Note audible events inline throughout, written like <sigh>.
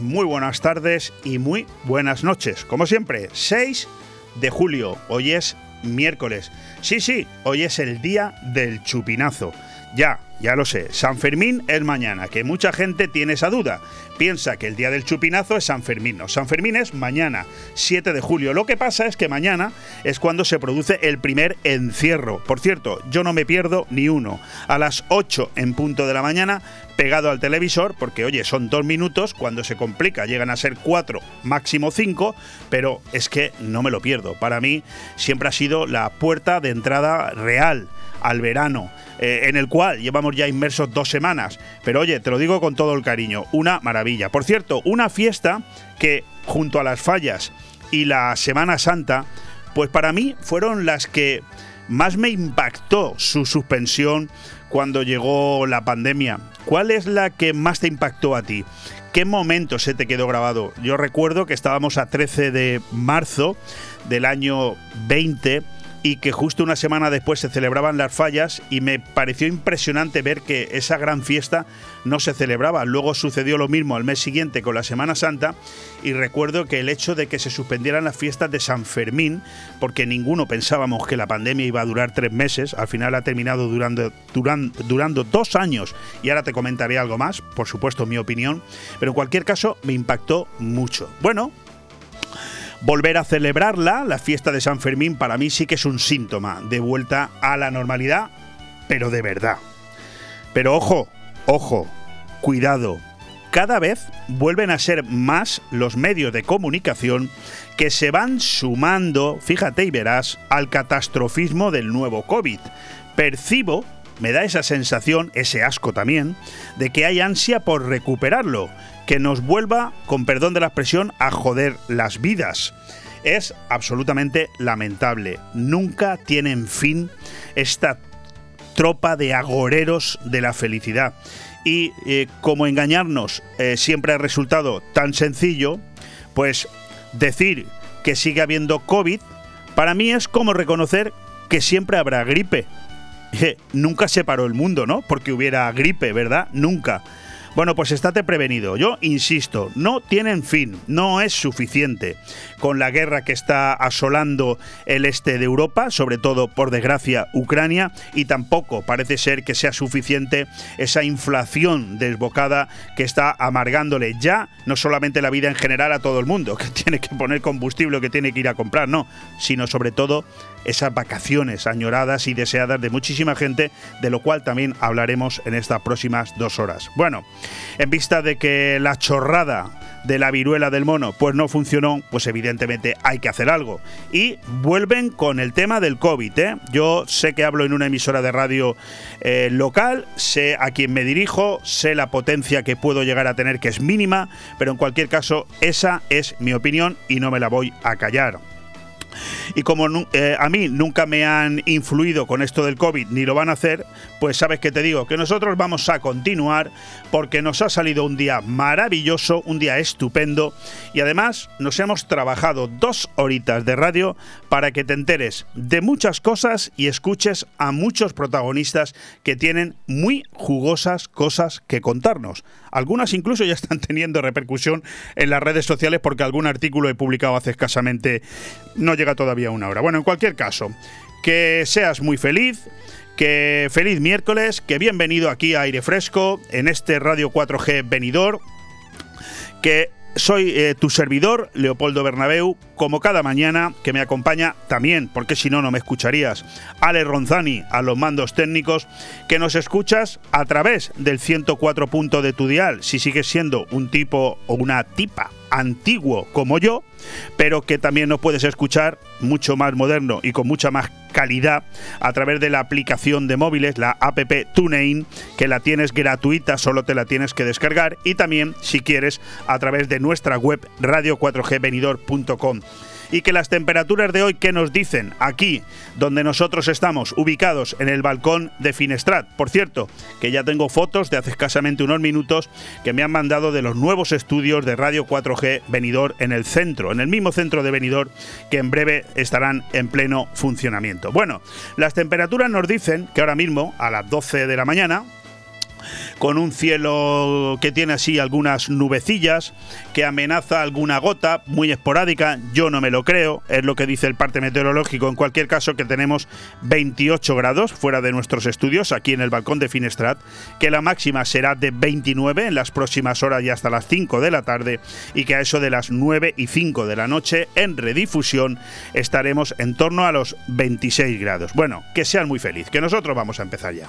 muy buenas tardes y muy buenas noches. Como siempre, 6 de julio, hoy es miércoles. Sí, sí, hoy es el día del chupinazo. Ya, ya lo sé, San Fermín es mañana, que mucha gente tiene esa duda. Piensa que el día del chupinazo es San Fermín. No, San Fermín es mañana, 7 de julio. Lo que pasa es que mañana es cuando se produce el primer encierro. Por cierto, yo no me pierdo ni uno. A las 8 en punto de la mañana, pegado al televisor, porque oye, son dos minutos, cuando se complica llegan a ser cuatro, máximo cinco, pero es que no me lo pierdo. Para mí siempre ha sido la puerta de entrada real al verano, eh, en el cual llevamos ya inmersos dos semanas. Pero oye, te lo digo con todo el cariño, una maravilla. Por cierto, una fiesta que junto a las fallas y la Semana Santa, pues para mí fueron las que más me impactó su suspensión cuando llegó la pandemia. ¿Cuál es la que más te impactó a ti? ¿Qué momento se te quedó grabado? Yo recuerdo que estábamos a 13 de marzo del año 20 y que justo una semana después se celebraban las fallas y me pareció impresionante ver que esa gran fiesta no se celebraba. Luego sucedió lo mismo al mes siguiente con la Semana Santa y recuerdo que el hecho de que se suspendieran las fiestas de San Fermín, porque ninguno pensábamos que la pandemia iba a durar tres meses, al final ha terminado durando, durando, dos años y ahora te comentaré algo más, por supuesto mi opinión, pero en cualquier caso me impactó mucho. Bueno, volver a celebrarla, la fiesta de San Fermín, para mí sí que es un síntoma de vuelta a la normalidad, pero de verdad. Pero ojo, ojo, cuidado, cada vez vuelven a ser más los medios de comunicación que se van sumando, fíjate y verás, al catastrofismo del nuevo COVID. Percibo, me da esa sensación, ese asco también, de que hay ansia por recuperarlo, que nos vuelva, con perdón de la expresión, a joder las vidas. Es absolutamente lamentable. Nunca tienen fin esta tropa de agoreros de la felicidad. Y eh, como engañarnos eh, siempre ha resultado tan sencillo, pues decir que sigue habiendo COVID, para mí es como reconocer que siempre habrá gripe. <laughs> nunca se paró el mundo, ¿no? Porque hubiera gripe, ¿verdad? Nunca. Bueno, pues estate prevenido. Yo insisto, no tienen fin, no es suficiente con la guerra que está asolando el este de Europa, sobre todo por desgracia Ucrania, y tampoco parece ser que sea suficiente esa inflación desbocada que está amargándole ya no solamente la vida en general a todo el mundo, que <laughs> tiene que poner combustible que tiene que ir a comprar, no, sino sobre todo esas vacaciones añoradas y deseadas de muchísima gente, de lo cual también hablaremos en estas próximas dos horas. Bueno, en vista de que la chorrada de la viruela del mono pues no funcionó, pues evidentemente hay que hacer algo. Y vuelven con el tema del COVID. ¿eh? Yo sé que hablo en una emisora de radio eh, local, sé a quién me dirijo, sé la potencia que puedo llegar a tener que es mínima, pero en cualquier caso esa es mi opinión y no me la voy a callar. Y como eh, a mí nunca me han influido con esto del COVID ni lo van a hacer, pues sabes que te digo que nosotros vamos a continuar porque nos ha salido un día maravilloso, un día estupendo y además nos hemos trabajado dos horitas de radio para que te enteres de muchas cosas y escuches a muchos protagonistas que tienen muy jugosas cosas que contarnos. Algunas incluso ya están teniendo repercusión en las redes sociales porque algún artículo he publicado hace escasamente no llega todavía una hora. Bueno, en cualquier caso, que seas muy feliz, que feliz miércoles, que bienvenido aquí a Aire Fresco en este Radio 4G venidor, que soy eh, tu servidor, Leopoldo Bernabeu, como cada mañana, que me acompaña también, porque si no, no me escucharías, Ale Ronzani a los mandos técnicos, que nos escuchas a través del 104 punto de tu dial, si sigues siendo un tipo o una tipa antiguo como yo, pero que también nos puedes escuchar mucho más moderno y con mucha más calidad a través de la aplicación de móviles, la app TuneIn, que la tienes gratuita, solo te la tienes que descargar y también, si quieres, a través de nuestra web radio4gvenidor.com y que las temperaturas de hoy que nos dicen aquí donde nosotros estamos ubicados en el balcón de Finestrat. Por cierto, que ya tengo fotos de hace escasamente unos minutos que me han mandado de los nuevos estudios de Radio 4G Venidor en el centro, en el mismo centro de Venidor que en breve estarán en pleno funcionamiento. Bueno, las temperaturas nos dicen que ahora mismo a las 12 de la mañana con un cielo que tiene así algunas nubecillas, que amenaza alguna gota muy esporádica, yo no me lo creo, es lo que dice el parte meteorológico, en cualquier caso que tenemos 28 grados fuera de nuestros estudios, aquí en el balcón de Finestrat, que la máxima será de 29 en las próximas horas y hasta las 5 de la tarde, y que a eso de las 9 y 5 de la noche en redifusión estaremos en torno a los 26 grados. Bueno, que sean muy felices, que nosotros vamos a empezar ya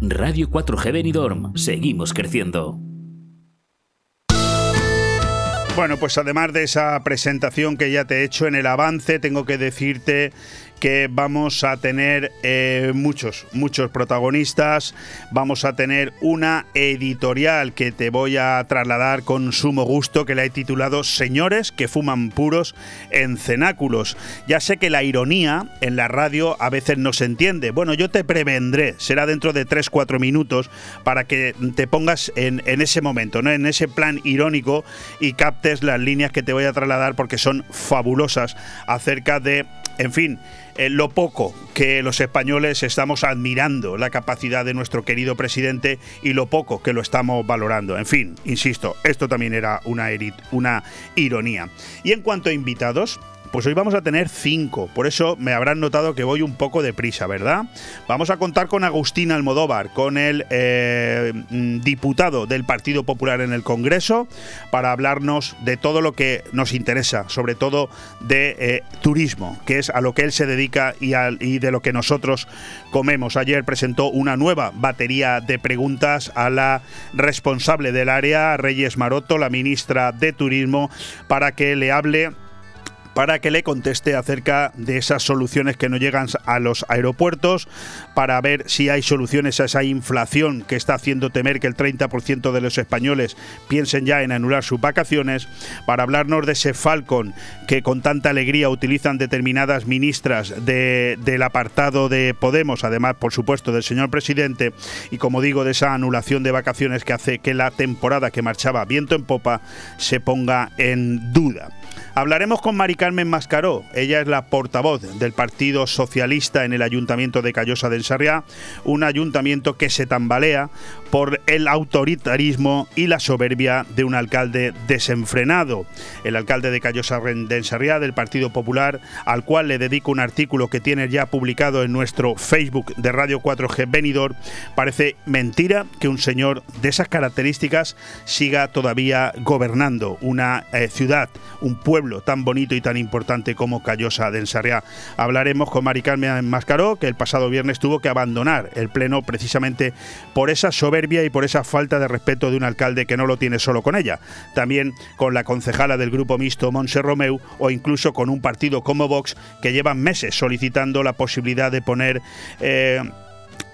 Radio 4G Benidorm. Seguimos creciendo. Bueno, pues además de esa presentación que ya te he hecho en el avance, tengo que decirte que vamos a tener eh, muchos, muchos protagonistas. Vamos a tener una editorial que te voy a trasladar con sumo gusto, que la he titulado Señores que fuman puros en cenáculos. Ya sé que la ironía en la radio a veces no se entiende. Bueno, yo te prevendré, será dentro de 3-4 minutos para que te pongas en, en ese momento, ¿no? en ese plan irónico y captes las líneas que te voy a trasladar porque son fabulosas acerca de, en fin, eh, lo poco que los españoles estamos admirando la capacidad de nuestro querido presidente y lo poco que lo estamos valorando. En fin, insisto, esto también era una, una ironía. Y en cuanto a invitados, pues hoy vamos a tener cinco, por eso me habrán notado que voy un poco deprisa, ¿verdad? Vamos a contar con Agustín Almodóvar, con el eh, mm, diputado del Partido Popular en el Congreso, para hablarnos de todo lo que nos interesa, sobre todo de eh, turismo, que es a lo que él se dedica y, y de lo que nosotros comemos. Ayer presentó una nueva batería de preguntas a la responsable del área, Reyes Maroto, la ministra de Turismo, para que le hable para que le conteste acerca de esas soluciones que no llegan a los aeropuertos, para ver si hay soluciones a esa inflación que está haciendo temer que el 30% de los españoles piensen ya en anular sus vacaciones, para hablarnos de ese Falcon que con tanta alegría utilizan determinadas ministras del apartado de Podemos, además por supuesto del señor presidente, y como digo, de esa anulación de vacaciones que hace que la temporada que marchaba viento en popa se ponga en duda. Hablaremos con Mari Carmen Mascaró. Ella es la portavoz del Partido Socialista en el Ayuntamiento de Callosa del Sarriá, un ayuntamiento que se tambalea por el autoritarismo y la soberbia de un alcalde desenfrenado. El alcalde de Callosa del Sarriá del Partido Popular, al cual le dedico un artículo que tiene ya publicado en nuestro Facebook de Radio 4G Benidor, parece mentira que un señor de esas características siga todavía gobernando una eh, ciudad, un pueblo tan bonito y tan importante como Callosa de Ensarriá. Hablaremos con Mari Carmen Mascaró, que el pasado viernes tuvo que abandonar el Pleno precisamente por esa soberbia y por esa falta de respeto de un alcalde que no lo tiene solo con ella, también con la concejala del grupo mixto Monse Romeu o incluso con un partido como Vox que llevan meses solicitando la posibilidad de poner... Eh,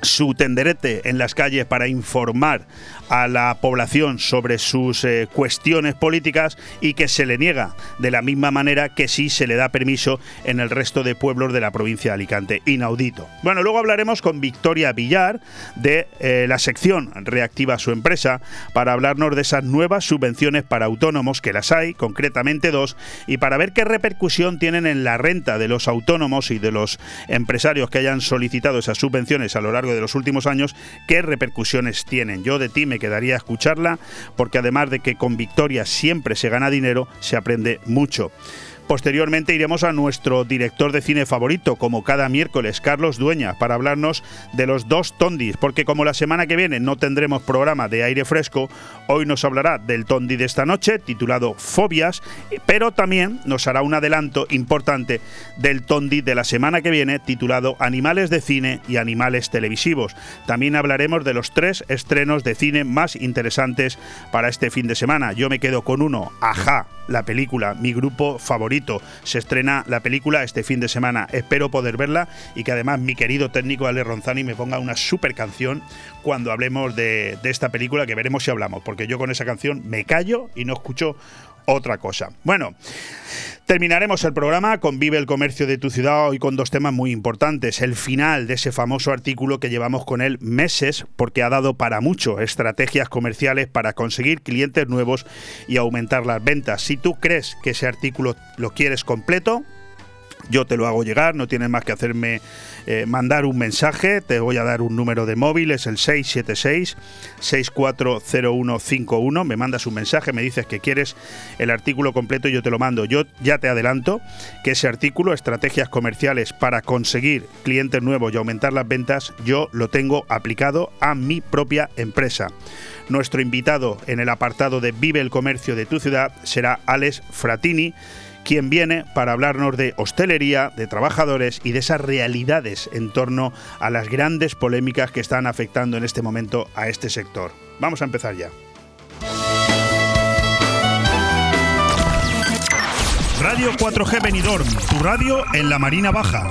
su tenderete en las calles para informar a la población sobre sus eh, cuestiones políticas y que se le niega de la misma manera que sí se le da permiso en el resto de pueblos de la provincia de Alicante. Inaudito. Bueno, luego hablaremos con Victoria Villar de eh, la sección Reactiva su empresa para hablarnos de esas nuevas subvenciones para autónomos, que las hay, concretamente dos, y para ver qué repercusión tienen en la renta de los autónomos y de los empresarios que hayan solicitado esas subvenciones a largo de los últimos años, qué repercusiones tienen. Yo de ti me quedaría escucharla, porque además de que con victoria siempre se gana dinero, se aprende mucho. Posteriormente iremos a nuestro director de cine favorito, como cada miércoles, Carlos Dueña, para hablarnos de los dos tondis, porque como la semana que viene no tendremos programa de aire fresco, hoy nos hablará del tondi de esta noche, titulado Fobias, pero también nos hará un adelanto importante del tondi de la semana que viene, titulado Animales de cine y animales televisivos. También hablaremos de los tres estrenos de cine más interesantes para este fin de semana. Yo me quedo con uno, Ajá, la película, mi grupo favorito Se estrena la película este fin de semana. Espero poder verla y que además mi querido técnico Ale Ronzani me ponga una super canción cuando hablemos de, de esta película, que veremos si hablamos, porque yo con esa canción me callo y no escucho otra cosa. Bueno, terminaremos el programa con Vive el comercio de tu ciudad hoy con dos temas muy importantes. El final de ese famoso artículo que llevamos con él meses porque ha dado para mucho estrategias comerciales para conseguir clientes nuevos y aumentar las ventas. Si tú crees que ese artículo lo quieres completo, yo te lo hago llegar, no tienes más que hacerme eh, mandar un mensaje, te voy a dar un número de móvil, es el 676-640151, me mandas un mensaje, me dices que quieres el artículo completo y yo te lo mando. Yo ya te adelanto que ese artículo, Estrategias Comerciales para conseguir clientes nuevos y aumentar las ventas, yo lo tengo aplicado a mi propia empresa. Nuestro invitado en el apartado de Vive el Comercio de tu ciudad será Alex Fratini quien viene para hablarnos de hostelería, de trabajadores y de esas realidades en torno a las grandes polémicas que están afectando en este momento a este sector. Vamos a empezar ya. Radio 4G Benidorm, tu radio en la Marina Baja.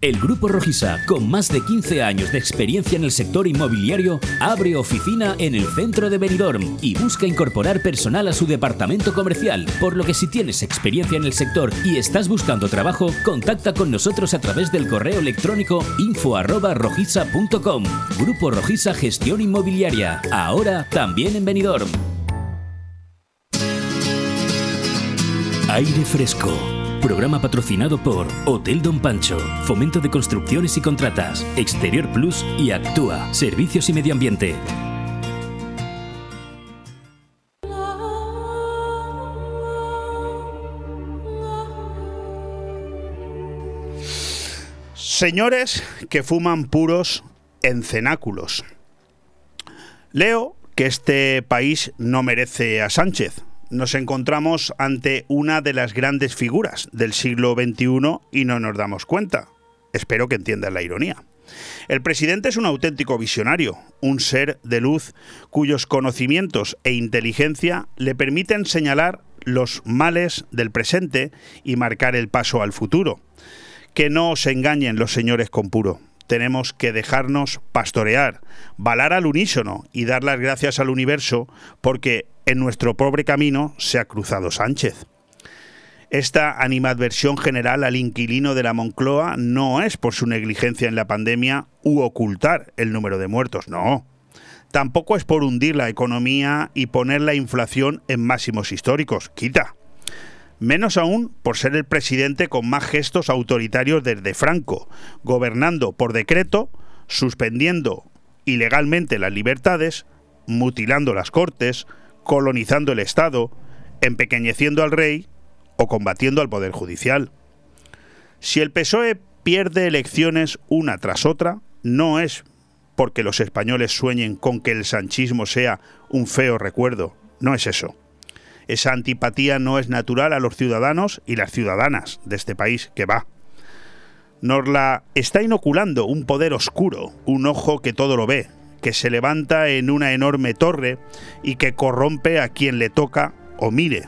El Grupo Rojisa, con más de 15 años de experiencia en el sector inmobiliario, abre oficina en el centro de Benidorm y busca incorporar personal a su departamento comercial, por lo que si tienes experiencia en el sector y estás buscando trabajo, contacta con nosotros a través del correo electrónico info@rojisa.com. Grupo Rojisa Gestión Inmobiliaria, ahora también en Benidorm. Aire fresco Programa patrocinado por Hotel Don Pancho, Fomento de Construcciones y Contratas, Exterior Plus y Actúa, Servicios y Medio Ambiente. Señores que fuman puros en cenáculos. Leo que este país no merece a Sánchez, nos encontramos ante una de las grandes figuras del siglo XXI y no nos damos cuenta. Espero que entiendan la ironía. El presidente es un auténtico visionario, un ser de luz cuyos conocimientos e inteligencia le permiten señalar los males del presente y marcar el paso al futuro. Que no os engañen los señores con puro. Tenemos que dejarnos pastorear, balar al unísono y dar las gracias al universo porque en nuestro pobre camino se ha cruzado Sánchez. Esta animadversión general al inquilino de la Moncloa no es por su negligencia en la pandemia u ocultar el número de muertos, no. Tampoco es por hundir la economía y poner la inflación en máximos históricos, quita. Menos aún por ser el presidente con más gestos autoritarios desde Franco, gobernando por decreto, suspendiendo ilegalmente las libertades, mutilando las cortes, colonizando el Estado, empequeñeciendo al rey o combatiendo al Poder Judicial. Si el PSOE pierde elecciones una tras otra, no es porque los españoles sueñen con que el sanchismo sea un feo recuerdo, no es eso. Esa antipatía no es natural a los ciudadanos y las ciudadanas de este país que va. Nos la está inoculando un poder oscuro, un ojo que todo lo ve, que se levanta en una enorme torre y que corrompe a quien le toca o mire.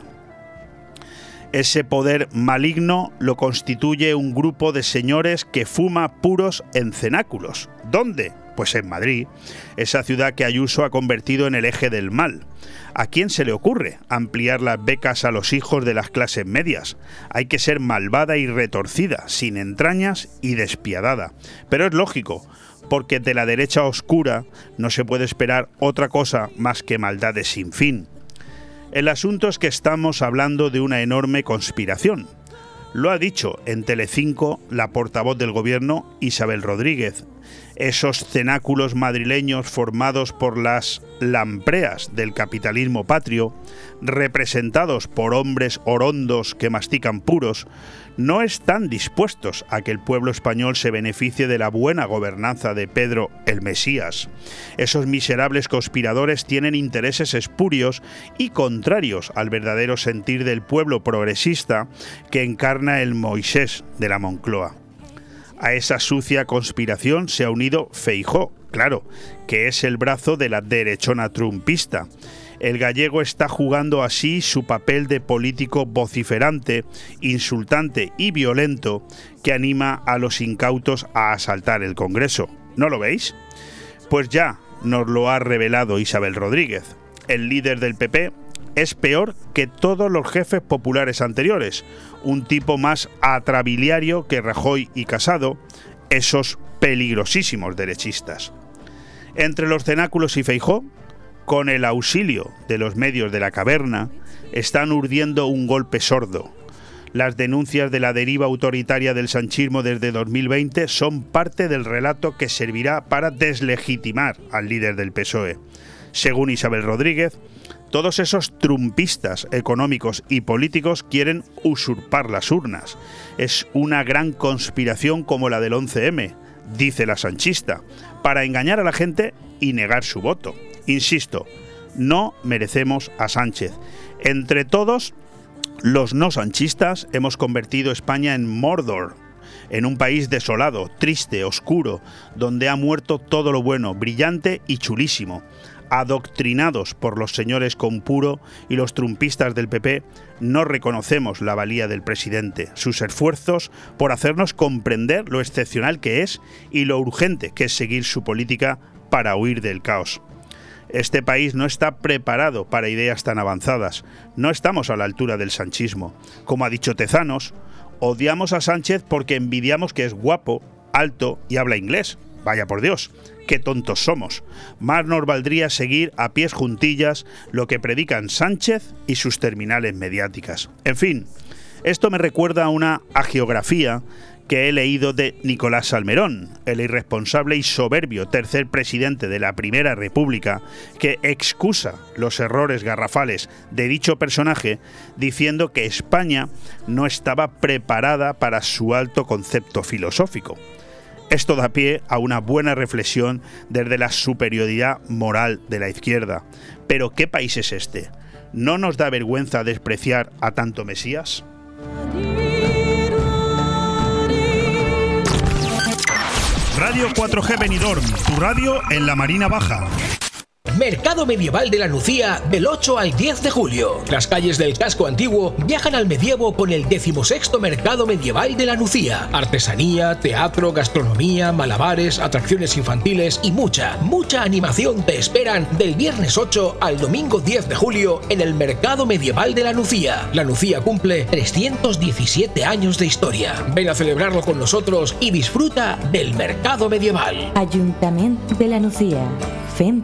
Ese poder maligno lo constituye un grupo de señores que fuma puros en cenáculos. ¿Dónde? Pues en Madrid, esa ciudad que Ayuso ha convertido en el eje del mal. ¿A quién se le ocurre ampliar las becas a los hijos de las clases medias? Hay que ser malvada y retorcida, sin entrañas y despiadada. Pero es lógico, porque de la derecha oscura no se puede esperar otra cosa más que maldades sin fin. El asunto es que estamos hablando de una enorme conspiración. Lo ha dicho en Telecinco la portavoz del gobierno Isabel Rodríguez. Esos cenáculos madrileños formados por las lampreas del capitalismo patrio, representados por hombres orondos que mastican puros, no están dispuestos a que el pueblo español se beneficie de la buena gobernanza de Pedro el Mesías. Esos miserables conspiradores tienen intereses espurios y contrarios al verdadero sentir del pueblo progresista que encarna el Moisés de la Moncloa. A esa sucia conspiración se ha unido Feijó, claro, que es el brazo de la derechona trumpista el gallego está jugando así su papel de político vociferante, insultante y violento que anima a los incautos a asaltar el Congreso. ¿No lo veis? Pues ya nos lo ha revelado Isabel Rodríguez. El líder del PP es peor que todos los jefes populares anteriores, un tipo más atrabiliario que Rajoy y Casado, esos peligrosísimos derechistas. Entre los cenáculos y Feijó con el auxilio de los medios de la caverna, están urdiendo un golpe sordo. Las denuncias de la deriva autoritaria del sanchismo desde 2020 son parte del relato que servirá para deslegitimar al líder del PSOE. Según Isabel Rodríguez, todos esos trumpistas económicos y políticos quieren usurpar las urnas. Es una gran conspiración como la del 11M, dice la sanchista, para engañar a la gente y negar su voto. Insisto, no merecemos a Sánchez. Entre todos, los no sanchistas hemos convertido España en Mordor, en un país desolado, triste, oscuro, donde ha muerto todo lo bueno, brillante y chulísimo. Adoctrinados por los señores con puro y los trumpistas del PP, no reconocemos la valía del presidente, sus esfuerzos por hacernos comprender lo excepcional que es y lo urgente que es seguir su política para huir del caos. Este país no está preparado para ideas tan avanzadas. No estamos a la altura del sanchismo. Como ha dicho Tezanos, odiamos a Sánchez porque envidiamos que es guapo, alto y habla inglés. Vaya por Dios, qué tontos somos. Más nos valdría seguir a pies juntillas lo que predican Sánchez y sus terminales mediáticas. En fin, esto me recuerda a una agiografía que he leído de Nicolás Salmerón, el irresponsable y soberbio tercer presidente de la Primera República, que excusa los errores garrafales de dicho personaje diciendo que España no estaba preparada para su alto concepto filosófico. Esto da pie a una buena reflexión desde la superioridad moral de la izquierda. Pero ¿qué país es este? ¿No nos da vergüenza despreciar a tanto Mesías? Radio 4G Benidorm, tu radio en la Marina Baja. Mercado Medieval de la Nucía del 8 al 10 de julio. Las calles del casco antiguo viajan al medievo con el 16 Mercado Medieval de la Nucía. Artesanía, teatro, gastronomía, malabares, atracciones infantiles y mucha, mucha animación te esperan del viernes 8 al domingo 10 de julio en el Mercado Medieval de la Nucía. La Nucía cumple 317 años de historia. Ven a celebrarlo con nosotros y disfruta del Mercado Medieval. Ayuntamiento de la Nucía. Fem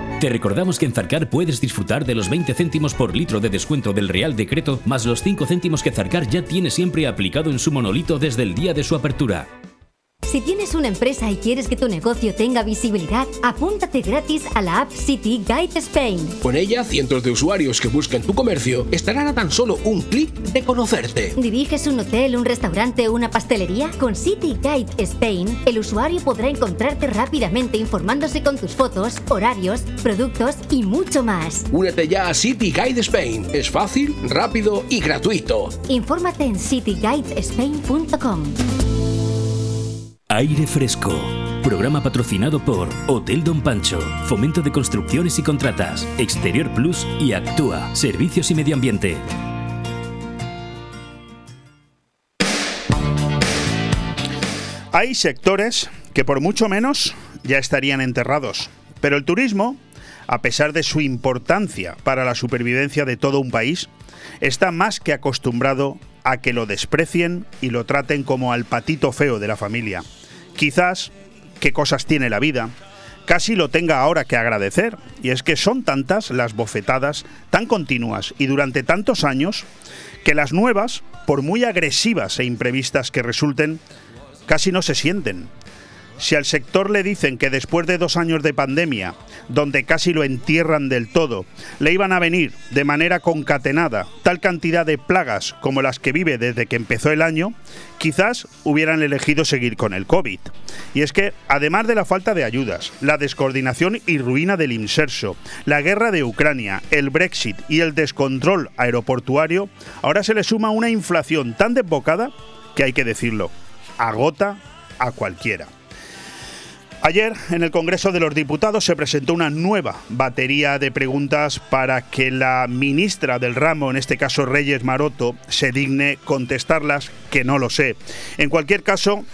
Te recordamos que en Zarcar puedes disfrutar de los 20 céntimos por litro de descuento del Real Decreto, más los 5 céntimos que Zarcar ya tiene siempre aplicado en su monolito desde el día de su apertura. Si tienes una empresa y quieres que tu negocio tenga visibilidad, apúntate gratis a la app City Guide Spain. Con ella, cientos de usuarios que busquen tu comercio estarán a tan solo un clic de conocerte. ¿Diriges un hotel, un restaurante o una pastelería? Con City Guide Spain, el usuario podrá encontrarte rápidamente informándose con tus fotos, horarios, productos y mucho más. Únete ya a City Guide Spain. Es fácil, rápido y gratuito. Infórmate en cityguidespain.com. Aire Fresco. Programa patrocinado por Hotel Don Pancho, Fomento de Construcciones y Contratas, Exterior Plus y Actúa, Servicios y Medio Ambiente. Hay sectores que por mucho menos ya estarían enterrados, pero el turismo, a pesar de su importancia para la supervivencia de todo un país, está más que acostumbrado a que lo desprecien y lo traten como al patito feo de la familia. Quizás, qué cosas tiene la vida, casi lo tenga ahora que agradecer, y es que son tantas las bofetadas, tan continuas y durante tantos años, que las nuevas, por muy agresivas e imprevistas que resulten, casi no se sienten. Si al sector le dicen que después de dos años de pandemia, donde casi lo entierran del todo, le iban a venir de manera concatenada tal cantidad de plagas como las que vive desde que empezó el año, quizás hubieran elegido seguir con el COVID. Y es que, además de la falta de ayudas, la descoordinación y ruina del inserso, la guerra de Ucrania, el Brexit y el descontrol aeroportuario, ahora se le suma una inflación tan desbocada que hay que decirlo, agota a cualquiera. Ayer, en el Congreso de los Diputados, se presentó una nueva batería de preguntas para que la ministra del ramo, en este caso Reyes Maroto, se digne contestarlas, que no lo sé. En cualquier caso,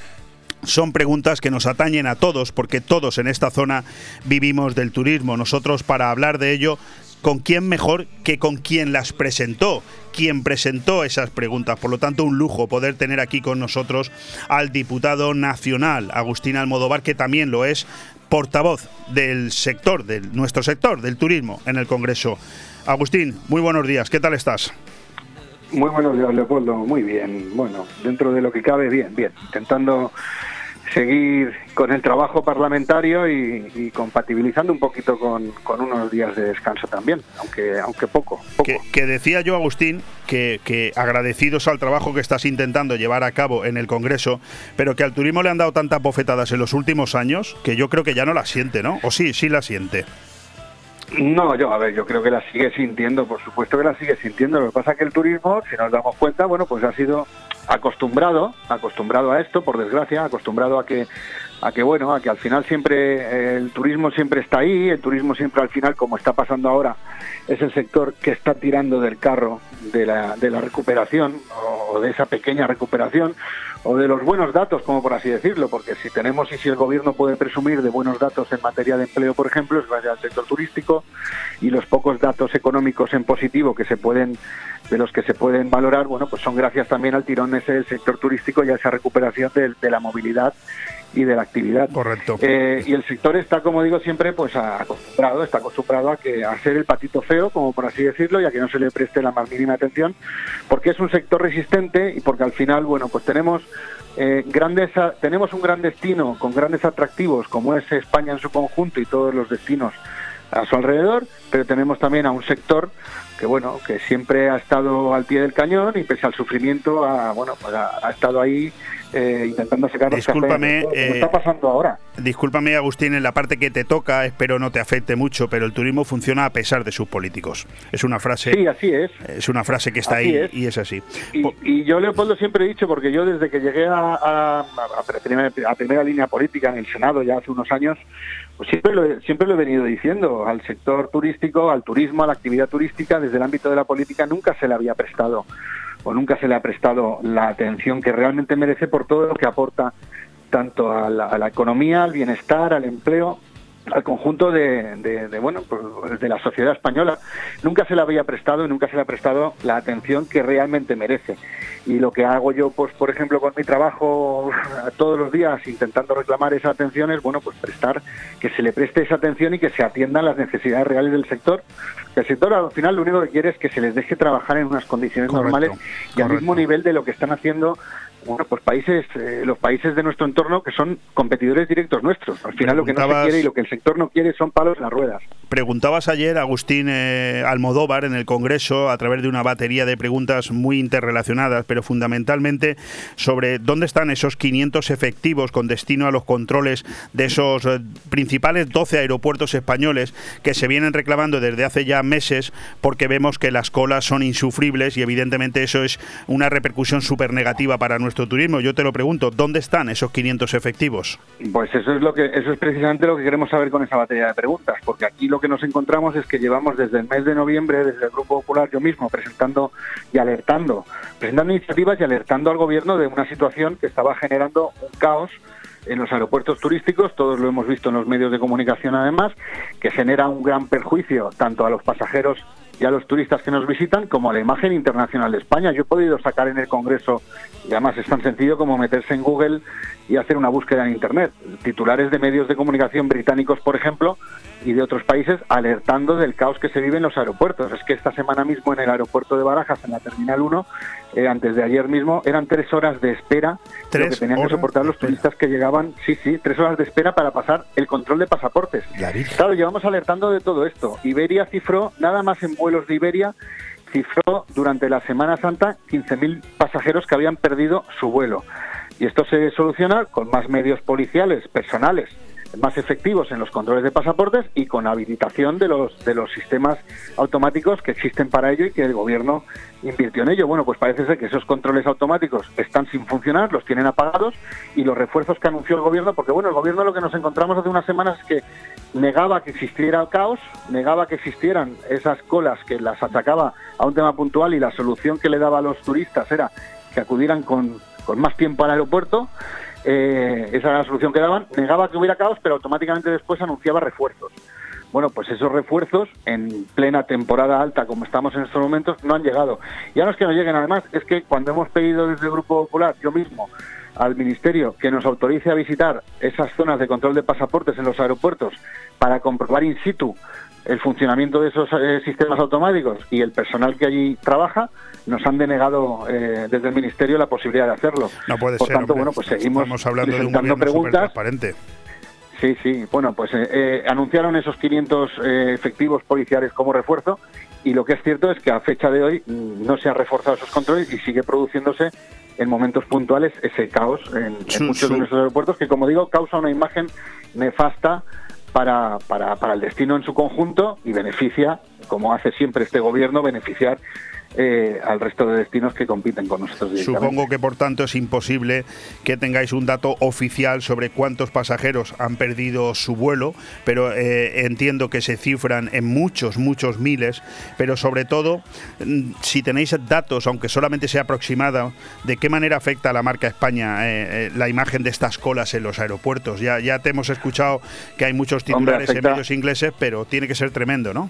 son preguntas que nos atañen a todos, porque todos en esta zona vivimos del turismo. Nosotros, para hablar de ello, ¿con quién mejor que con quien las presentó? Quien presentó esas preguntas. Por lo tanto, un lujo poder tener aquí con nosotros al diputado nacional, Agustín Almodóvar, que también lo es portavoz del sector, de nuestro sector, del turismo en el Congreso. Agustín, muy buenos días, ¿qué tal estás? Muy buenos días, Leopoldo. Muy bien. Bueno, dentro de lo que cabe, bien, bien. Intentando seguir con el trabajo parlamentario y, compatibilizando un poquito con, unos días de descanso también, aunque aunque poco. Que, decía yo, Agustín, que, que, agradecidos al trabajo que estás intentando llevar a cabo en el Congreso, pero que al turismo le han dado tantas bofetadas en los últimos años que yo creo que ya no la siente, ¿no? ¿O sí, sí la siente? No, yo, a ver, yo creo que la sigue sintiendo, por supuesto que la sigue sintiendo. Lo que pasa es que el turismo, si nos damos cuenta, bueno, pues ha sido acostumbrado, acostumbrado a esto, por desgracia, acostumbrado a que, a que bueno, a que al final siempre eh, el turismo siempre está ahí, el turismo siempre al final, como está pasando ahora, es el sector que está tirando del carro de la, recuperación o de esa pequeña recuperación o de los buenos datos, como por así decirlo, porque si tenemos y si el gobierno puede presumir de buenos datos en materia de empleo, por ejemplo, es gracias al sector turístico y los pocos datos económicos en positivo que se pueden de los que se pueden valorar, bueno, pues son gracias también al tirón ese del sector turístico y a esa recuperación de la movilidad y de la actividad. Correcto. Eh, y el sector está, como digo siempre, pues acostumbrado, está acostumbrado a que a ser el patito feo, como por así decirlo, y a que no se le preste la más mínima atención, porque es un sector resistente y porque al final, bueno, pues tenemos eh, grandes, tenemos un gran destino con grandes atractivos, como es España en su conjunto y todos los destinos a su alrededor, pero tenemos también a un sector que bueno que siempre ha estado al pie del cañón y pese al sufrimiento ha, bueno pues ha estado ahí eh, intentando sacar discúlpame, los eh, está pasando ahora. Discúlpame, Agustín, en la parte que te toca, espero no te afecte mucho, pero el turismo funciona a pesar de sus políticos. Es una frase. Sí, así es. Es una frase que está ahí y es así. Y, yo, Leopoldo, siempre he dicho, porque yo desde que llegué a, primera, línea política en el Senado ya hace unos años, pues siempre lo, siempre lo he venido diciendo, al sector turístico, al turismo, a la actividad turística, desde el ámbito de la política nunca se le había prestado o nunca se le ha prestado la atención que realmente merece por todo lo que aporta tanto a la, economía, al bienestar, al empleo al conjunto de, bueno pues de la sociedad española. Nunca se le había prestado y nunca se le ha prestado la atención que realmente merece. Y lo que hago yo pues por ejemplo con mi trabajo <laughs> todos los días intentando reclamar esa atención es bueno pues prestar que se le preste esa atención y que se atiendan las necesidades reales del sector. El sector al final lo único que quiere es que se les deje trabajar en unas condiciones normales y al mismo nivel de lo que están haciendo bueno, pues países, eh, los países de nuestro entorno que son competidores directos nuestros. Al final lo que no se quiere y lo que el sector no quiere son palos en las ruedas. Preguntabas ayer, Agustín eh, Almodóvar, en el Congreso, a través de una batería de preguntas muy interrelacionadas, pero fundamentalmente sobre dónde están esos 500 efectivos con destino a los controles de esos eh, principales 12 aeropuertos españoles que se vienen reclamando desde hace ya meses porque vemos que las colas son insufribles y evidentemente eso es una repercusión súper negativa para nuestro turismo. Yo te lo pregunto, ¿dónde están esos 500 efectivos? Pues eso es lo que eso es precisamente lo que queremos saber con esa batería de preguntas, porque aquí lo que nos encontramos es que llevamos desde el mes de noviembre, desde el Grupo Popular, yo mismo presentando y alertando, presentando iniciativas y alertando al gobierno de una situación que estaba generando un caos en los aeropuertos turísticos, todos lo hemos visto en los medios de comunicación además, que genera un gran perjuicio tanto a los pasajeros y a los turistas que nos visitan como a la imagen internacional de España. Yo he podido sacar en el Congreso, y además es tan sencillo como meterse en Google y hacer una búsqueda en Internet. Titulares de medios de comunicación británicos, por ejemplo, y de otros países alertando del caos que se vive en los aeropuertos. Es que esta semana mismo en el aeropuerto de Barajas, en la Terminal 1, eh, antes de ayer mismo, eran tres horas de espera que tenían que soportar los turistas que llegaban, sí, sí, tres horas de espera para pasar el control de pasaportes. Claro, llevamos alertando de todo esto. Iberia cifró, nada más en vuelos de Iberia, cifró durante la Semana Santa 15.000 pasajeros que habían perdido su vuelo. Y esto se soluciona con más medios policiales, personales, más efectivos en los controles de pasaportes y con habilitación de los de los sistemas automáticos que existen para ello y que el gobierno invirtió en ello. Bueno, pues parece ser que esos controles automáticos están sin funcionar, los tienen apagados y los refuerzos que anunció el gobierno, porque bueno, el gobierno lo que nos encontramos hace unas semanas es que negaba que existiera el caos, negaba que existieran esas colas que las achacaba a un tema puntual y la solución que le daba a los turistas era que acudieran con, con más tiempo al aeropuerto eh, esa era la solución que daban, negaba que hubiera caos, pero automáticamente después anunciaba refuerzos. Bueno, pues esos refuerzos en plena temporada alta, como estamos en estos momentos, no han llegado. Ya no es que no lleguen, además, es que cuando hemos pedido desde el Grupo Popular, yo mismo, al Ministerio que nos autorice a visitar esas zonas de control de pasaportes en los aeropuertos para comprobar in situ el funcionamiento de esos eh, sistemas automáticos y el personal que allí trabaja, nos han denegado eh, desde el Ministerio la posibilidad de hacerlo. No puede Por tanto, bueno, pues seguimos Estamos hablando de un preguntas. transparente. Sí, sí. Bueno, pues eh, anunciaron esos 500 efectivos policiales como refuerzo y lo que es cierto es que a fecha de hoy mm, no se han reforzado esos controles y sigue produciéndose en momentos puntuales ese caos en, muchos de nuestros aeropuertos que, como digo, causa una imagen nefasta para, para, para el destino en su conjunto y beneficia, como hace siempre este gobierno, beneficiar eh, al resto de destinos que compiten con nosotros. Supongo que por tanto es imposible que tengáis un dato oficial sobre cuántos pasajeros han perdido su vuelo, pero eh, entiendo que se cifran en muchos, muchos miles, pero sobre todo mm, si tenéis datos, aunque solamente sea aproximada, de qué manera afecta a la marca España eh, la imagen de estas colas en los aeropuertos. Ya, ya te hemos escuchado que hay muchos titulares en medios ingleses, pero tiene que ser tremendo, ¿no?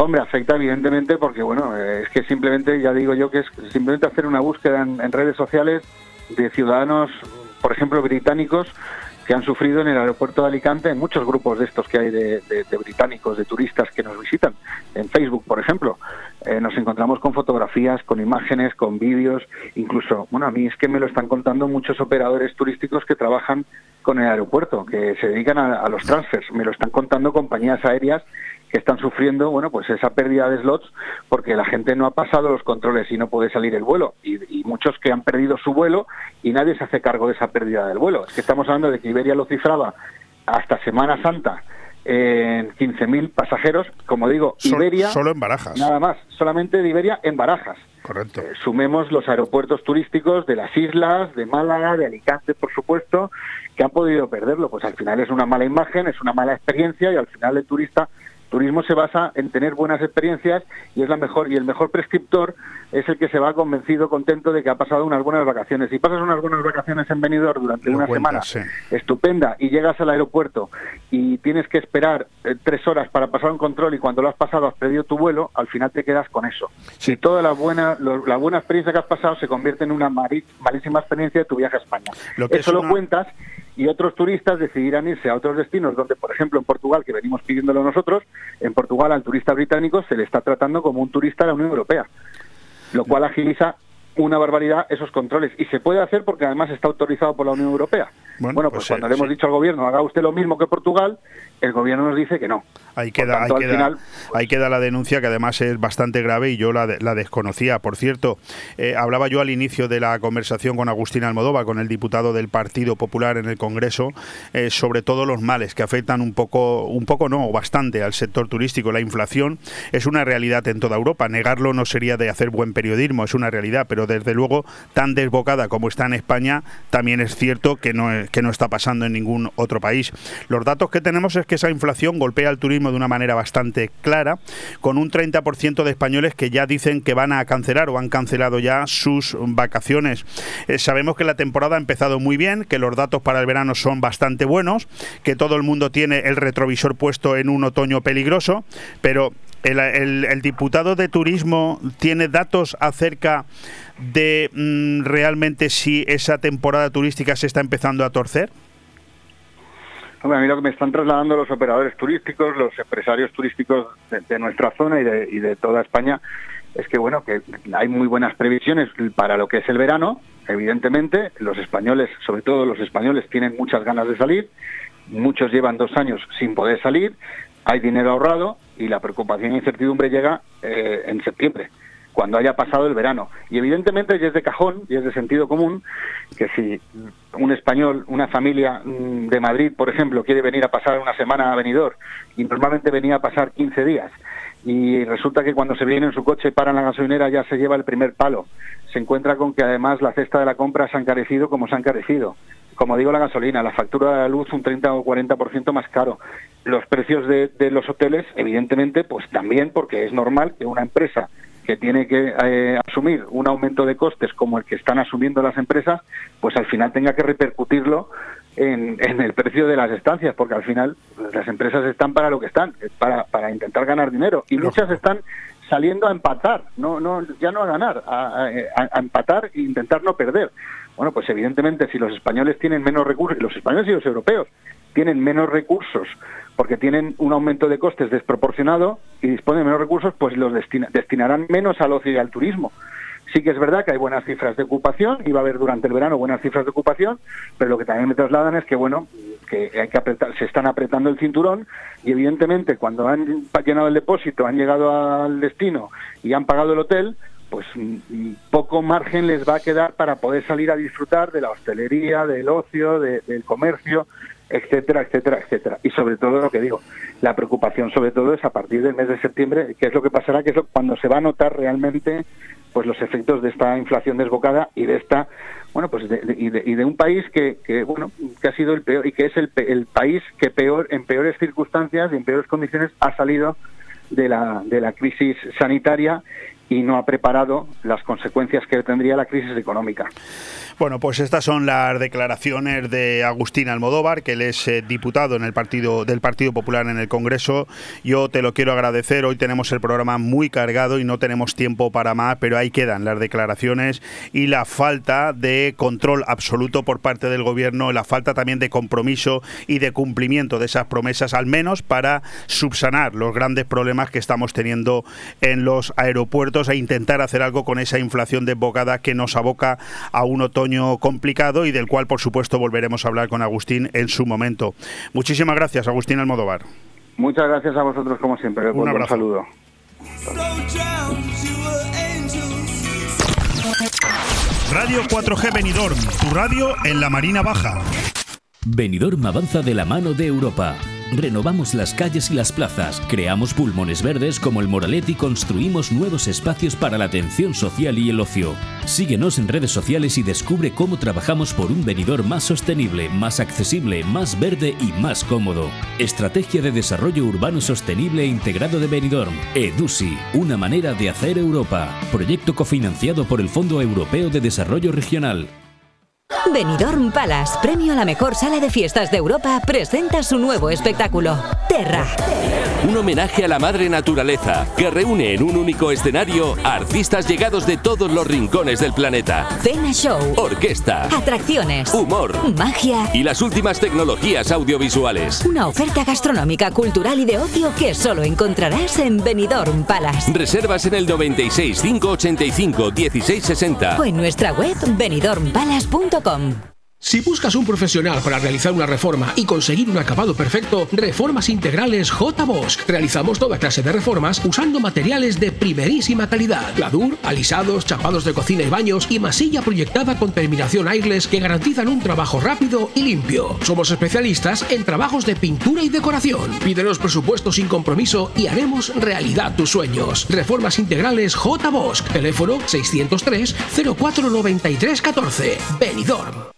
Hombre, afecta evidentemente porque, bueno, eh, es que simplemente, ya digo yo, que es simplemente hacer una búsqueda en, redes sociales de ciudadanos, por ejemplo, británicos, que han sufrido en el aeropuerto de Alicante, en muchos grupos de estos que hay de, británicos, de turistas que nos visitan, en Facebook, por ejemplo. Eh, nos encontramos con fotografías, con imágenes, con vídeos, incluso, bueno, a mí es que me lo están contando muchos operadores turísticos que trabajan con el aeropuerto, que se dedican a, a los transfers, me lo están contando compañías aéreas que están sufriendo bueno pues esa pérdida de slots porque la gente no ha pasado los controles y no puede salir el vuelo. Y, muchos que han perdido su vuelo y nadie se hace cargo de esa pérdida del vuelo. Es que estamos hablando de que Iberia lo cifraba hasta Semana Santa en 15.000 pasajeros. Como digo Iberia solo en Barajas. nada más solamente de Iberia en Barajas. Correcto. Eh, sumemos los aeropuertos turísticos de las islas, de Málaga, de Alicante, por supuesto, que han podido perderlo. Pues al final es una mala imagen, es una mala experiencia y al final el turista Turismo se basa en tener buenas experiencias y es la mejor y el mejor prescriptor es el que se va convencido, contento de que ha pasado unas buenas vacaciones. Si pasas unas buenas vacaciones en Benidorm durante una semana estupenda y llegas al aeropuerto y tienes que esperar eh, tres horas para pasar un control y cuando lo has pasado has perdido tu vuelo, al final te quedas con eso. Si toda la buena la buena experiencia que has pasado se convierte en una malísima experiencia de tu viaje a España. eso lo cuentas y otros turistas decidirán irse a otros destinos donde, por ejemplo, en Portugal, que venimos pidiéndolo nosotros, en Portugal al turista británico se le está tratando como un turista de la Unión Europea, lo cual agiliza una barbaridad esos controles. Y se puede hacer porque además está autorizado por la Unión Europea. Bueno, pues, pues, cuando le hemos dicho al gobierno, haga usted lo mismo que Portugal, el gobierno nos dice que no. Ahí queda, ahí, queda, la denuncia que además es bastante grave y yo la, desconocía. Por cierto, eh, hablaba yo al inicio de la conversación con Agustín Almodóvar, con el diputado del Partido Popular en el Congreso, eh, sobre todos los males que afectan un poco, un poco no, bastante al sector turístico. La inflación es una realidad en toda Europa. Negarlo no sería de hacer buen periodismo, es una realidad, pero desde luego tan desbocada como está en España, también es cierto que no, que no está pasando en ningún otro país. Los datos que tenemos es que esa inflación golpea al turismo de una manera bastante clara, con un 30% de españoles que ya dicen que van a cancelar o han cancelado ya sus vacaciones. Eh, sabemos que la temporada ha empezado muy bien, que los datos para el verano son bastante buenos, que todo el mundo tiene el retrovisor puesto en un otoño peligroso, pero el, diputado de turismo tiene datos acerca de mm, realmente si esa temporada turística se está empezando a torcer? A mí lo que me están trasladando los operadores turísticos, los empresarios turísticos de, nuestra zona y de, toda España es que bueno que hay muy buenas previsiones para lo que es el verano. Evidentemente, los españoles, sobre todo los españoles, tienen muchas ganas de salir. Muchos llevan dos años sin poder salir. Hay dinero ahorrado y la preocupación e incertidumbre llega eh, en septiembre cuando haya pasado el verano. Y evidentemente es de cajón y es de sentido común que si un español, una familia mm, de Madrid, por ejemplo, quiere venir a pasar una semana a Benidorm y normalmente venía a pasar 15 días y resulta que cuando se viene en su coche para la gasolinera ya se lleva el primer palo. Se encuentra con que además la cesta de la compra se ha encarecido como se ha encarecido. Como digo, la gasolina, la factura de la luz un 30 o 40% más caro. Los precios de los hoteles, evidentemente, pues también porque es normal que una empresa que tiene que eh, asumir un aumento de costes como el que están asumiendo las empresas, pues al final tenga que repercutirlo en, el precio de las estancias, porque al final las empresas están para lo que están, para, para intentar ganar dinero. Y muchas están saliendo a empatar, no, no, ya no a ganar, a, a, empatar e intentar no perder. Bueno, pues evidentemente si los españoles tienen menos recursos, los españoles y los europeos tienen menos recursos porque tienen un aumento de costes desproporcionado y disponen de menos recursos, pues los destinarán menos al ocio y al turismo. Sí que es verdad que hay buenas cifras de ocupación y va a haber durante el verano buenas cifras de ocupación, pero lo que también me trasladan es que bueno, que hay que apretar, se están apretando el cinturón y evidentemente cuando han llenado el depósito, han llegado al destino y han pagado el hotel, pues mm, poco margen les va a quedar para poder salir a disfrutar de la hostelería, del ocio, del comercio, etcétera, etcétera, etcétera. Y sobre todo lo que digo, la preocupación sobre todo es a partir del mes de septiembre, que es lo que pasará, que es cuando se va a notar realmente pues los efectos de esta inflación desbocada y de esta bueno pues y, de, un país que, que, bueno que ha sido el peor y que es el, el país que peor en peores circunstancias y en peores condiciones ha salido de la de la crisis sanitaria y no ha preparado las consecuencias que tendría la crisis económica. Bueno, pues estas son las declaraciones de Agustín Almodóvar, que él es eh, diputado en el partido del Partido Popular en el Congreso. Yo te lo quiero agradecer. Hoy tenemos el programa muy cargado y no tenemos tiempo para más, pero ahí quedan las declaraciones y la falta de control absoluto por parte del gobierno, la falta también de compromiso y de cumplimiento de esas promesas, al menos para subsanar los grandes problemas que estamos teniendo en los aeropuertos e intentar hacer algo con esa inflación desbocada que nos aboca a un otoño complicado y del cual, por supuesto, volveremos a hablar con Agustín en su momento. Muchísimas gracias, Agustín Almodóvar. Muchas gracias a vosotros, como siempre. Un, abrazo. un saludo. Radio 4G Benidorm, tu radio en la Marina Baja. Benidorm avanza de la mano de Europa renovamos las calles y las plazas, creamos pulmones verdes como el Moralet y construimos nuevos espacios para la atención social y el ocio. Síguenos en redes sociales y descubre cómo trabajamos por un venidor más sostenible, más accesible, más verde y más cómodo. Estrategia de Desarrollo Urbano Sostenible e Integrado de Benidorm. EDUSI, una manera de hacer Europa. Proyecto cofinanciado por el Fondo Europeo de Desarrollo Regional. Benidorm Palace, premio a la mejor sala de fiestas de Europa, presenta su nuevo espectáculo, Terra. Un homenaje a la madre naturaleza que reúne en un único escenario a artistas llegados de todos los rincones del planeta. Cena Show, Orquesta, atracciones, humor magia y las últimas tecnologías audiovisuales. Una oferta gastronómica, cultural y de ocio que solo encontrarás en Benidorm Palace. Reservas en el 96 585 1660 o en nuestra web Instagram. Si buscas un profesional para realizar una reforma y conseguir un acabado perfecto, Reformas Integrales J. Bosch. Realizamos toda clase de reformas usando materiales de primerísima calidad. Gladur, alisados, chapados de cocina y baños y masilla proyectada con terminación airless que garantizan un trabajo rápido y limpio. Somos especialistas en trabajos de pintura y decoración. Pídenos presupuesto sin compromiso y haremos realidad tus sueños. Reformas Integrales J. Bosch. Teléfono 603 0493 14. Benidorm.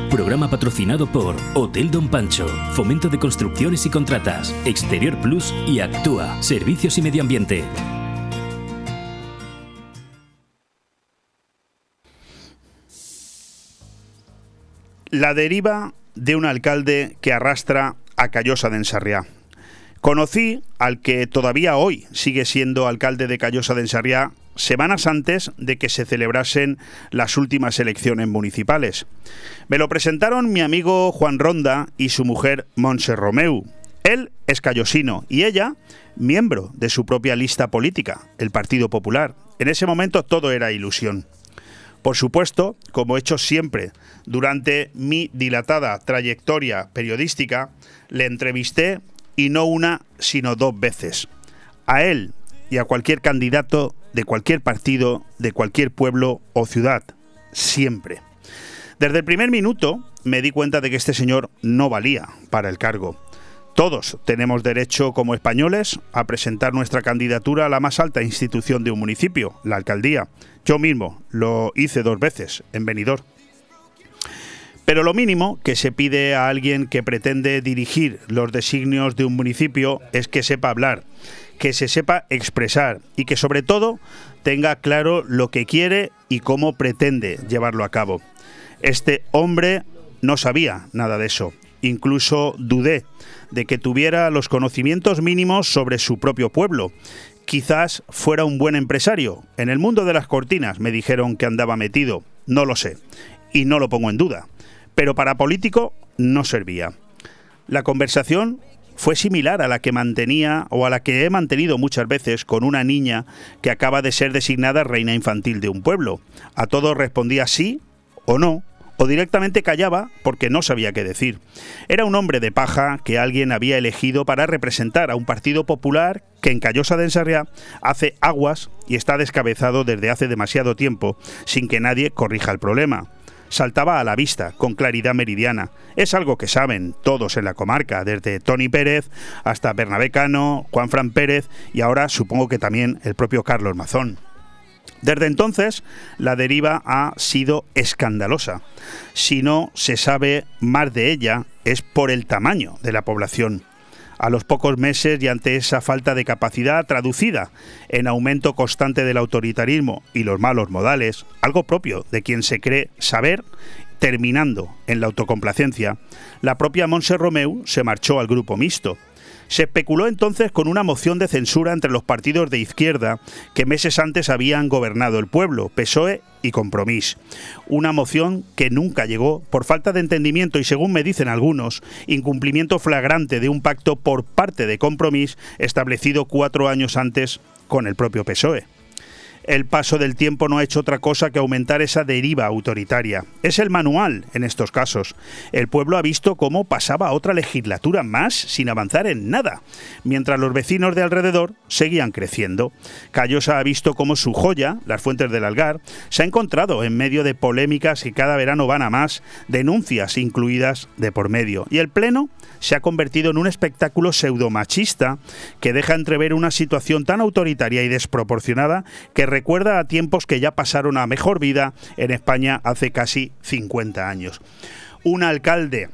Programa patrocinado por Hotel Don Pancho, Fomento de Construcciones y Contratas, Exterior Plus y Actúa, Servicios y Medio Ambiente. La deriva de un alcalde que arrastra a Callosa de Ensarriá. Conocí al que todavía hoy sigue siendo alcalde de Callosa de Ensarriá semanas antes de que se celebrasen las últimas elecciones municipales. Me lo presentaron mi amigo Juan Ronda y su mujer Monse Romeu. Él es callosino y ella miembro de su propia lista política, el Partido Popular. En ese momento todo era ilusión. Por supuesto, como he hecho siempre durante mi dilatada trayectoria periodística, le entrevisté y no una, sino dos veces. A él y a cualquier candidato de cualquier partido, de cualquier pueblo o ciudad, siempre. Desde el primer minuto me di cuenta de que este señor no valía para el cargo. Todos tenemos derecho como españoles a presentar nuestra candidatura a la más alta institución de un municipio, la alcaldía. Yo mismo lo hice dos veces en Benidorm. Pero lo mínimo que se pide a alguien que pretende dirigir los designios de un municipio es que sepa hablar, que se sepa expresar y que sobre todo tenga claro lo que quiere y cómo pretende llevarlo a cabo. Este hombre no sabía nada de eso. Incluso dudé de que tuviera los conocimientos mínimos sobre su propio pueblo. Quizás fuera un buen empresario. En el mundo de las cortinas me dijeron que andaba metido. No lo sé. Y no lo pongo en duda. Pero para político no servía. La conversación fue similar a la que mantenía o a la que he mantenido muchas veces con una niña que acaba de ser designada reina infantil de un pueblo. A todo respondía sí o no, o directamente callaba porque no sabía qué decir. Era un hombre de paja que alguien había elegido para representar a un partido popular que en Callosa de Ensarriá hace aguas y está descabezado desde hace demasiado tiempo sin que nadie corrija el problema saltaba a la vista con claridad meridiana. Es algo que saben todos en la comarca, desde Tony Pérez hasta Bernabé Cano, Juan Fran Pérez y ahora supongo que también el propio Carlos Mazón. Desde entonces, la deriva ha sido escandalosa. Si no se sabe más de ella, es por el tamaño de la población. A los pocos meses y ante esa falta de capacidad traducida en aumento constante del autoritarismo y los malos modales, algo propio de quien se cree saber, terminando en la autocomplacencia, la propia Monse Romeu se marchó al grupo mixto Se especuló entonces con una moción de censura entre los partidos de izquierda que meses antes habían gobernado el pueblo, PSOE y Compromís. Una moción que nunca llegó por falta de entendimiento y, según me dicen algunos, incumplimiento flagrante de un pacto por parte de Compromís establecido cuatro años antes con el propio PSOE el paso del tiempo no ha hecho otra cosa que aumentar esa deriva autoritaria. Es el manual en estos casos. El pueblo ha visto cómo pasaba otra legislatura más sin avanzar en nada, mientras los vecinos de alrededor seguían creciendo. Callosa ha visto cómo su joya, las fuentes del Algar, se ha encontrado en medio de polémicas que cada verano van a más, denuncias incluidas de por medio. Y el Pleno se ha convertido en un espectáculo pseudomachista que deja entrever una situación tan autoritaria y desproporcionada que recuerda a tiempos que ya pasaron a mejor vida en España hace casi 50 años. Un alcalde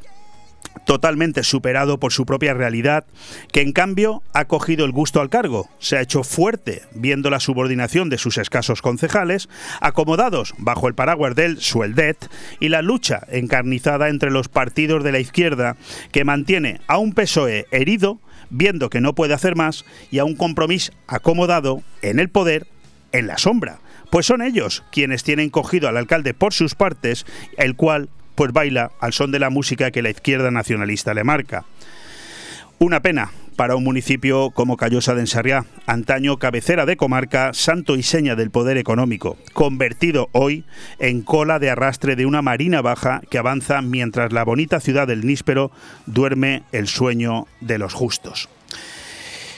totalmente superado por su propia realidad, que en cambio ha cogido el gusto al cargo, se ha hecho fuerte viendo la subordinación de sus escasos concejales, acomodados bajo el paraguas del sueldet y la lucha encarnizada entre los partidos de la izquierda que mantiene a un PSOE herido, viendo que no puede hacer más, y a un compromiso acomodado en el poder, en la sombra. Pues son ellos quienes tienen cogido al alcalde por sus partes, el cual pues baila al son de la música que la izquierda nacionalista le marca. Una pena para un municipio como Callosa de Ensarriá, antaño cabecera de comarca, santo y seña del poder económico, convertido hoy en cola de arrastre de una marina baja que avanza mientras la bonita ciudad del Níspero duerme el sueño de los justos.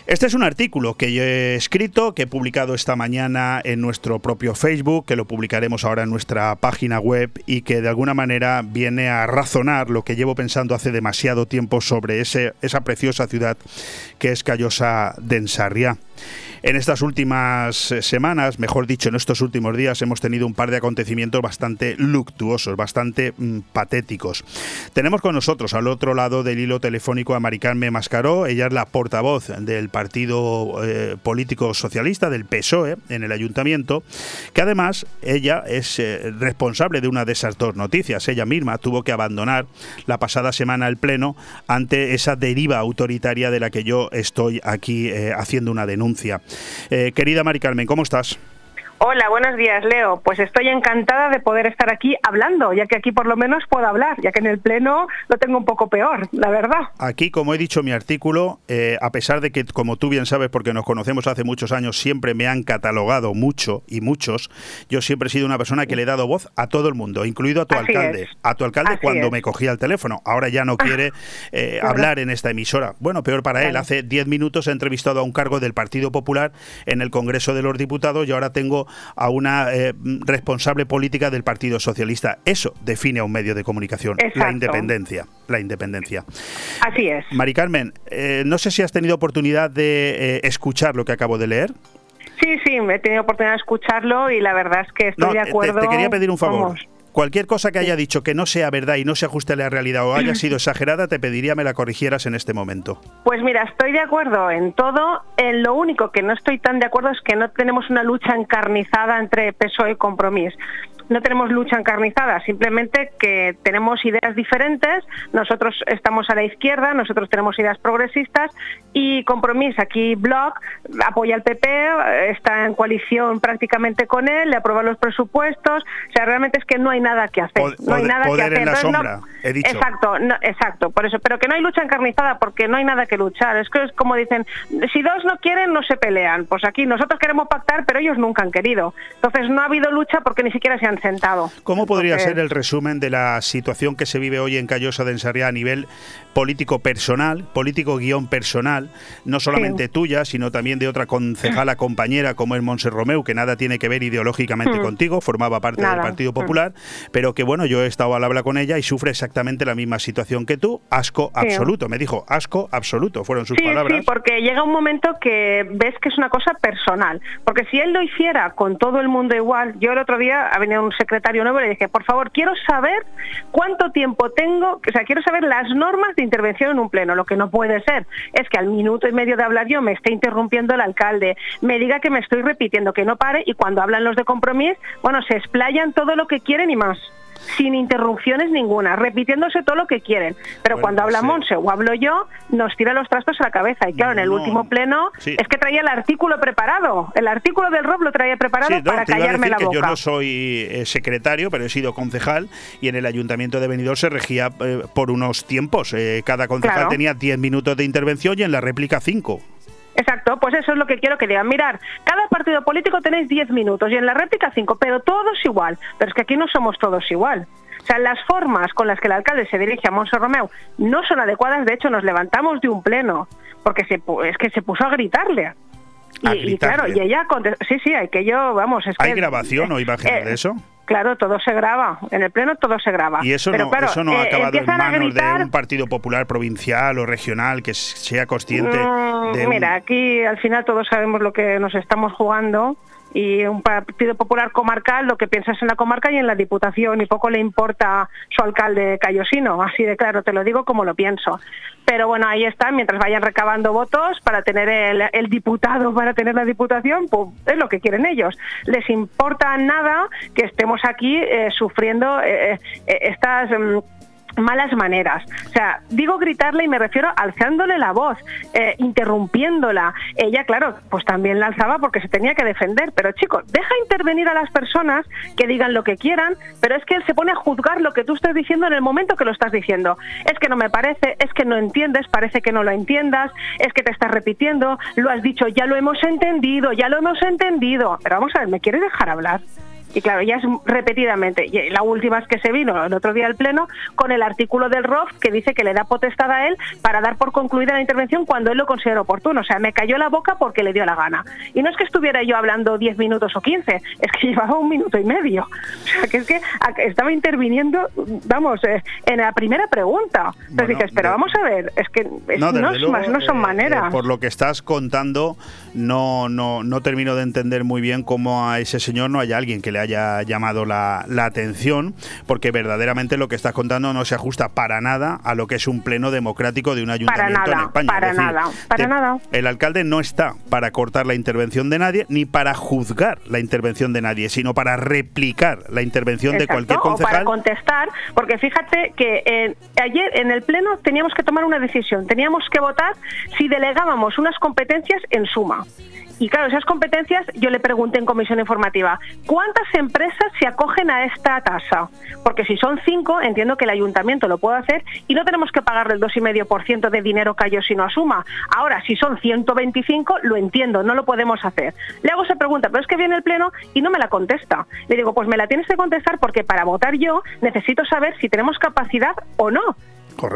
Este es un artículo que yo he escrito, que he publicado esta mañana en nuestro propio Facebook, que lo publicaremos ahora en nuestra página web y que de alguna manera viene a razonar lo que llevo pensando hace demasiado tiempo sobre esa preciosa ciudad que es Callosa de Ensarriá. En estas últimas eh, semanas, mejor dicho, en estos últimos días, hemos tenido un par de acontecimientos bastante luctuosos, bastante mm, patéticos. Tenemos con nosotros al otro lado del hilo telefónico a Maricarme Mascaró. Ella es la portavoz del Partido eh, Político Socialista, del PSOE, en el Ayuntamiento, que además ella es eh, responsable de una de esas dos noticias. Ella misma tuvo que abandonar la pasada semana el Pleno ante esa deriva autoritaria de la que yo estoy aquí haciendo una denuncia. Eh, querida Mari Carmen, ¿cómo estás? Hola, buenos días, Leo. Pues estoy encantada de poder estar aquí hablando, ya que aquí por lo menos puedo hablar, ya que en el Pleno lo tengo un poco peor, la verdad. Aquí, como he dicho en mi artículo, eh, a pesar de que, como tú bien sabes, porque nos conocemos hace muchos años, siempre me han catalogado mucho y muchos, yo siempre he sido una persona que le he dado voz a todo el mundo, incluido a tu alcalde. A tu alcalde cuando me cogía el teléfono. Ahora ya no <laughs> quiere eh, hablar en esta emisora. Bueno, peor para él. Hace diez minutos he entrevistado a un cargo del Partido Popular en el Congreso de los Diputados y ahora tengo a una eh, responsable política del Partido Socialista. Eso define a un medio de comunicación, la independencia. La independencia. Así es. Mari Carmen, eh, no sé si has tenido oportunidad de eh, escuchar lo que acabo de leer. Sí, sí, me he tenido oportunidad de escucharlo y la verdad es que estoy de acuerdo. Te, te, quería pedir un favor. Cualquier cosa que haya dicho que no sea verdad y no se ajuste a la realidad o haya <clears throat> sido exagerada, te pediría me la corrigieras en este momento. Pues mira, estoy de acuerdo en todo. En lo único que no estoy tan de acuerdo es que no tenemos una lucha encarnizada entre PSOE y Compromís no tenemos lucha encarnizada, simplemente que tenemos ideas diferentes, nosotros estamos a la izquierda, nosotros tenemos ideas progresistas y Compromís, aquí Bloc, apoya al PP, está en coalición prácticamente con él, le aprueba los presupuestos, o sea, realmente es que no hay nada que hacer, no hay nada que hacer. Exacto, exacto, por eso, pero que no hay lucha encarnizada porque no hay nada que luchar, es que es como dicen, si dos no quieren no se pelean, pues aquí nosotros queremos pactar, pero ellos nunca han querido. Entonces no ha habido lucha porque ni siquiera se han sentado. ¿Cómo podría ser el resumen de la situación que se vive hoy en Callosa de Ensarriá a nivel político personal, político guion personal, no solamente tuya, sino también de otra concejala <clears throat> compañera como es Monse Romeu, que nada tiene que ver ideológicamente hmm. contigo, formaba parte del Partido hmm. Popular, pero que bueno, yo he estado al habla con ella y sufre exactamente la misma situación que tú, asco absoluto, me dijo, asco absoluto, fueron sus palabras. Sí, porque llega un momento que ves que es una cosa personal, porque si él lo hiciera con todo el mundo igual, yo el otro día ha venido un secretario nuevo le dije, por favor, quiero saber cuánto tiempo tengo, o sea, quiero saber las normas de intervención en un pleno. Lo que no puede ser es que al minuto y medio de hablar yo me esté interrumpiendo el alcalde, me diga que me estoy repitiendo, que no pare y cuando hablan los de compromiso, bueno, se explayan todo lo que quieren y más. Sin interrupciones ninguna, repitiéndose todo lo que quieren. Pero Bueno, cuando pues, habla Monse o hablo yo, nos tira los trastos a la cabeza. Y claro, en el último pleno sí. es que traía el artículo preparado. El artículo del ROB lo traía preparado Sí, no, para callarme la boca. yo no soy eh, secretario, pero he sido concejal y en el ayuntamiento de Benidorm se regía eh, por unos tiempos. Eh, cada concejal Claro. tenía 10 minutos de intervención y en la réplica 5. Exacto, pues eso es lo que quiero que digan. Mirar, cada partido político tenéis 10 minutos y en la réplica 5, pero todos igual. Pero es que aquí no somos todos igual. O sea, las formas con las que el alcalde se dirige a Monse Romeu no son adecuadas. De hecho, nos levantamos de un pleno porque se, es que se puso a gritarle. Y, A y claro, y ella conte- sí, sí, hay que yo, vamos, es ¿Hay que- grabación o imágenes eh, de eso? Claro, todo se graba. En el pleno todo se graba. Y eso Pero no, claro, eso no ha eh, acabado en manos gritar- de un partido popular provincial o regional que sea consciente Mm, de un- Mira, aquí al final todos sabemos lo que nos estamos jugando y un partido popular comarcal lo que piensa es en la comarca y en la diputación y poco le importa su alcalde callosino, así de claro te lo digo como lo pienso. Pero bueno, ahí está, mientras vayan recabando votos para tener el, el diputado, <laughs> para tener la diputación, pues es lo que quieren ellos. Les importa nada que estemos aquí eh, sufriendo eh, eh, estas... mm, malas maneras. O sea, digo gritarle y me refiero alzándole la voz, eh, interrumpiéndola. Ella, claro, pues también la alzaba porque se tenía que defender. Pero chico, deja intervenir a las personas que digan lo que quieran, pero es que él se pone a juzgar lo que tú estás diciendo en el momento que lo estás diciendo. Es que no me parece, es que no entiendes, parece que no lo entiendas, es que te estás repitiendo, lo has dicho, ya lo hemos entendido, ya lo hemos entendido. Pero vamos a ver, ¿me quieres dejar hablar? Y claro, ya es repetidamente. La última es que se vino el otro día al Pleno con el artículo del ROF que dice que le da potestad a él para dar por concluida la intervención cuando él lo considera oportuno. O sea, me cayó la boca porque le dio la gana. Y no es que estuviera yo hablando 10 minutos o 15, es que <laughs> llevaba un minuto y medio. O sea, que es que estaba interviniendo, vamos, eh, en la primera pregunta. Entonces Bueno, dices, pero de- vamos a ver, es que es- no, luego, son eh, maneras. eh, por lo que estás contando, no, no, no termino de entender muy bien cómo a ese señor no haya alguien que le haya llamado la, la atención, porque verdaderamente lo que estás contando no se ajusta para nada a lo que es un pleno democrático de un ayuntamiento en nada, España. para decir, nada, para nada. El alcalde no está para cortar la intervención de nadie ni para juzgar la intervención de nadie, sino para replicar la intervención de cualquier O para concejal. contestar, porque fíjate que eh, ayer en el Pleno teníamos que tomar una decisión, teníamos que votar si delegábamos unas competencias en suma. Y claro, esas competencias, yo le pregunté en comisión informativa, ¿cuántas empresas se acogen a esta tasa? Porque si son cinco, entiendo que el ayuntamiento lo puede hacer y no tenemos que pagarle el 2,5% de dinero que yo si no asuma. Ahora, si son 125, lo entiendo, no lo podemos hacer. Le hago esa pregunta, pero es que viene el pleno y no me la contesta. Le digo, pues me la tienes que contestar porque para votar yo necesito saber si tenemos capacidad o no.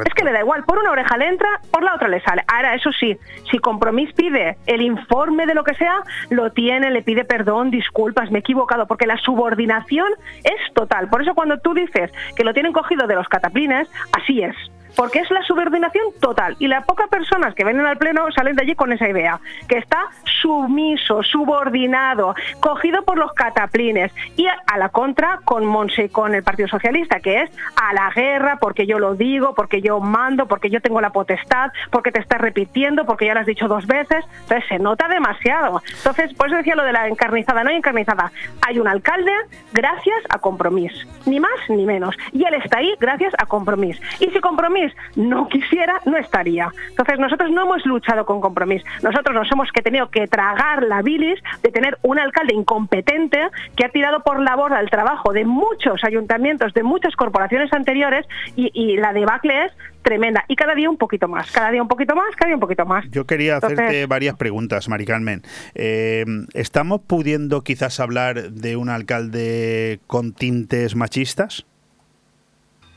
Es que le da igual, por una oreja le entra, por la otra le sale. Ahora, eso sí, si Compromís pide el informe de lo que sea, lo tiene, le pide perdón, disculpas, me he equivocado, porque la subordinación es total. Por eso cuando tú dices que lo tienen cogido de los cataplines, así es. Porque es la subordinación total. Y las pocas personas que vienen al pleno salen de allí con esa idea, que está sumiso, subordinado, cogido por los cataplines. Y a la contra con Monse y con el Partido Socialista, que es a la guerra, porque yo lo digo, porque yo mando, porque yo tengo la potestad, porque te estás repitiendo, porque ya lo has dicho dos veces. Entonces se nota demasiado. Entonces, por eso decía lo de la encarnizada. No hay encarnizada. Hay un alcalde gracias a Compromís. Ni más ni menos. Y él está ahí gracias a Compromís. Y si Compromís no quisiera, no estaría. Entonces nosotros no hemos luchado con Compromís. Nosotros nos hemos que tenido que tragar la bilis de tener un alcalde incompetente que ha tirado por la borda el trabajo de muchos ayuntamientos, de muchas corporaciones anteriores y, y la debacle es tremenda. Y cada día un poquito más, cada día un poquito más, cada día un poquito más. Yo quería hacerte varias preguntas, Mari Carmen. Eh, ¿Estamos pudiendo quizás hablar de un alcalde con tintes machistas?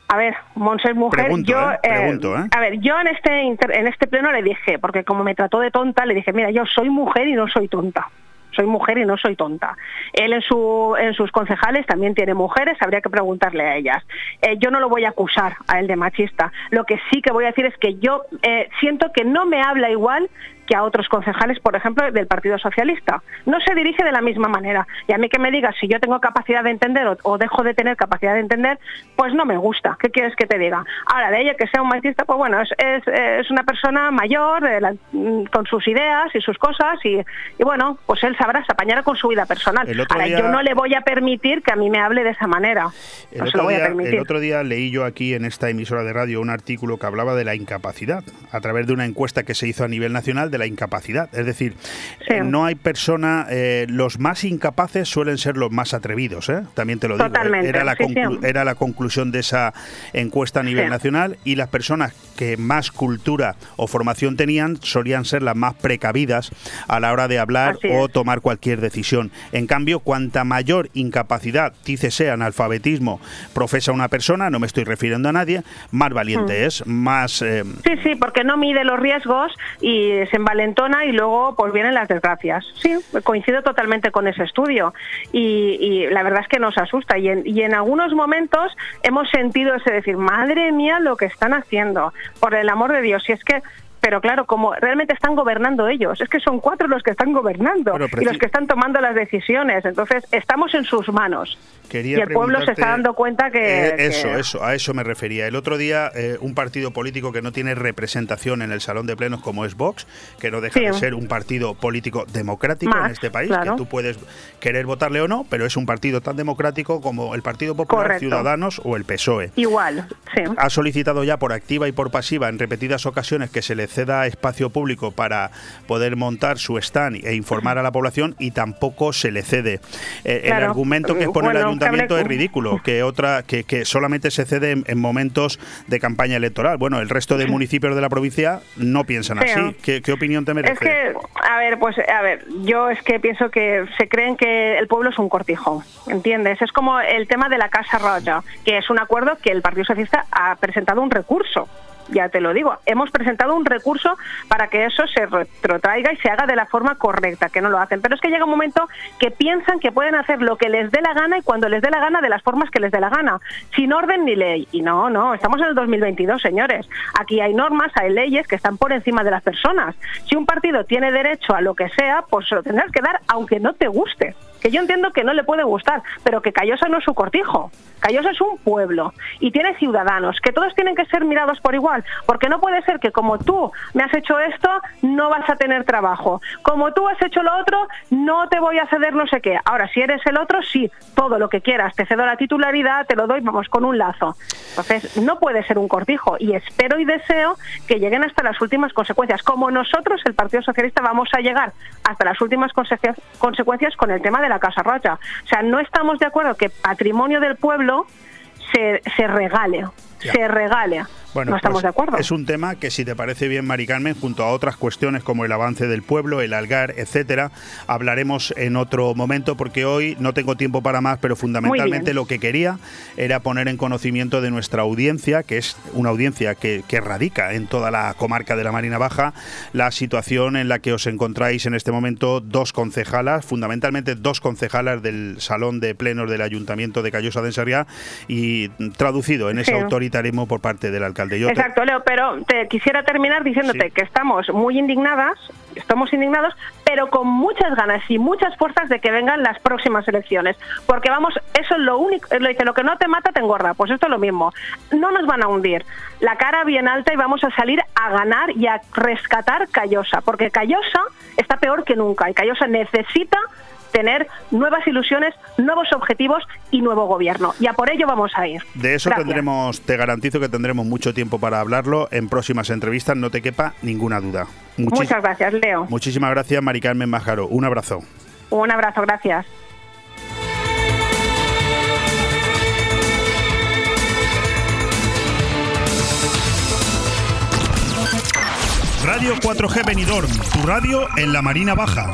A ver, Monse es mujer. Pregunto, yo, ¿eh? Pregunto, ¿eh? A ver, yo en este inter- en este pleno le dije, porque como me trató de tonta, le dije, mira, yo soy mujer y no soy tonta. Soy mujer y no soy tonta. Él en, su, en sus concejales también tiene mujeres, habría que preguntarle a ellas. Eh, yo no lo voy a acusar a él de machista. Lo que sí que voy a decir es que yo eh, siento que no me habla igual que a otros concejales, por ejemplo, del Partido Socialista. No se dirige de la misma manera. Y a mí que me digas si yo tengo capacidad de entender o, dejo de tener capacidad de entender, pues no me gusta. ¿Qué quieres que te diga? Ahora, de ella que sea un maestista, pues bueno, es, es, una persona mayor, mm, con sus ideas y sus cosas, y, bueno, pues él sabrá, se apañará con su vida personal. Ahora, yo no le voy a permitir que a mí me hable de esa manera. El, otro día, el otro día leí yo aquí en esta emisora de radio un artículo que hablaba de la incapacidad, a través de una encuesta que se hizo a nivel nacional de la incapacidad. Es decir, eh, no hay persona, eh, los más incapaces suelen ser los más atrevidos, ¿eh? también te lo digo. Era la, era la conclusión de esa encuesta a nivel nacional y las personas que más cultura o formación tenían solían ser las más precavidas a la hora de hablar o tomar cualquier decisión. En cambio, cuanta mayor incapacidad, sea analfabetismo, profesa una persona, no me estoy refiriendo a nadie, más valiente hmm. es, más... Eh, sí, sí, porque no mide los riesgos y se envalentona y luego pues vienen las desgracias. Sí, coincido totalmente con ese estudio y, la verdad es que nos asusta y en, y en algunos momentos hemos sentido ese decir, madre mía lo que están haciendo, por el amor de Dios, y es que pero claro, como realmente están gobernando ellos, es que son cuatro los que están gobernando y los que están tomando las decisiones, entonces estamos en sus manos. y el pueblo se está dando cuenta que... Eh, eso, eso, a eso me refería. El otro día, eh, un partido político que no tiene representación en el Salón de Plenos como es Vox, que no deja de ser un partido político democrático en este país, que tú puedes querer votarle o no, pero es un partido tan democrático como el Partido Popular, Ciudadanos o el PSOE. Igual, sí. Ha solicitado ya por activa y por pasiva en repetidas ocasiones que se le ceda espacio público para poder montar su stand e informar a la población y tampoco se le cede. Eh, el argumento que expone el ayuntamiento es ridículo, que otra que, que solamente se cede en, momentos de campaña electoral. Bueno, el resto de municipios de la provincia no piensan así. ¿Qué, opinión te merece? Es que, a ver, pues, a ver, yo es que pienso que se creen que el pueblo es un cortijo, ¿entiendes? Es como el tema de la Casa Roja, que es un acuerdo que el Partido Socialista ha presentado un recurso ya te lo digo, hemos presentado un recurso para que eso se retrotraiga y se haga de la forma correcta, que no lo hacen. Pero es que llega un momento que piensan que pueden hacer lo que les dé la gana y cuando les dé la gana de las formas que les dé la gana, sin orden ni ley. Y no, no, estamos en el 2022, señores. Aquí hay normas, hay leyes que están por encima de las personas. Si un partido tiene derecho a lo que sea, pues lo tendrás que dar aunque no te guste que yo entiendo que no le puede gustar, pero que Callosa no es su cortijo. Callosa es un pueblo y tiene ciudadanos, que todos tienen que ser mirados por igual, porque no puede ser que como tú me has hecho esto, no vas a tener trabajo. Como tú has hecho lo otro, no te voy a ceder no sé qué. Ahora, si eres el otro, sí, todo lo que quieras, te cedo la titularidad, te lo doy, vamos, con un lazo. Entonces, no puede ser un cortijo y espero y deseo que lleguen hasta las últimas consecuencias, como nosotros, el Partido Socialista, vamos a llegar hasta las últimas consecuencias con el tema de la Casa Rocha. O sea, no estamos de acuerdo que patrimonio del pueblo se, se regale, se regale. Bueno, no estamos pues de acuerdo. Es un tema que, si te parece bien, Mari Carmen, junto a otras cuestiones como el avance del pueblo, el algar, etcétera, hablaremos en otro momento, porque hoy no tengo tiempo para más, pero fundamentalmente lo que quería era poner en conocimiento de nuestra audiencia, que es una audiencia que, que radica en toda la comarca de la Marina Baja, la situación en la que os encontráis en este momento dos concejalas, fundamentalmente dos concejalas del Salón de Plenos del Ayuntamiento de Callosa de Ensarriá, y traducido en ese autoritarismo por parte del alcalde. Exacto, Leo, pero te quisiera terminar diciéndote que estamos muy indignadas, estamos indignados, pero con muchas ganas y muchas fuerzas de que vengan las próximas elecciones, porque vamos, eso es lo único, lo dice, lo que no te mata te engorda, pues esto es lo mismo. No nos van a hundir. La cara bien alta y vamos a salir a ganar y a rescatar Callosa, porque Callosa está peor que nunca y Callosa necesita tener nuevas ilusiones, nuevos objetivos y nuevo gobierno. Y a por ello vamos a ir. De eso tendremos, te garantizo que tendremos mucho tiempo para hablarlo en próximas entrevistas, no te quepa ninguna duda. Muchas gracias, Leo. Muchísimas gracias, Mari Carmen Majaro. Un abrazo. Un abrazo, gracias. Radio 4G Benidorm, tu radio en la Marina Baja.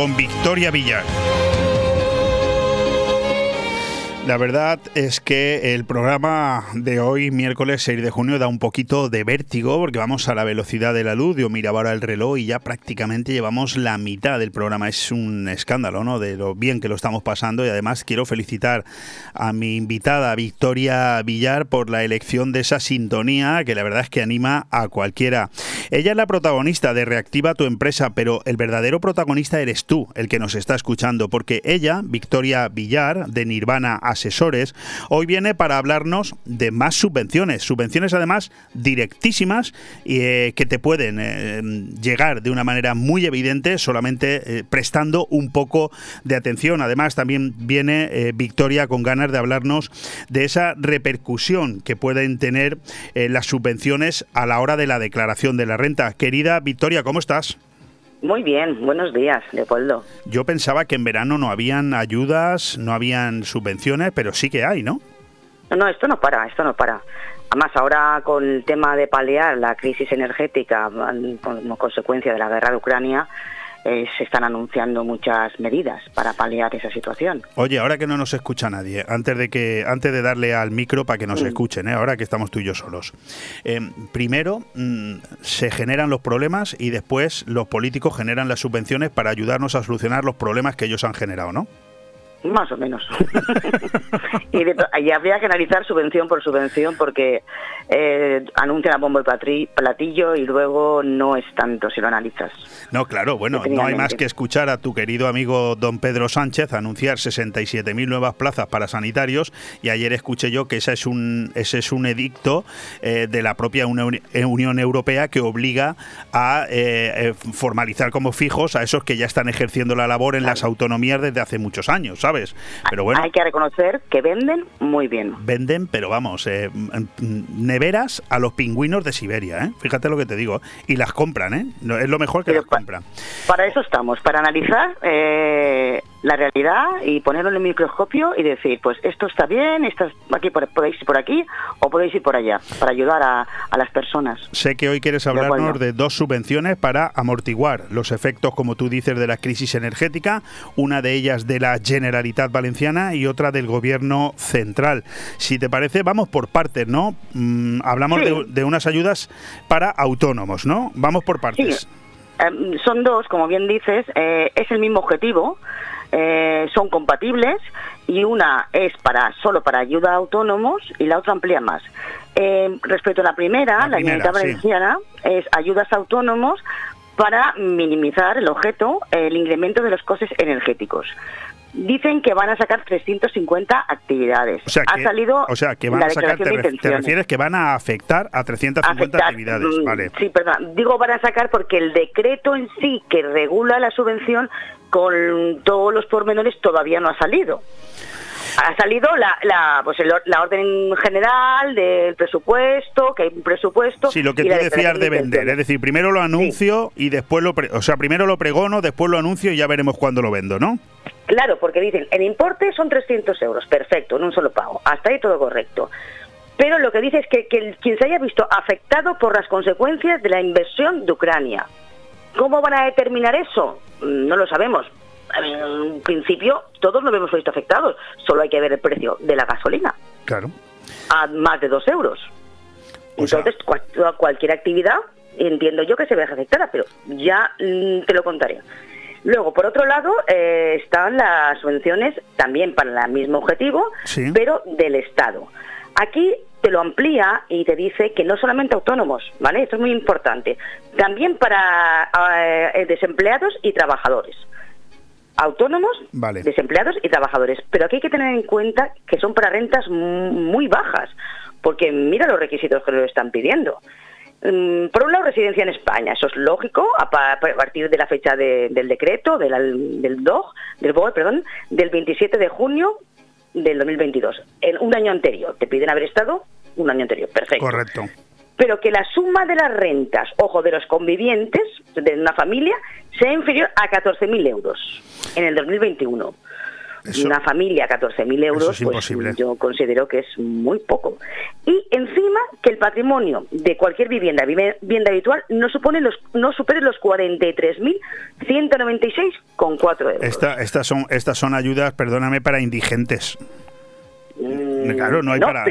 con Victoria Villar. La verdad es que el programa de hoy, miércoles 6 de junio, da un poquito de vértigo porque vamos a la velocidad de la luz. Yo miraba ahora el reloj y ya prácticamente llevamos la mitad del programa. Es un escándalo, ¿no? De lo bien que lo estamos pasando y además quiero felicitar a mi invitada Victoria Villar por la elección de esa sintonía que la verdad es que anima a cualquiera. Ella es la protagonista de Reactiva tu empresa, pero el verdadero protagonista eres tú, el que nos está escuchando, porque ella, Victoria Villar, de Nirvana asesores, hoy viene para hablarnos de más subvenciones, subvenciones además directísimas eh, que te pueden eh, llegar de una manera muy evidente solamente eh, prestando un poco de atención. Además también viene Victoria con ganas de hablarnos de esa repercusión que pueden tener las subvenciones a la hora de la declaración de la renta. Querida Victoria, ¿cómo estás? Muy bien, buenos días, Leopoldo. Yo pensaba que en verano no habían ayudas, no habían subvenciones, pero sí que hay, ¿no? No, no, esto no para, esto no para. Además, ahora con el tema de paliar la crisis energética como consecuencia de la guerra de Ucrania, eh, se están anunciando muchas medidas para paliar esa situación. Oye, ahora que no nos escucha nadie, antes de que antes de darle al micro para que nos mm. escuchen, ¿eh? ahora que estamos tú y yo solos, eh, primero mm, se generan los problemas y después los políticos generan las subvenciones para ayudarnos a solucionar los problemas que ellos han generado, ¿no? Más o menos. <laughs> y, habría que analizar subvención por subvención porque eh, anuncian a bombo y platillo y luego no es tanto si lo analizas. No, claro, bueno, no hay más que escuchar a tu querido amigo don Pedro Sánchez anunciar 67.000 nuevas plazas para sanitarios y ayer escuché yo que ese es un, ese es un edicto eh, de la propia eh, Unión Europea que obliga a eh, formalizar como fijos a esos que ya están ejerciendo la labor en las autonomías desde hace muchos años, pero bueno. Hay que reconocer que venden muy bien. Venden, pero vamos, eh, neveras a los pingüinos de Siberia, ¿eh? Fíjate lo que te digo. Y las compran, ¿eh? Es lo mejor que las compran. Para eso estamos, para analizar eh, la realidad y ponerlo en el microscopio y decir, pues esto está bien, esto aquí podéis ir por aquí o podéis ir por allá, para ayudar a, las personas. Sé que hoy quieres hablarnos de, dos subvenciones para amortiguar los efectos, como tú dices, de la crisis energética, una de ellas de la Generalitat Valenciana y otra del Gobierno Central. Si te parece, vamos por partes, ¿no? Mm, hablamos de, unas ayudas para autónomos, ¿no? Vamos por partes. Em, son dos, como bien dices, eh, es el mismo objetivo, eh, son compatibles y una es para solo para ayuda a autónomos y la otra amplía más. Eh, respecto a la primera, la, la Valenciana es ayudas a autónomos para minimizar el objeto, el incremento de los costes energéticos dicen que van a sacar 350 actividades. O sea, que, ha salido o sea, que van a sacar, te, refieres que van a afectar a 350 actividades, mm, vale. Sí, perdón, digo van a sacar porque el decreto en sí que regula la subvención con todos los pormenores todavía no ha salido ha salido la, la, pues la orden general del presupuesto, que hay un presupuesto. Sí, lo que tú decías de vender, es decir, primero lo anuncio y después lo, o sea, primero lo pregono, después lo anuncio y ya veremos cuándo lo vendo, ¿no? Claro, porque dicen, el importe son 300 euros, perfecto, en un solo pago, hasta ahí todo correcto. Pero lo que dice es que, que quien se haya visto afectado por las consecuencias de la inversión de Ucrania. ¿Cómo van a determinar eso? Mm, no lo sabemos. En principio, todos nos hemos visto afectados. Solo hay que ver el precio de la gasolina. Claro. A más de dos euros. Entonces, cualquier actividad, entiendo yo que se ve afectada, pero ya mm, te lo contaré. Luego, por otro lado, eh, están las subvenciones también para el mismo objetivo, pero del Estado. Aquí te lo amplía y te dice que no solamente autónomos, ¿vale? Esto es muy importante. También para eh, desempleados y trabajadores. Autónomos, desempleados y trabajadores. Pero aquí hay que tener en cuenta que son para rentas muy bajas, porque mira los requisitos que lo están pidiendo. Mm, por un lado, residencia en España, eso es lógico, a partir de la fecha del decreto, del, del DOG, del BOE, perdón, del 27 de junio del 2022. En un año anterior, te piden haber estado un año anterior, perfecto. Correcto. Pero que la suma de las rentas, ojo, de los convivientes de una familia, sea inferior a 14.000 euros en el 2021 una familia 14.000 euros, pues yo considero que es muy poco. Y encima que el patrimonio de cualquier vivienda, vivienda habitual, no supone los no supere los 43.196,4 euros. estas son estas son ayudas, perdóname, para indigentes. Mm, claro, no hay para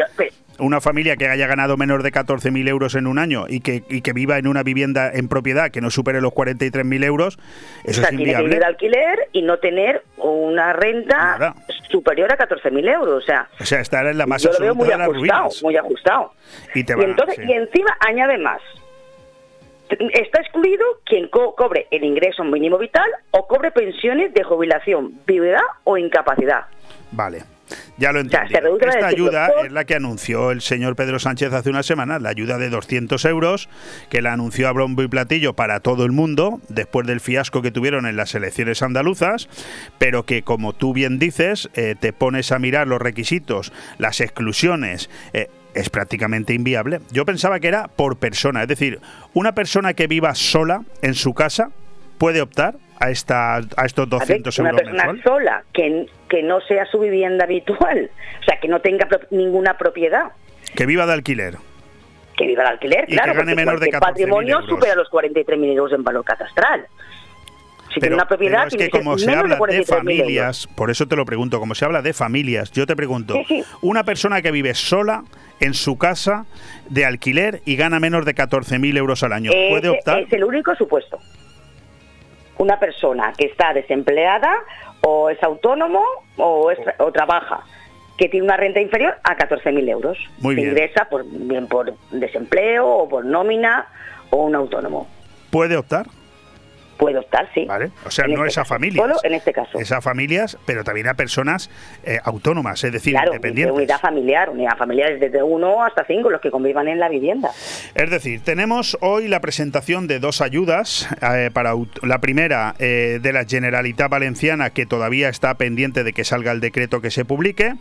una familia que haya ganado menos de 14.000 euros en un año y que, y que viva en una vivienda en propiedad que no supere los 43.000 euros, eso es inviable. Tiene que de alquiler y no tener una renta superior a 14.000 euros. O sea, o sea, estar en la más yo lo veo muy ajustado, muy ajustado. Y, entonces, y encima añade más. Está excluido quien cobre el ingreso mínimo vital o cobre pensiones de jubilación, viudedad o incapacidad. Vale. Ya lo entiendo. Esta ayuda es la que anunció el señor Pedro Sánchez hace unas semanas, la ayuda de 200 euros, que la anunció a Brombo y Platillo para todo el mundo, después del fiasco que tuvieron en las elecciones andaluzas, pero que, como tú bien dices, eh, te pones a mirar los requisitos, las exclusiones. Eh, es prácticamente inviable. Yo pensaba que era por persona, es decir, una persona que viva sola en su casa puede optar a, esta, a estos 200 euros Una persona sola que, que no sea su vivienda habitual, o sea, que no tenga ninguna propiedad. Que viva de alquiler. Que viva de alquiler, claro. Que gane menos de patrimonio supera los 43.000 euros en valor catastral. Si tiene una propiedad, es que como se habla de, familias, por eso te lo pregunto, como se habla de familias, yo te pregunto, una persona que vive sola en su casa de alquiler y gana menos de 14.000 euros al año, ¿puede optar? Es el único supuesto una persona que está desempleada o es autónomo o, o trabaja que tiene una renta inferior a 14.000 euros. Muy bien. ingresa por, bien por desempleo o por nómina o un autónomo. ¿Puede optar? Puede optar, sí. Vale, o sea, no es a este familias. Solo en este caso. Es a familias, pero también a personas eh, autónomas, es decir, claro, independientes. unidad familiar, unidad familiar es desde uno hasta cinco los que convivan en la vivienda. Es decir, tenemos hoy la presentación de dos ayudas. Eh, para La primera eh, de la Generalitat Valenciana, que todavía está pendiente de que salga el decreto que se publique,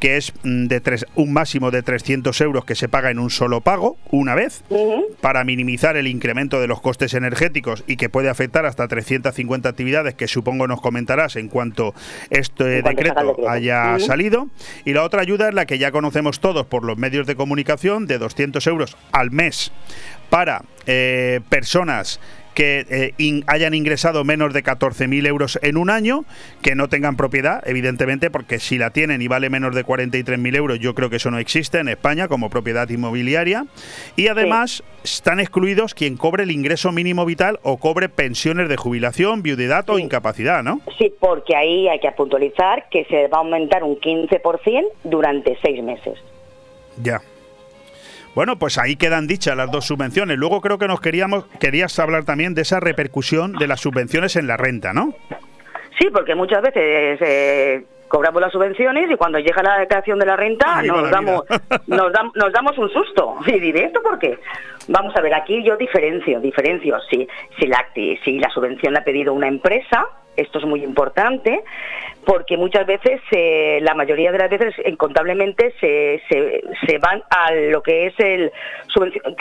que es mm, de tres, un máximo de 300 euros que se paga en un solo pago, una vez, para minimizar el incremento de los costes energéticos y que puede afectar ofertar hasta 350 actividades que supongo nos comentarás en cuanto este decreto, haya salido. Y la otra ayuda es la que ya conocemos todos por los medios de comunicación de 200 euros al mes para eh, personas que eh, hayan ingresado menos de 14.000 euros en un año, que no tengan propiedad, evidentemente, porque si la tienen y vale menos de 43.000 euros, yo creo que eso no existe en España como propiedad inmobiliaria. Y además están excluidos quien cobre el ingreso mínimo vital o cobre pensiones de jubilación, viudedad o incapacidad, ¿no? Sí, porque ahí hay que puntualizar que se va a aumentar un 15% durante seis meses. Ya. Bueno, pues ahí quedan dichas las dos subvenciones. Luego creo que nos queríamos querías hablar también de esa repercusión de las subvenciones en la renta, ¿no? Sí, porque muchas veces eh, cobramos las subvenciones y cuando llega la declaración de la renta nos damos, nos, nos, damos un susto. <laughs> Y diré, ¿esto por qué? Vamos a ver, aquí yo diferencio, diferencio. Si, si, la, si la subvención la ha pedido una empresa, esto es muy importante, porque muchas veces, eh, la mayoría de las veces, incontablemente, se, se, van a lo que es el...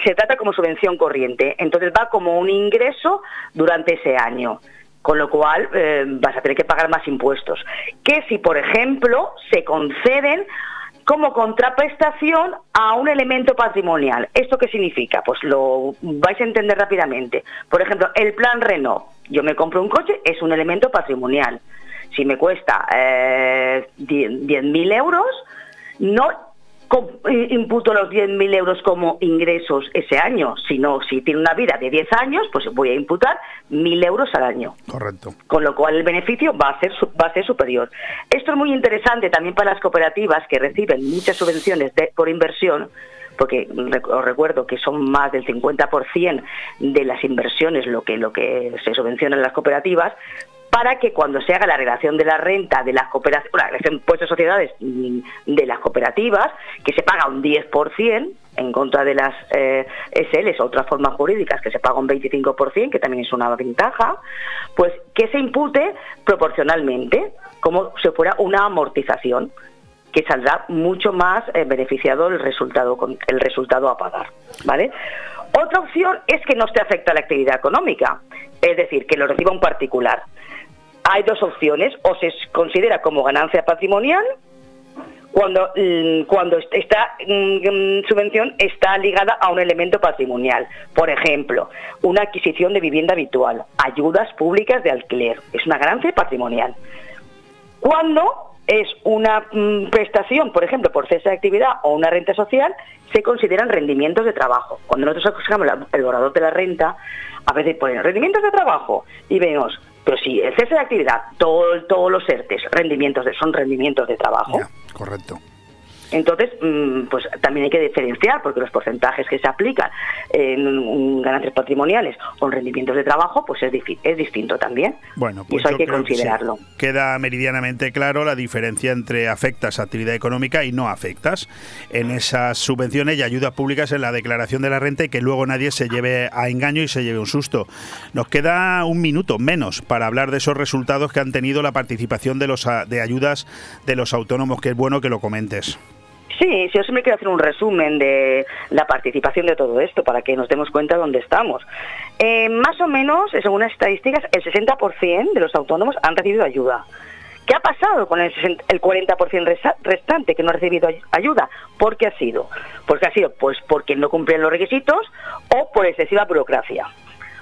Se trata como subvención corriente. Entonces va como un ingreso durante ese año con lo cual eh, vas a tener que pagar más impuestos. Que si, por ejemplo, se conceden como contraprestación a un elemento patrimonial. ¿Esto qué significa? Pues lo vais a entender rápidamente. Por ejemplo, el plan Renault. Yo me compro un coche, es un elemento patrimonial. Si me cuesta eh, 10.000 euros, no imputo los 10.000 euros como ingresos ese año, sino si tiene una vida de 10 años, pues voy a imputar 1.000 euros al año. Correcto. Con lo cual el beneficio va a ser, va a ser superior. Esto es muy interesante también para las cooperativas que reciben muchas subvenciones por inversión, porque os recuerdo que son más del 50% de las inversiones lo que, lo que se subvenciona en las cooperativas, para que cuando se haga la relación de la renta de las cooperativas, la impuestos de sociedades mm, de las cooperativas, que se paga un 10% en contra de las eh, SLs o otras formas jurídicas que se paga un 25%, que también es una ventaja, pues que se impute proporcionalmente, como si fuera una amortización que saldrá mucho más eh, beneficiado el resultado el resultado a pagar, ¿vale? Otra opción es que no se afecta a la actividad económica, es decir, que lo reciba un particular hay dos opciones, o se considera como ganancia patrimonial cuando, mm, cuando esta mm, subvención está ligada a un elemento patrimonial. Por ejemplo, una adquisición de vivienda habitual, ayudas públicas de alquiler, es una ganancia patrimonial. Cuando es una mm, prestación, por ejemplo, por cese de actividad o una renta social, se consideran rendimientos de trabajo. Cuando nosotros sacamos el borrador de la renta, a veces ponen rendimientos de trabajo y vemos pero si el cese de actividad, todo, todos los ERTES, rendimientos de, son rendimientos de trabajo. correcto. Entonces, mm, pues también hay que diferenciar, porque los porcentajes que se aplican en ganancias patrimoniales o en rendimientos de trabajo, pues es, es distinto también. Bueno, pues eso hay que considerarlo. Queda meridianamente claro la diferencia entre afectas a actividad económica y no afectas en esas subvenciones y ayudas públicas en la declaración de la renta y que luego nadie se lleve a engaño y se lleve un susto. Nos queda un minuto menos para hablar de esos resultados que han tenido la participación de los de ayudas de los autónomos, que es bueno que lo comentes. Sí, yo siempre quiero hacer un resumen de la participación de todo esto para que nos demos cuenta de dónde estamos. Eh, más o menos, según las estadísticas, el 60% de los autónomos han recibido ayuda. ¿Qué ha pasado con el, el 40% restante que no ha recibido ayuda? ¿Por qué ha sido? Porque ha sido pues porque no cumplen los requisitos o por excesiva burocracia.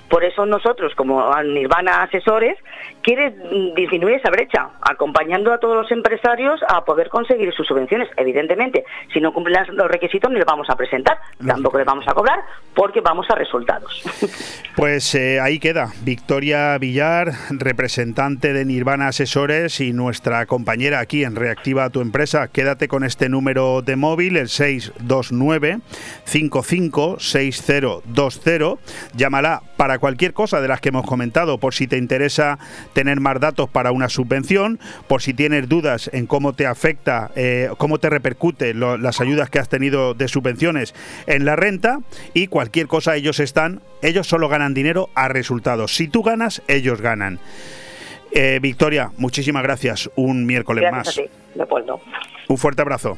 Por eso nosotros, como Nirvana Asesores, quiere disminuir esa brecha, acompañando a todos los empresarios a poder conseguir sus subvenciones. Evidentemente, si no cumplen los requisitos, no les vamos a presentar, tampoco les vamos a cobrar, porque vamos a resultados. <laughs> Pues eh, ahí queda. Victoria Villar, representante de Nirvana Asesores y nuestra compañera aquí en Reactiva tu empresa. Quédate con este número de móvil, el 629 556020. Llámala para cualquier cosa de las que hemos comentado, por si te interesa tener más datos para una subvención, por si tienes dudas en cómo te afecta, eh, cómo te repercute las ayudas que has tenido de subvenciones en la renta y cualquier cosa ellos están, ellos solo ganan dinero a resultados. Si tú ganas, ellos ganan. Eh, Victoria, muchísimas gracias. Un miércoles más. Un fuerte abrazo.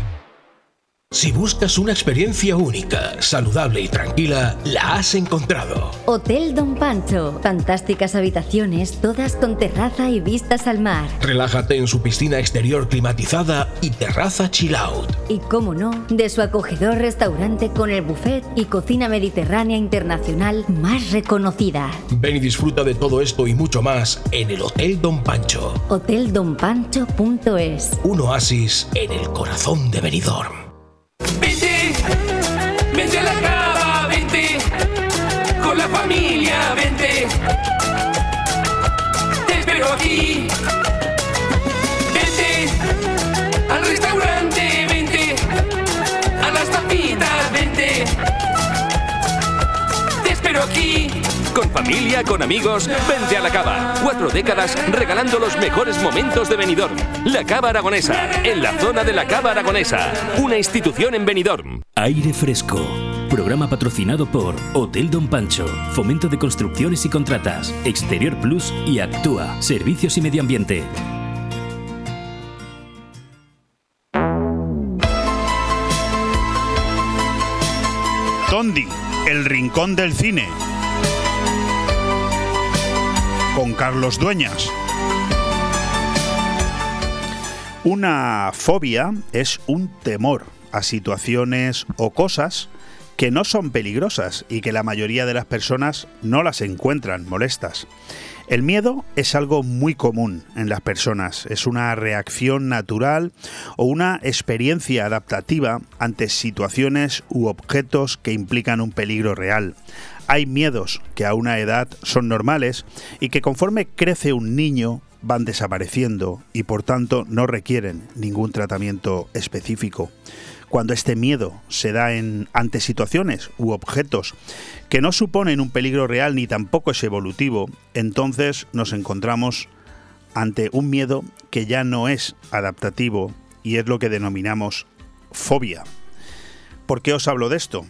Si buscas una experiencia única, saludable y tranquila, la has encontrado. Hotel Don Pancho. Fantásticas habitaciones, todas con terraza y vistas al mar. Relájate en su piscina exterior climatizada y terraza chill out. Y cómo no, de su acogedor restaurante con el buffet y cocina mediterránea internacional más reconocida. Ven y disfruta de todo esto y mucho más en el Hotel Don Pancho. Hoteldonpancho.es. Un oasis en el corazón de Benidorm. Vente, vente a la cava, vente, con la familia, vente. Te espero aquí. Familia, con amigos, vente a la cava. Cuatro décadas regalando los mejores momentos de Benidorm. La Cava Aragonesa, en la zona de la Cava Aragonesa. Una institución en Benidorm. Aire Fresco. Programa patrocinado por Hotel Don Pancho, Fomento de Construcciones y Contratas, Exterior Plus y Actúa, Servicios y Medio Ambiente. Tondi, el rincón del cine. Con Carlos Dueñas. Una fobia es un temor a situaciones o cosas que no son peligrosas y que la mayoría de las personas no las encuentran molestas. El miedo es algo muy común en las personas, es una reacción natural o una experiencia adaptativa ante situaciones u objetos que implican un peligro real. Hay miedos que a una edad son normales y que conforme crece un niño van desapareciendo y por tanto no requieren ningún tratamiento específico cuando este miedo se da en, ante situaciones u objetos que no suponen un peligro real ni tampoco es evolutivo, entonces nos encontramos ante un miedo que ya no es adaptativo y es lo que denominamos fobia. ¿Por qué os hablo de esto?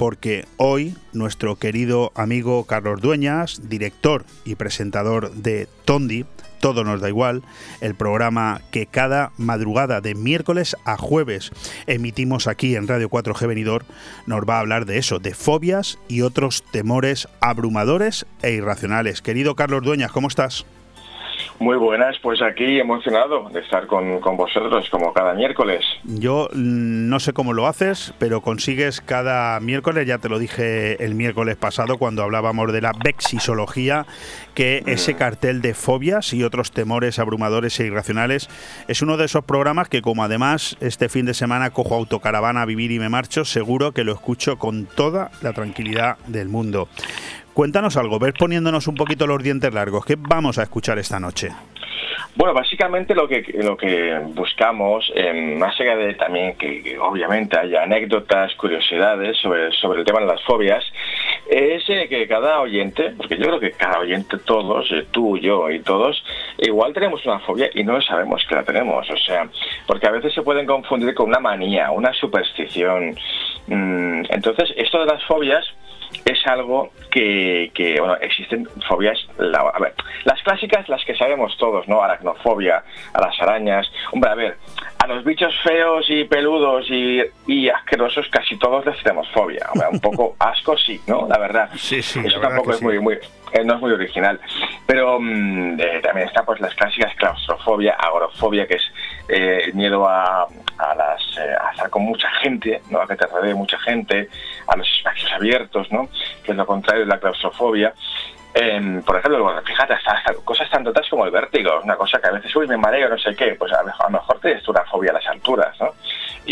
Porque hoy nuestro querido amigo Carlos Dueñas, director y presentador de Tondi, todo nos da igual, el programa que cada madrugada de miércoles a jueves emitimos aquí en Radio 4G Venidor, nos va a hablar de eso, de fobias y otros temores abrumadores e irracionales. Querido Carlos Dueñas, ¿cómo estás? Muy buenas, pues aquí emocionado de estar con, vosotros como cada miércoles. Yo no sé cómo lo haces, pero consigues cada miércoles, ya te lo dije el miércoles pasado cuando hablábamos de la vexisología, que ese cartel de fobias y otros temores abrumadores e irracionales es uno de esos programas que como además este fin de semana cojo autocaravana a vivir y me marcho, seguro que lo escucho con toda la tranquilidad del mundo. Cuéntanos algo, ves poniéndonos un poquito los dientes largos. ¿Qué vamos a escuchar esta noche? Bueno, básicamente lo que, lo que buscamos, más allá de también que, obviamente haya anécdotas, curiosidades sobre, sobre el tema de las fobias, es eh, que cada oyente, porque yo creo que cada oyente, todos, eh, tú, yo y todos, igual tenemos una fobia y no sabemos que la tenemos. O sea, porque a veces se pueden confundir con una manía, una superstición. Mm, entonces, esto de las fobias es algo que, que, bueno, existen fobias, la- a ver, las clásicas, las que sabemos todos, ¿no? Aracnofobia, a las arañas, hombre, a ver, a los bichos feos y peludos y, y asquerosos casi todos les tenemos fobia, Hombre, un poco <laughs> asco sí, ¿no? La verdad. Sí, sí, la Eso verdad tampoco que es sí. muy, muy, eh, no es muy original. Pero mm, eh, también está pues las clásicas claustrofobia, agorofobia, que es eh, el miedo a, a las a estar con mucha gente, ¿no? A que te rodee mucha gente, a los espacios abiertos, ¿no? Que es lo contrario de la claustrofobia. Em, por ejemplo, bueno, fíjate, cosas tan tontas como el vértigo, una cosa que a veces, uy, me mareo, no sé qué, pues a lo mejor, a lo tienes tú una fobia a las alturas, ¿no?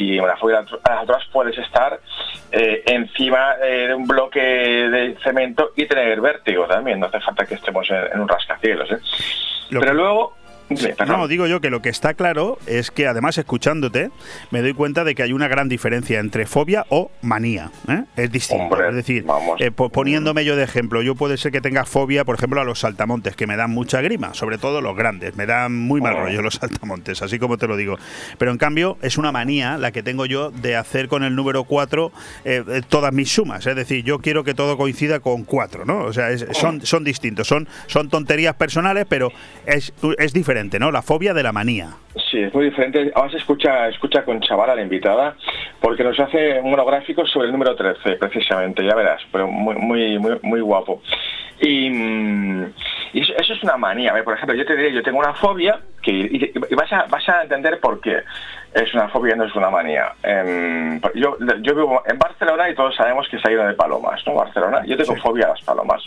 Y a las alturas puedes estar eh, encima eh, de un bloque de cemento y tener vértigo también, no hace falta que estemos en, en un rascacielos, ¿eh? Pero que- luego... No, digo yo que lo que está claro es que además escuchándote me doy cuenta de que hay una gran diferencia entre fobia o manía. ¿eh? Es distinto. Hombre, es decir, eh, po- poniéndome yo de ejemplo, yo puede ser que tenga fobia, por ejemplo, a los saltamontes, que me dan mucha grima, sobre todo los grandes, me dan muy mal Oh. rollo los saltamontes, así como te lo digo. Pero en cambio es una manía la que tengo yo de hacer con el número 4 todas mis sumas. Es decir, yo quiero que todo coincida con 4, ¿no? O sea, es- son, son distintos, son, son tonterías personales, pero es, es diferente, ¿no? La fobia de la manía. Sí, es muy diferente. Ahora se escucha, escucha con Chavala, la invitada, porque nos hace un monográfico sobre el número 13, precisamente, ya verás, pero muy, muy, muy, muy guapo. Y, mm, y eso, eso es una manía. A Por ejemplo, yo te diré, yo tengo una fobia, que, y, y vas, a, vas a entender por qué es una fobia, no es una manía. Em, yo, yo vivo en Barcelona y todos sabemos que se ha ido de palomas, ¿no? Barcelona. Yo tengo Sí. fobia a las palomas.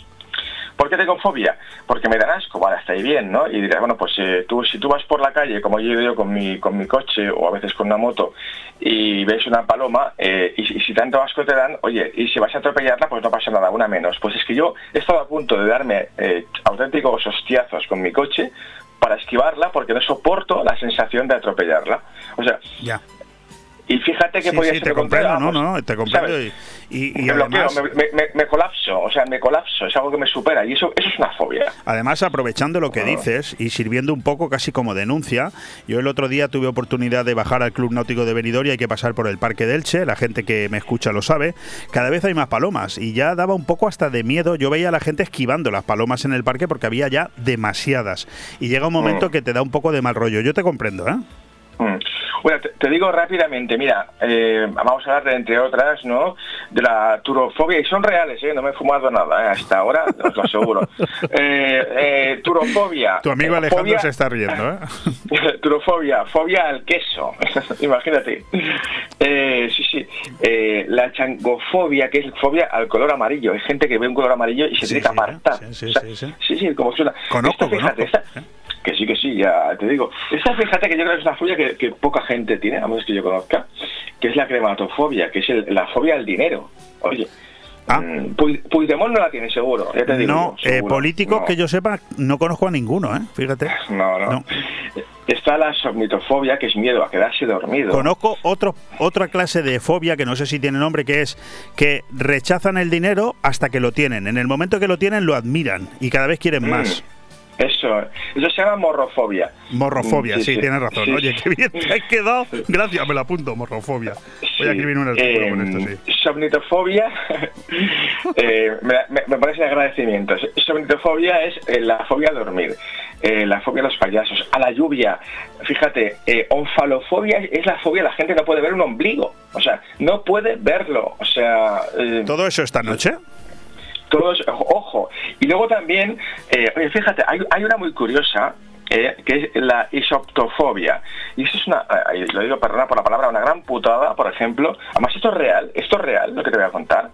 ¿Por qué tengo fobia? Porque me dan asco, vale, está ahí bien, ¿no? Y dirás, bueno, pues eh, tú, si tú vas por la calle, como yo yo con mi, con mi coche o a veces con una moto, y ves una paloma, eh, y, si- tanto asco te dan, oye, y si vas a atropellarla, pues no pasa nada, una menos. Pues es que yo he estado a punto de darme eh, auténticos hostiazos con mi coche para esquivarla porque no soporto la sensación de atropellarla. O sea, Ya. Y fíjate que Sí, podía sí, ser te comprendo, no, no, te comprendo. Y, y- y me bloqueo, además, me, me- me colapso, o sea, me colapso, es algo que me supera y eso, eso es una fobia. Además, aprovechando lo que Ah. dices y sirviendo un poco casi como denuncia, yo el otro día tuve oportunidad de bajar al Club Náutico de Benidorm y hay que pasar por el Parque de Elche, la gente que me escucha lo sabe, cada vez hay más palomas y ya daba un poco hasta de miedo, yo veía a la gente esquivando las palomas en el parque porque había ya demasiadas y llega un momento Mm. que te da un poco de mal rollo, yo te comprendo, ¿eh? Mm. Bueno, te, te digo rápidamente, mira, eh, vamos a hablar de, entre otras, ¿no? De la turofobia, y son reales, ¿eh? No me he fumado nada, ¿eh? Hasta ahora, os lo aseguro. <laughs> Eh, turofobia. Tu amigo Alejandro fobia- se está riendo, ¿eh? <laughs> Turofobia, fobia al queso, <laughs> imagínate. Sí, sí. La changofobia, que es fobia al color amarillo. Hay gente que ve un color amarillo y se Sí, tiene que apartar. sí, sí, O sea, sí, sí. sí, sí, como suena. Conozco, Esta, fíjate, conozco, esta- que sí, que sí, ya te digo. Esta, fíjate que yo creo que es una fobia que, que poca gente tiene, a menos que yo conozca, que es la crematofobia, que es el- la fobia al dinero. Oye, Ah. mm, Puigdemont no la tiene seguro, ya te digo. No, eh, políticos No. que yo sepa, no conozco a ninguno, ¿eh? Fíjate. <laughs> No, no, No. Está la somnitofobia, que es miedo a quedarse dormido. Conozco otro, otra clase de fobia que no sé si tiene nombre, que es que rechazan el dinero hasta que lo tienen. En el momento que lo tienen lo admiran y cada vez quieren Mm. más. Eso, eso se llama morrofobia. Morrofobia, Mm, sí, tienes razón. Sí, Oye, sí. qué bien te has quedado. Gracias, me la apunto, morrofobia. Voy a Sí, escribir un artículo eh, con esto, sí. Somnitofobia, <laughs> eh, me, parece agradecimientos. Somnitofobia es eh, la fobia a dormir, eh, la fobia a los payasos, a la lluvia. Fíjate, onfalofobia es la fobia, la gente no puede ver un ombligo, o sea, no puede verlo, o sea... ¿Todo eso esta noche? Todos, ojo. Y luego también, eh, fíjate, hay, hay una muy curiosa, eh, que es la isoptofobia. Y esto es una, eh, lo digo, perdona por la palabra, una gran putada, por ejemplo. Además, esto es real, esto es real, lo que te voy a contar.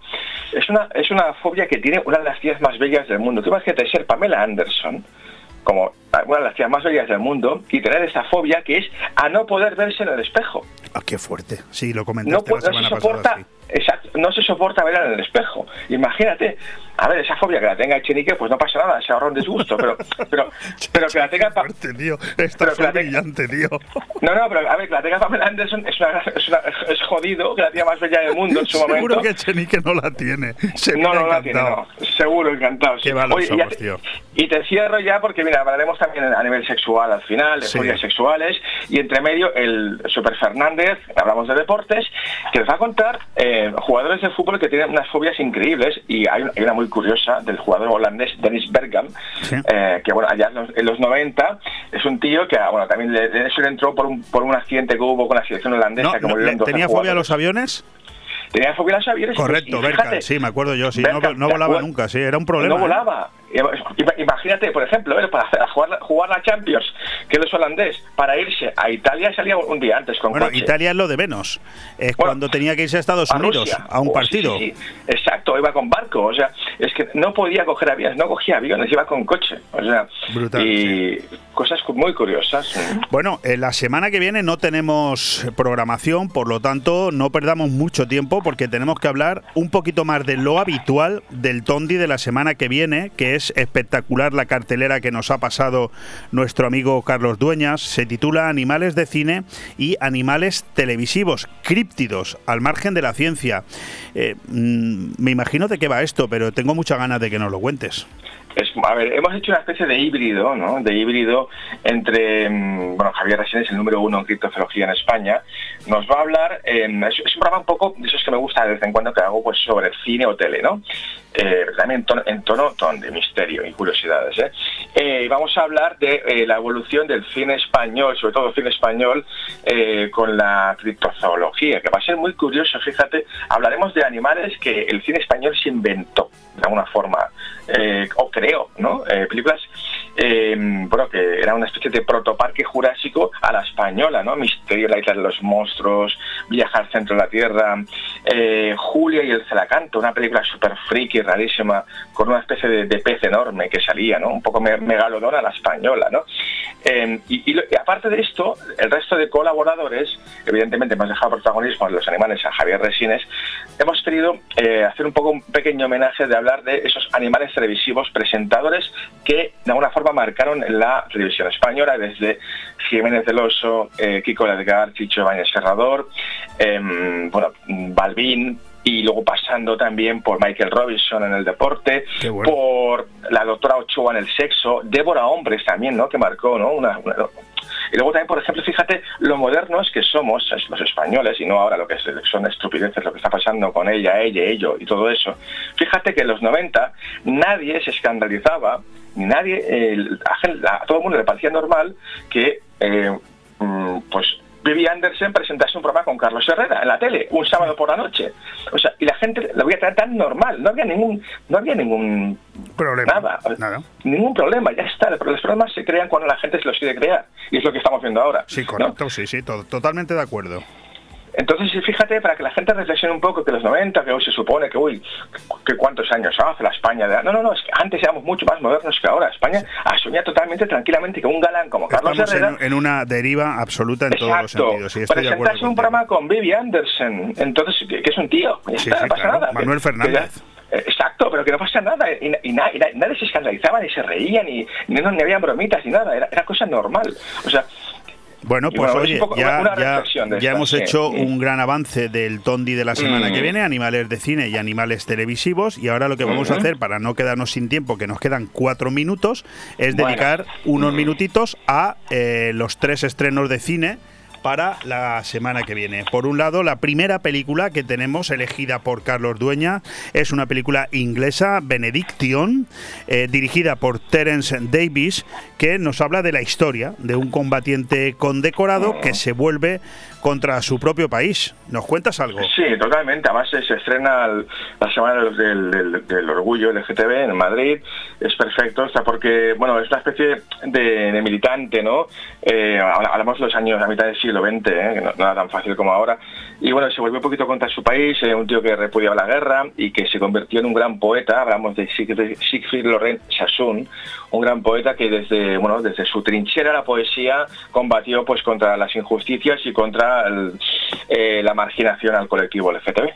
Es una, es una fobia que tiene una de las tías más bellas del mundo. Tú imagínate ser Pamela Anderson, como una de las tías más bellas del mundo, y tener esa fobia que es a no poder verse en el espejo. Ah, qué fuerte. Sí, lo comentaste la no se soporta, pasada. sí. Exacto, no se soporta ver en el espejo. Imagínate, a ver, esa fobia que la tenga Echenique, pues no pasa nada, se ahorra un disgusto, pero, pero, <laughs> pero que la tenga... Fuerte, tío. Brillante, tío. No, no, pero a ver, que la tenga Pamela Anderson es, una, es, una, es jodido, que la tía más bella del mundo en su momento. Seguro que Echenique no la tiene. Se no, no la tiene, no. Seguro, encantado. Qué malos Oye, somos, tío. Y te cierro ya porque, mira, hablaremos también a nivel sexual al final, de sí. fobias sexuales, y entre medio el Super Fernández, hablamos de deportes, que nos va a contar eh, jugadores de fútbol que tienen unas fobias increíbles, y hay, hay una muy curiosa del jugador holandés Dennis Bergam, sí. eh, que bueno, allá en los, en los, 90 es un tío que bueno, también le, le entró por un, por un accidente que hubo con la selección holandesa. No, no, ¿Tenía fobia a los aviones? Tenía fobia a los aviones. Correcto, Bergam, sí, me acuerdo yo, sí, no, no, volaba nunca, sí, era un problema. No volaba. Imagínate, por ejemplo, ¿eh? para jugar, jugar la Champions, que es holandés, para irse a Italia salía un día antes con Bueno, coche. Italia es lo de menos. Es bueno, cuando tenía que irse a Estados a Unidos Rusia. a un Oh, partido. Sí, sí, exacto, iba con barco. O sea, es que no podía coger aviones, no cogía aviones, iba con coche. O sea, Brutal, y cosas muy curiosas. Bueno, en la semana que viene no tenemos programación, por lo tanto no perdamos mucho tiempo porque tenemos que hablar un poquito más de lo habitual del Tondi de la semana que viene, que es espectacular la cartelera que nos ha pasado nuestro amigo Carlos Dueñas. Se titula Animales de cine y animales televisivos, críptidos, al margen de la ciencia. Eh, mm, me imagino de qué va esto, pero tengo muchas ganas de que nos lo cuentes. Es, a ver, hemos hecho una especie de híbrido, ¿no? De híbrido entre, mm, bueno, Javier Resines, el número uno en criptozoología en España, nos va a hablar, es, es, un programa un poco, de esos que me gusta de vez en cuando que hago, pues sobre cine o tele, ¿no? Eh, también en tono, en de misterio y curiosidades, ¿eh? eh vamos a hablar de eh, la evolución del cine español, sobre todo cine español, con la criptozoología, que va a ser muy curioso, fíjate, hablaremos de animales que el cine español se inventó, de alguna forma, o creo, ¿no? películas eh, bueno, que era una especie de protoparque jurásico a la española, ¿no? Misterio, la isla de los monstruos, Viajar al centro de la Tierra, eh, Julia y el Celacanto, una película súper friki, rarísima, con una especie de, de, pez enorme que salía, ¿no? Un poco me megalodón a la española, ¿no? Eh, y, y, y, aparte de esto, el resto de colaboradores, evidentemente hemos dejado protagonismo a los animales a Javier Resines, hemos querido eh, hacer un poco un pequeño homenaje de hablar de esos animales televisivos presentadores que de alguna forma marcaron la televisión española, desde Jiménez del Oso, eh, Kiko Ledgar, Chicho Bañez Serrador, eh, bueno, Balbín, y luego pasando también por Michael Robinson en el deporte, bueno. por la doctora Ochoa en el sexo, Débora Hombres también, ¿no? Que marcó, ¿no? Una, una, y luego también, por ejemplo, fíjate lo modernos que somos los españoles y no ahora lo que son estupideces, lo que está pasando con ella, ella, ello y todo eso. Fíjate que en los 90 nadie se escandalizaba, nadie, eh, a, a, todo el mundo le parecía normal que, eh, pues, Vivi Anderson presentase un programa con Carlos Herrera en la tele un sábado por la noche. O sea, y la gente lo veía tan normal, no había ningún no había ningún problema, nada, nada. ningún problema, ya está, pero los problemas se crean cuando la gente se los quiere crear y es lo que estamos viendo ahora. Sí, correcto, ¿no? sí, sí, to totalmente de acuerdo. Entonces, fíjate, para que la gente reflexione un poco que los 90, que hoy se supone que, uy, que cuántos años hace la España de... No, no, no, es que antes éramos mucho más modernos que ahora. España asumía totalmente tranquilamente que un galán como Carlos Estamos Herrera... En, en, una deriva absoluta en exacto, todos los sentidos. Sí, estoy presentarse un programa con Vivi Anderson, entonces, que, que es un tío, ya sí, está, sí, no pasa claro. nada. Manuel Fernández. Que, Exacto, pero que no pasa nada. Y, y, y, nadie se escandalizaba, ni se reía, ni, ni, no, ni había bromitas, ni nada. Era, era cosa normal. O sea, bueno, pues bueno, oye, ya, ya, ya hemos hecho sí. un gran avance del Tondi de la semana mm. que viene, animales de cine y animales televisivos, y ahora lo que vamos mm -hmm. a hacer para no quedarnos sin tiempo, que nos quedan cuatro minutos, es bueno. dedicar unos minutitos a eh, los tres estrenos de cine para la semana que viene. Por un lado, la primera película que tenemos elegida por Carlos Dueña es una película inglesa, Benediction, eh, dirigida por Terence Davis, que nos habla de la historia de un combatiente condecorado que se vuelve contra su propio país. ¿Nos cuentas algo? Sí, totalmente. Además se estrena la semana del, del, del, orgullo LGTB en Madrid. Es perfecto, está porque, bueno, es una especie de, de militante, ¿no? Eh, hablamos de los años, a mitad del siglo XX, ¿eh? no, era tan fácil como ahora. Y bueno, se volvió un poquito contra su país, eh, un tío que repudiaba la guerra y que se convirtió en un gran poeta. Hablamos de Siegfried, Laurent Sassoon, un gran poeta que desde, bueno, desde su trinchera la poesía combatió pues contra las injusticias y contra eh, la marginación al colectivo LGTB.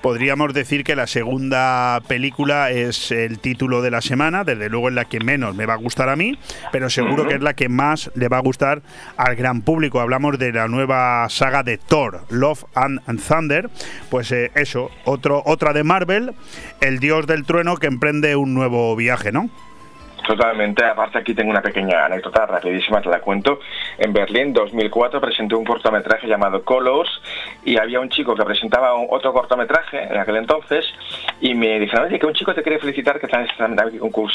Podríamos decir que la segunda película es el título de la semana, desde luego es la que menos me va a gustar a mí, pero seguro que es la que más le va a gustar al gran público. Hablamos de la nueva saga de Thor, Love and, Thunder, pues eh, eso, otro, otra de Marvel, el dios del trueno que emprende un nuevo viaje, ¿no? Totalmente, aparte aquí tengo una pequeña anécdota rapidísima, te la cuento. En Berlín, 2004, presenté un cortometraje llamado Colors y había un chico que presentaba otro cortometraje en aquel entonces y me dijeron, oye, que un chico te quiere felicitar que estás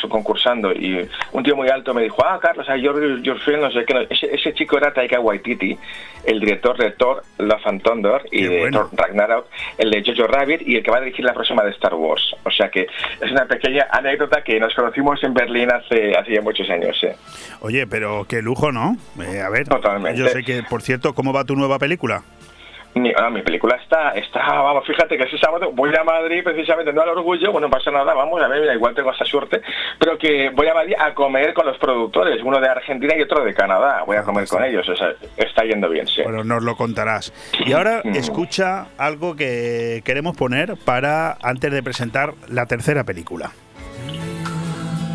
concursando y un tío muy alto me dijo, ah, Carlos, your, your film, no sé qué. Ese, ese, chico era Taika Waititi, el director de Thor, Love and Thunder y de Thor Ragnarok, el de Jojo Rabbit y el que va a dirigir la próxima de Star Wars. O sea que es una pequeña anécdota que nos conocimos en Berlín hace hace, ya muchos años, sí. Oye, pero qué lujo, ¿no? Eh, a ver, Totalmente. yo sé que, por cierto, ¿cómo va tu nueva película? Mi, ah, mi película está, está, vamos, fíjate que ese sábado voy a Madrid precisamente, no al orgullo, bueno, no pasa nada, vamos, a ver, mira, igual tengo esa suerte, pero que voy a Madrid a comer con los productores, uno de Argentina y otro de Canadá, voy a comer con ellos, o sea, está yendo bien, sí. Bueno, nos lo contarás. Y ahora mm. escucha algo que queremos poner para, antes de presentar la tercera película.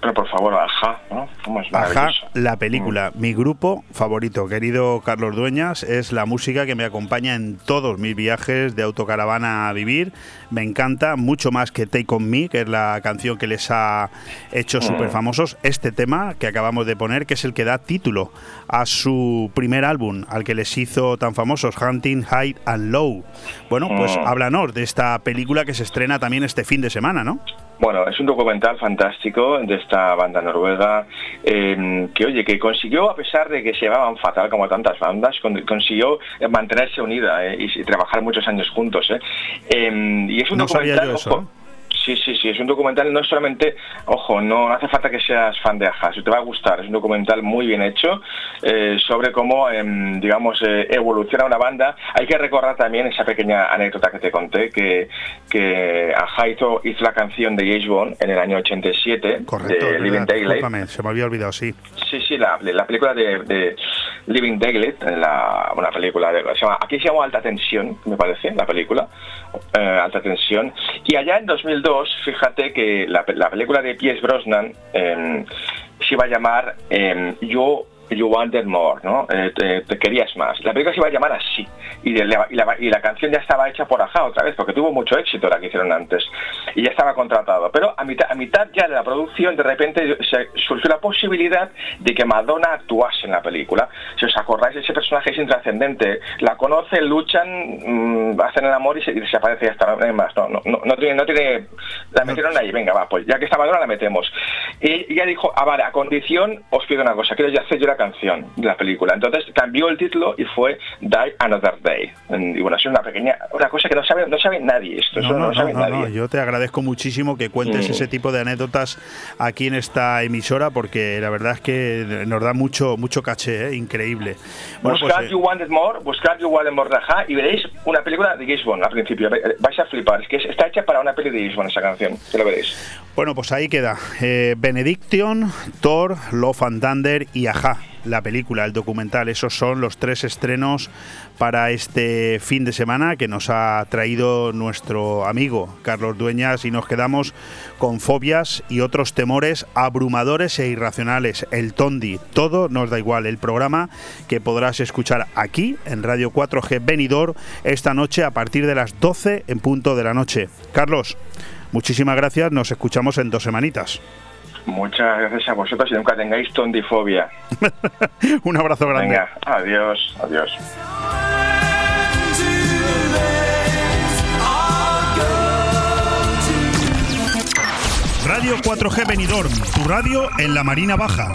Pero por favor, Aja, ¿no? Aja, la película. Mi grupo favorito, querido Carlos Dueñas, es la música que me acompaña en todos mis viajes de autocaravana a vivir. Me encanta, mucho más que Take On Me, que es la canción que les ha hecho mm. súper famosos. Este tema que acabamos de poner, que es el que da título a su primer álbum, al que les hizo tan famosos, Hunting High and Low. Bueno, pues mm. háblanos de esta película que se estrena también este fin de semana, ¿no? Bueno, es un documental fantástico de esta banda noruega em, que, oye, que consiguió, a pesar de que se llevaban fatal como tantas bandas, consiguió mantenerse unida eh, y, trabajar muchos años juntos. Eh. Em, y es un documental... ¿eh? Sí, sí, sí, es un documental no solamente, ojo, no hace falta que seas fan de Aja, si te va a gustar, es un documental muy bien hecho eh, sobre cómo, em, digamos, eh, evoluciona una banda. Hay que recordar también esa pequeña anécdota que te conté, que, que Aja hizo, la canción de James Bond en el año 87, Correcto, de Living Daylight. Se me había olvidado, sí. Sí, sí, la, película de, Living Daylight, la, una película de, se llama, aquí se llama Alta Tensión, me parece, la película, eh, Alta Tensión, y allá en 2002 fíjate que la, película de Pies Brosnan eh, se iba a llamar eh, Yo You Wanted More, ¿no? Eh, te, querías más. La película se iba a llamar así. Y, la, canción ya estaba hecha por Aja otra vez, porque tuvo mucho éxito la que hicieron antes. Y ya estaba contratado. Pero a mitad, a mitad ya de la producción, de repente surgió la posibilidad de que Madonna actuase en la película. Si os acordáis, ese personaje es intrascendente. La conocen, luchan, mm, hacen el amor y se, desaparece y ya está. No, más. No, no, no, tiene, no tiene... La metieron ahí. Venga, va, pues ya que está Madonna la metemos. Y ella dijo, ah, vale, a condición os pido una cosa. Quiero ya hacer yo la canción de la película. Entonces cambió el título y fue Die Another Day. Y bueno, es una pequeña, una cosa que no sabe, no sabe nadie esto, no, no, sabe nadie. yo te agradezco muchísimo que cuentes mm. ese tipo de anécdotas aquí en esta emisora porque la verdad es que nos da mucho mucho caché, ¿eh? increíble. Bueno, buscad pues, You Wanted More, buscad You Wanted More y veréis una película de Gisbon al principio. Vais a flipar, es que está hecha para una peli de Gisbon esa canción, que lo veréis. Bueno, pues ahí queda. Eh, Benediction, Thor, Love and Thunder y Aja la película, el documental. Esos son los tres estrenos para este fin de semana que nos ha traído nuestro amigo Carlos Dueñas y nos quedamos con fobias y otros temores abrumadores e irracionales. El Tondi, todo nos da igual. El programa que podrás escuchar aquí en Radio 4G Benidor esta noche a partir de las 12 en punto de la noche. Carlos, muchísimas gracias. Nos escuchamos en dos semanitas. Muchas gracias a vosotros y nunca tengáis tondifobia. <laughs> Un abrazo grande. Venga, adiós, adiós. Radio 4G Benidorm, tu radio en la Marina Baja.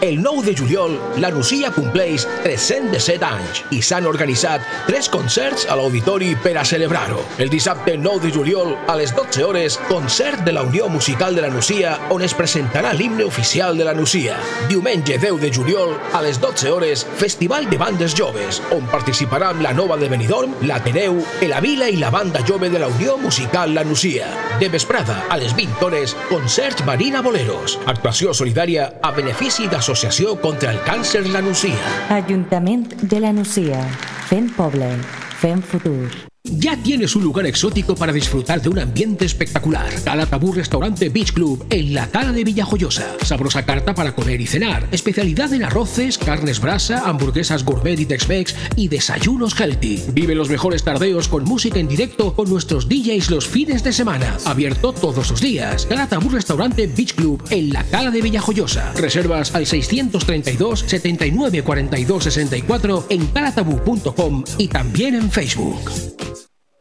El 9 de juliol, la Nucia compleix 307 anys i s'han organitzat tres concerts a l'Auditori per a celebrar-ho. El dissabte 9 de juliol, a les 12 hores, concert de la Unió Musical de la Nucia, on es presentarà l'himne oficial de la Nucia. Diumenge 10 de juliol, a les 12 hores, Festival de Bandes Joves, on participaran la Nova de Benidorm, l'Ateneu, el Avila i la Banda Jove de la Unió Musical La Nucia. De vesprada, a les 20 hores, concert Marina Boleros. Actuació solidària a benefici d'Associació contra el Càncer La Nucia. Ajuntament de la Nucia. Fent poble. Fent futur. Ya tienes un lugar exótico para disfrutar de un ambiente espectacular. Cala Tabú Restaurante Beach Club en la Cala de Villajoyosa. Sabrosa carta para comer y cenar. Especialidad en arroces, carnes brasa, hamburguesas gourmet y Tex-Mex y desayunos healthy. Vive los mejores tardeos con música en directo con nuestros DJs los fines de semana. Abierto todos los días. Cala Tabú Restaurante Beach Club en la Cala de Villajoyosa. Reservas al 632 79 42 64 en calatabú.com y también en Facebook.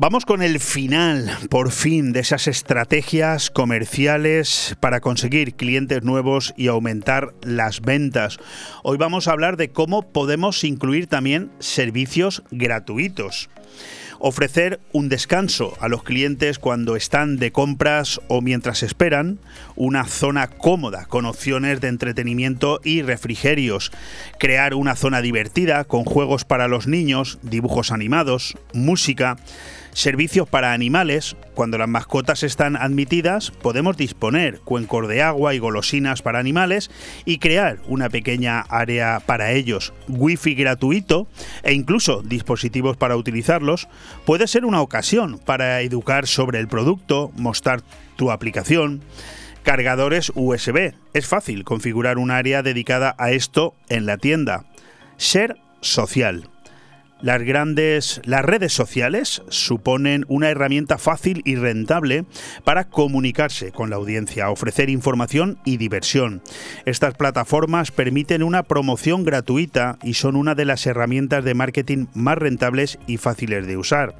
Vamos con el final, por fin, de esas estrategias comerciales para conseguir clientes nuevos y aumentar las ventas. Hoy vamos a hablar de cómo podemos incluir también servicios gratuitos. Ofrecer un descanso a los clientes cuando están de compras o mientras esperan, una zona cómoda con opciones de entretenimiento y refrigerios, crear una zona divertida con juegos para los niños, dibujos animados, música, Servicios para animales. Cuando las mascotas están admitidas, podemos disponer cuencos de agua y golosinas para animales y crear una pequeña área para ellos. Wi-Fi gratuito e incluso dispositivos para utilizarlos puede ser una ocasión para educar sobre el producto, mostrar tu aplicación. Cargadores USB. Es fácil configurar un área dedicada a esto en la tienda. Ser social. Las grandes las redes sociales suponen una herramienta fácil y rentable para comunicarse con la audiencia, ofrecer información y diversión. Estas plataformas permiten una promoción gratuita y son una de las herramientas de marketing más rentables y fáciles de usar.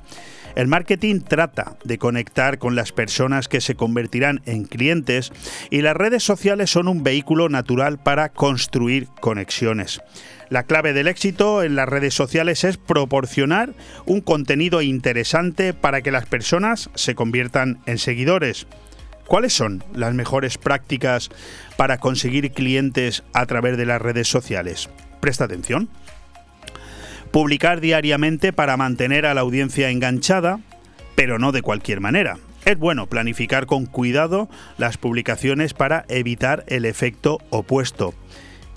El marketing trata de conectar con las personas que se convertirán en clientes y las redes sociales son un vehículo natural para construir conexiones. La clave del éxito en las redes sociales es proporcionar un contenido interesante para que las personas se conviertan en seguidores. ¿Cuáles son las mejores prácticas para conseguir clientes a través de las redes sociales? Presta atención. Publicar diariamente para mantener a la audiencia enganchada, pero no de cualquier manera. Es bueno planificar con cuidado las publicaciones para evitar el efecto opuesto.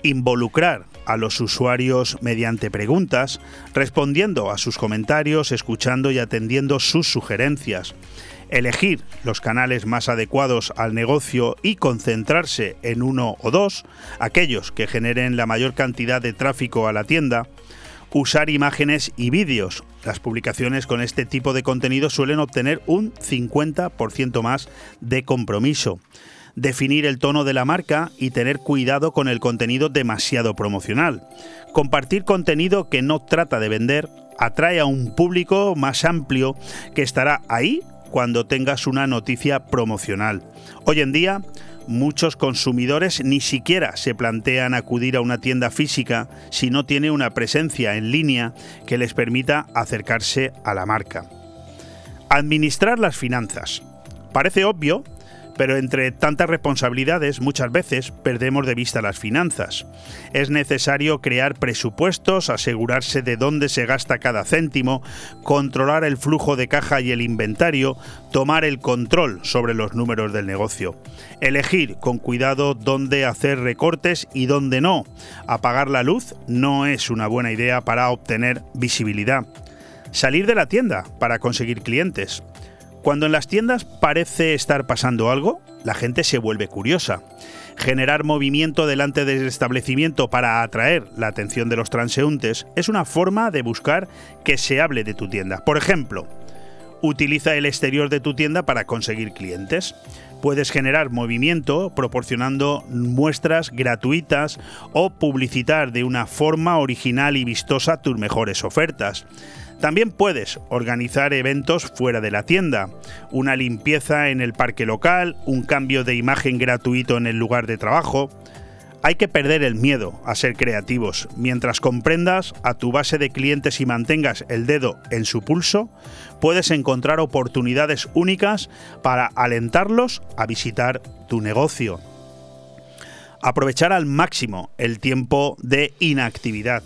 Involucrar a los usuarios mediante preguntas, respondiendo a sus comentarios, escuchando y atendiendo sus sugerencias. Elegir los canales más adecuados al negocio y concentrarse en uno o dos, aquellos que generen la mayor cantidad de tráfico a la tienda, usar imágenes y vídeos. Las publicaciones con este tipo de contenido suelen obtener un 50% más de compromiso. Definir el tono de la marca y tener cuidado con el contenido demasiado promocional. Compartir contenido que no trata de vender atrae a un público más amplio que estará ahí cuando tengas una noticia promocional. Hoy en día, muchos consumidores ni siquiera se plantean acudir a una tienda física si no tiene una presencia en línea que les permita acercarse a la marca. Administrar las finanzas. Parece obvio, pero entre tantas responsabilidades muchas veces perdemos de vista las finanzas. Es necesario crear presupuestos, asegurarse de dónde se gasta cada céntimo, controlar el flujo de caja y el inventario, tomar el control sobre los números del negocio. Elegir con cuidado dónde hacer recortes y dónde no. Apagar la luz no es una buena idea para obtener visibilidad. Salir de la tienda para conseguir clientes. Cuando en las tiendas parece estar pasando algo, la gente se vuelve curiosa. Generar movimiento delante del establecimiento para atraer la atención de los transeúntes es una forma de buscar que se hable de tu tienda. Por ejemplo, utiliza el exterior de tu tienda para conseguir clientes. Puedes generar movimiento proporcionando muestras gratuitas o publicitar de una forma original y vistosa tus mejores ofertas. También puedes organizar eventos fuera de la tienda, una limpieza en el parque local, un cambio de imagen gratuito en el lugar de trabajo. Hay que perder el miedo a ser creativos. Mientras comprendas a tu base de clientes y mantengas el dedo en su pulso, puedes encontrar oportunidades únicas para alentarlos a visitar tu negocio. Aprovechar al máximo el tiempo de inactividad.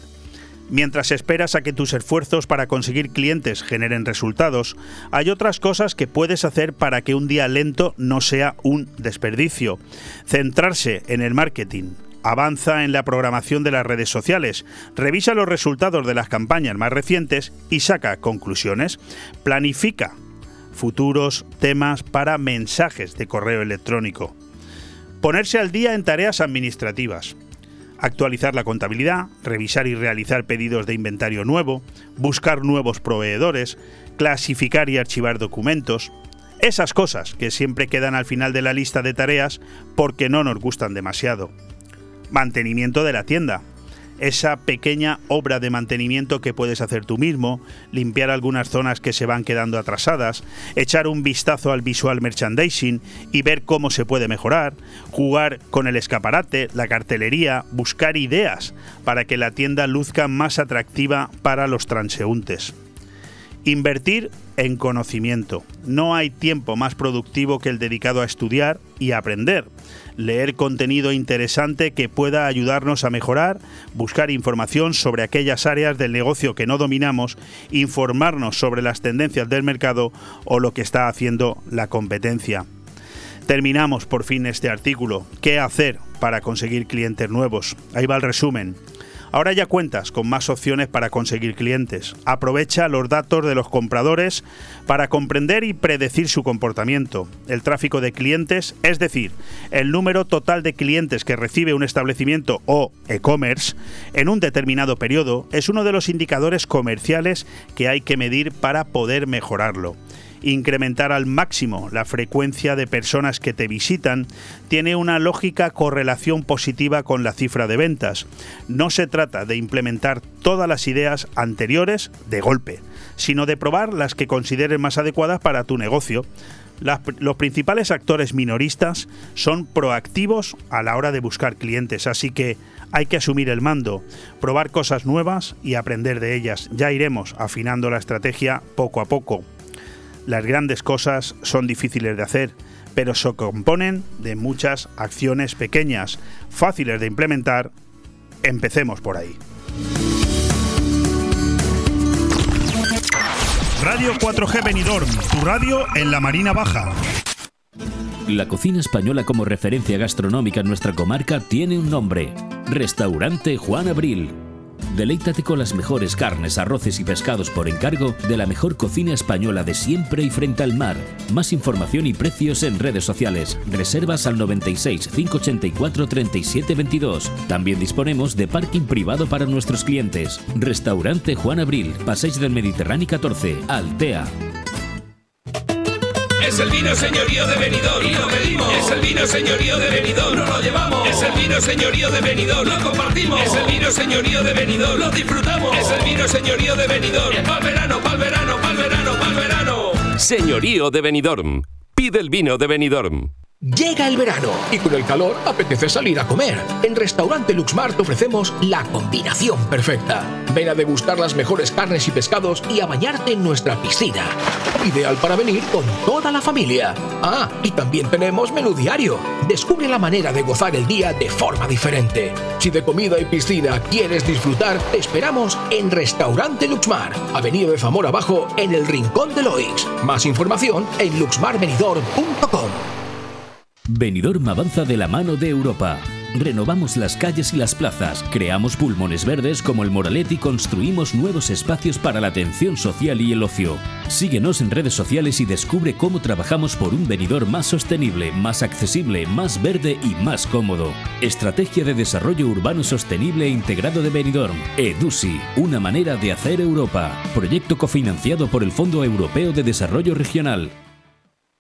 Mientras esperas a que tus esfuerzos para conseguir clientes generen resultados, hay otras cosas que puedes hacer para que un día lento no sea un desperdicio. Centrarse en el marketing, avanza en la programación de las redes sociales, revisa los resultados de las campañas más recientes y saca conclusiones. Planifica futuros temas para mensajes de correo electrónico. Ponerse al día en tareas administrativas actualizar la contabilidad, revisar y realizar pedidos de inventario nuevo, buscar nuevos proveedores, clasificar y archivar documentos. Esas cosas que siempre quedan al final de la lista de tareas porque no nos gustan demasiado. Mantenimiento de la tienda esa pequeña obra de mantenimiento que puedes hacer tú mismo, limpiar algunas zonas que se van quedando atrasadas, echar un vistazo al visual merchandising y ver cómo se puede mejorar, jugar con el escaparate, la cartelería, buscar ideas para que la tienda luzca más atractiva para los transeúntes. Invertir en conocimiento. No hay tiempo más productivo que el dedicado a estudiar y aprender leer contenido interesante que pueda ayudarnos a mejorar, buscar información sobre aquellas áreas del negocio que no dominamos, informarnos sobre las tendencias del mercado o lo que está haciendo la competencia. Terminamos por fin este artículo. ¿Qué hacer para conseguir clientes nuevos? Ahí va el resumen. Ahora ya cuentas con más opciones para conseguir clientes. Aprovecha los datos de los compradores para comprender y predecir su comportamiento. El tráfico de clientes, es decir, el número total de clientes que recibe un establecimiento o e-commerce en un determinado periodo, es uno de los indicadores comerciales que hay que medir para poder mejorarlo incrementar al máximo la frecuencia de personas que te visitan tiene una lógica correlación positiva con la cifra de ventas. No se trata de implementar todas las ideas anteriores de golpe, sino de probar las que consideres más adecuadas para tu negocio. los principales actores minoristas son proactivos a la hora de buscar clientes, así que hay que asumir el mando, probar cosas nuevas y aprender de ellas. Ya iremos afinando la estrategia poco a poco. Las grandes cosas son difíciles de hacer, pero se componen de muchas acciones pequeñas, fáciles de implementar. Empecemos por ahí. Radio 4G Benidorm, tu radio en la Marina Baja. La cocina española como referencia gastronómica en nuestra comarca tiene un nombre. Restaurante Juan Abril. Deleítate con las mejores carnes, arroces y pescados por encargo de la mejor cocina española de siempre y frente al mar. Más información y precios en redes sociales. Reservas al 96 584 37 22. También disponemos de parking privado para nuestros clientes. Restaurante Juan Abril, Paseis del Mediterráneo 14, Altea. Es el vino señorío de Benidorm, y lo pedimos. Es el vino señorío de Benidorm, no lo llevamos. Es el vino señorío de Benidorm, lo compartimos. Es el vino señorío de Benidorm, lo disfrutamos. Es el vino señorío de Benidorm, pa'l verano, pa'l verano, pa'l verano, pa'l verano. Señorío de Benidorm. Pide el vino de Benidorm. Llega el verano y con el calor apetece salir a comer. En Restaurante Luxmar te ofrecemos la combinación perfecta. Ven a degustar las mejores carnes y pescados y a bañarte en nuestra piscina. Ideal para venir con toda la familia. Ah, y también tenemos menú diario. Descubre la manera de gozar el día de forma diferente. Si de comida y piscina quieres disfrutar, te esperamos en Restaurante Luxmar, Avenida de Zamora Abajo, en el Rincón de Loix. Más información en luxmarvenidor.com. Benidorm avanza de la mano de Europa. Renovamos las calles y las plazas, creamos pulmones verdes como el Moralet y construimos nuevos espacios para la atención social y el ocio. Síguenos en redes sociales y descubre cómo trabajamos por un venidor más sostenible, más accesible, más verde y más cómodo. Estrategia de Desarrollo Urbano Sostenible e Integrado de Benidorm. EDUSI, una manera de hacer Europa. Proyecto cofinanciado por el Fondo Europeo de Desarrollo Regional.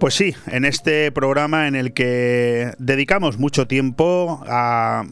Pues sí, en este programa en el que dedicamos mucho tiempo a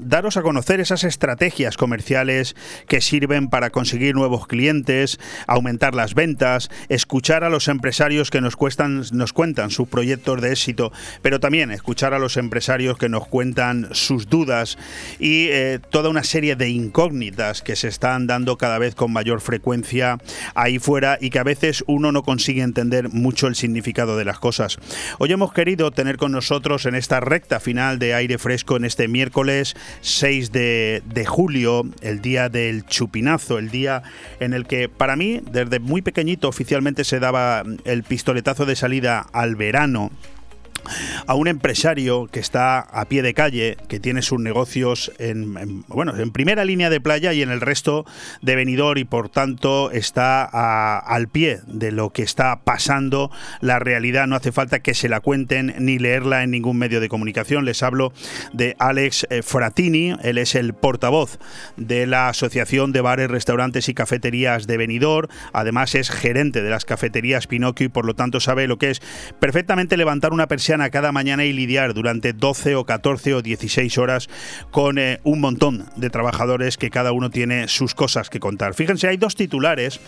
daros a conocer esas estrategias comerciales que sirven para conseguir nuevos clientes, aumentar las ventas, escuchar a los empresarios que nos, cuestan, nos cuentan sus proyectos de éxito, pero también escuchar a los empresarios que nos cuentan sus dudas y eh, toda una serie de incógnitas que se están dando cada vez con mayor frecuencia ahí fuera y que a veces uno no consigue entender mucho el significado de las cosas. Hoy hemos querido tener con nosotros en esta recta final de aire fresco en este miércoles 6 de, de, julio, el día del chupinazo, el día en el que para mí, desde muy pequeñito, oficialmente se daba el pistoletazo de salida al verano a un empresario que está a pie de calle, que tiene sus negocios en, bueno, en primera línea de playa y en el resto de venidor y por tanto está al pie de lo que está pasando la realidad. No hace falta que se la cuenten ni leerla en ningún medio de comunicación. Les hablo de Alex eh, Fratini, él es el portavoz de la Asociación de Bares, Restaurantes y Cafeterías de Benidorm. Además es gerente de las cafeterías Pinocchio y por lo tanto sabe lo que es perfectamente levantar una persiana cada mañana y lidiar durante 12 o 14 o 16 horas con eh, un montón de trabajadores que cada uno tiene sus cosas que contar. Fíjense, hay dos titulares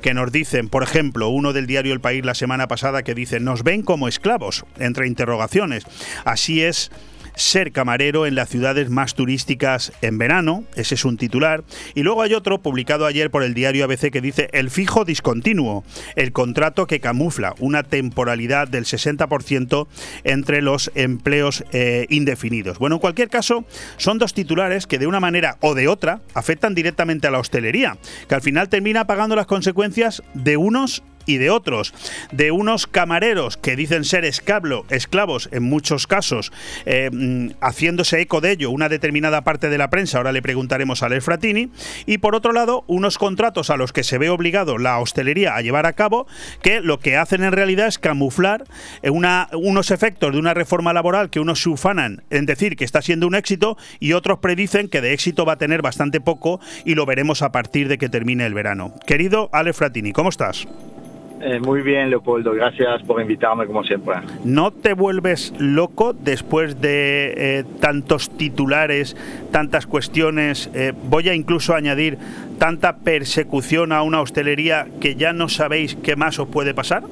que nos dicen, por ejemplo, uno del diario El País la semana pasada que dice, nos ven como esclavos, entre interrogaciones. Así es ser camarero en las ciudades más turísticas en verano, ese es un titular, y luego hay otro publicado ayer por el diario ABC que dice el fijo discontinuo, el contrato que camufla una temporalidad del 60% entre los empleos eh, indefinidos. Bueno, en cualquier caso, son dos titulares que de una manera o de otra afectan directamente a la hostelería, que al final termina pagando las consecuencias de unos y de otros, de unos camareros que dicen ser escablo, esclavos en muchos casos, eh, mm, haciéndose eco de ello una determinada parte de la prensa, ahora le preguntaremos a Ler Fratini, y por otro lado, unos contratos a los que se ve obligado la hostelería a llevar a cabo, que lo que hacen en realidad es camuflar una, unos efectos de una reforma laboral que unos se ufanan en decir que está siendo un éxito y otros predicen que de éxito va a tener bastante poco y lo veremos a partir de que termine el verano. Querido Ale Fratini, ¿cómo estás? Eh, muy bien, Leopoldo. Gracias por invitarme, como siempre. ¿No te vuelves loco después de eh, tantos titulares, tantas cuestiones? Eh, voy a incluso añadir tanta persecución a una hostelería que ya no sabéis qué más os puede pasar.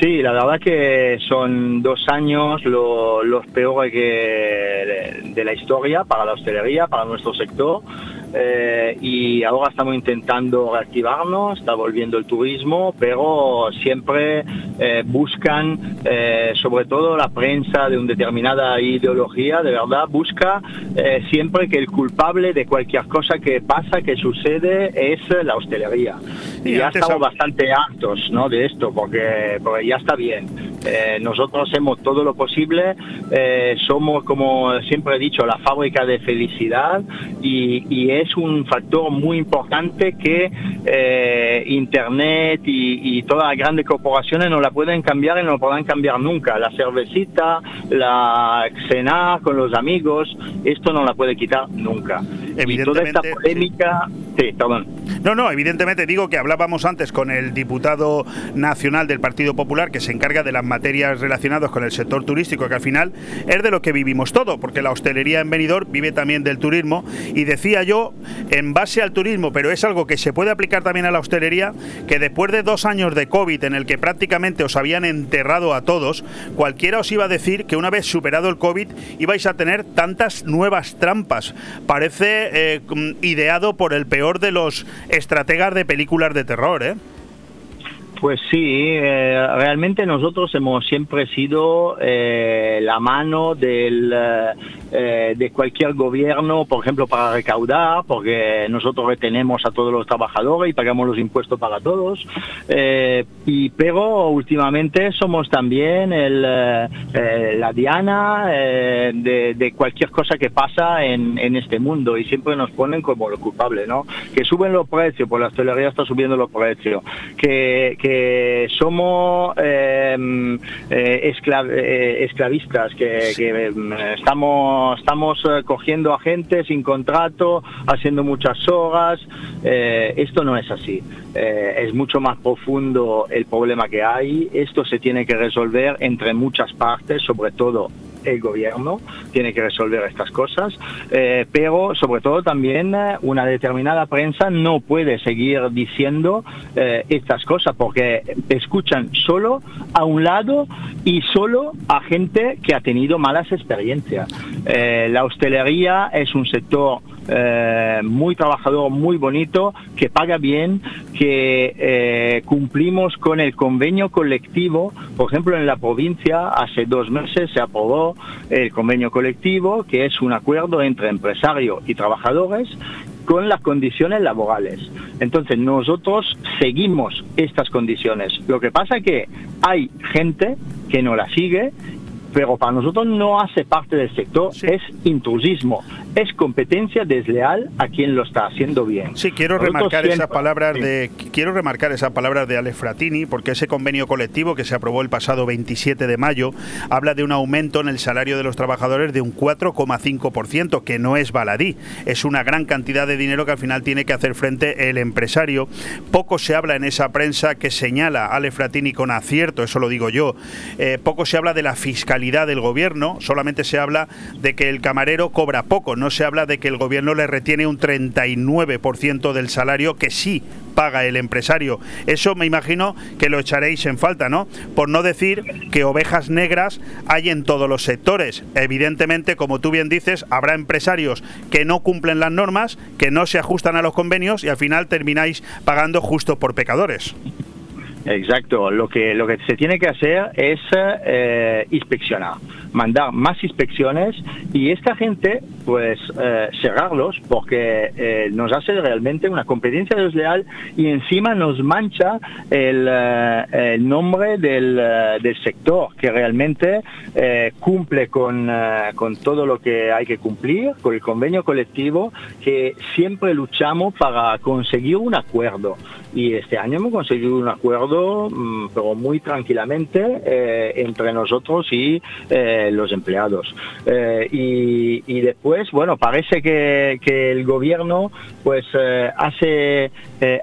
Sí, la verdad que son dos años los peores que de la historia para la hostelería, para nuestro sector. Eh, y ahora estamos intentando reactivarnos, está volviendo el turismo, pero siempre eh, buscan, eh, sobre todo la prensa de una determinada ideología, de verdad, busca siempre que el culpable de cualquier cosa que pasa, que sucede, es la hostelería. Y, ya estamos bastante hartos ¿no? de esto, porque, porque ya está bien. nosotros hacemos todo lo posible, somos, como siempre he dicho, la fábrica de felicidad y, y es es un factor muy importante que eh, Internet y, todas las grandes corporaciones no la pueden cambiar y no la podrán cambiar nunca. La cervecita, la cenar con los amigos, esto no la puede quitar nunca. Y toda esta polémica... Sí, perdón. No, no, evidentemente digo que hablábamos antes con el diputado nacional del Partido Popular que se encarga de las materias relacionadas con el sector turístico, que al final es de lo que vivimos todo, porque la hostelería en Benidorm vive también del turismo y decía yo en base al turismo, pero es algo que se puede aplicar también a la hostelería, que después de dos años de COVID en el que prácticamente os habían enterrado a todos, cualquiera os iba a decir que una vez superado el COVID ibais a tener tantas nuevas trampas. Parece eh, ideado por el peor de los estrategas de películas de terror, ¿eh? Pues sí, eh, realmente nosotros hemos siempre sido eh, la mano del, eh, de cualquier gobierno, por ejemplo, para recaudar, porque nosotros retenemos a todos los trabajadores y pagamos los impuestos para todos. y, pero últimamente somos también el, la diana de, cualquier cosa que pasa en, en, este mundo y siempre nos ponen como lo culpable, ¿no? Que suben los precios, pues la hostelería está subiendo los precios, que que somos eh, eh, esclavistas, que, em, estamos, estamos eh, cogiendo a gente sin contrato, haciendo muchas horas. esto no es así. es mucho más profundo el problema que hay. Esto se tiene que resolver entre muchas partes, sobre todo el gobierno tiene que resolver estas cosas, eh, pero sobre todo también eh, una determinada prensa no puede seguir diciendo eh, estas cosas porque escuchan solo a un lado y solo a gente que ha tenido malas experiencias. la hostelería es un sector eh, muy trabajador, muy bonito, que paga bien, que eh, cumplimos con el convenio colectivo. Por ejemplo, en la provincia hace dos meses se aprobó el convenio colectivo, que es un acuerdo entre empresarios y trabajadores con las condiciones laborales. Entonces nosotros seguimos estas condiciones. Lo que pasa es que hay gente que no la sigue pero para nosotros no hace parte del sector, es intrusismo, es competencia desleal a quien lo está haciendo bien. Sí, quiero remarcar esas palabras de quiero remarcar esas palabras de Ale Fratini porque ese convenio colectivo que se aprobó el pasado 27 de mayo habla de un aumento en el salario de los trabajadores de un 4,5%, que no es baladí, es una gran cantidad de dinero que al final tiene que hacer frente el empresario. Poco se habla en esa prensa que señala Ale Fratini con acierto, eso lo digo yo. Eh, poco se habla de la fiscalidad del gobierno, solamente se habla de que el camarero cobra poco. No se habla de que el gobierno le retiene un 39% del salario que sí paga el empresario. Eso me imagino que lo echaréis en falta, ¿no? Por no decir que ovejas negras hay en todos los sectores. Evidentemente, como tú bien dices, habrá empresarios que no cumplen las normas, que no se ajustan a los convenios y al final termináis pagando justo por pecadores. Exacto, lo que, lo que se tiene que hacer es eh, inspeccionar, mandar más inspecciones y esta gente, pues, eh, cerrarlos porque eh, nos hace realmente una competencia desleal y encima nos mancha el, el nombre del, del, sector que realmente cumple con, con todo lo que hay que cumplir, con el convenio colectivo que siempre luchamos para conseguir un acuerdo y este año hemos conseguido un acuerdo, mm, pero muy tranquilamente, eh, entre nosotros y eh, los empleados. Eh, y, después, bueno, parece que, que el gobierno pues hace,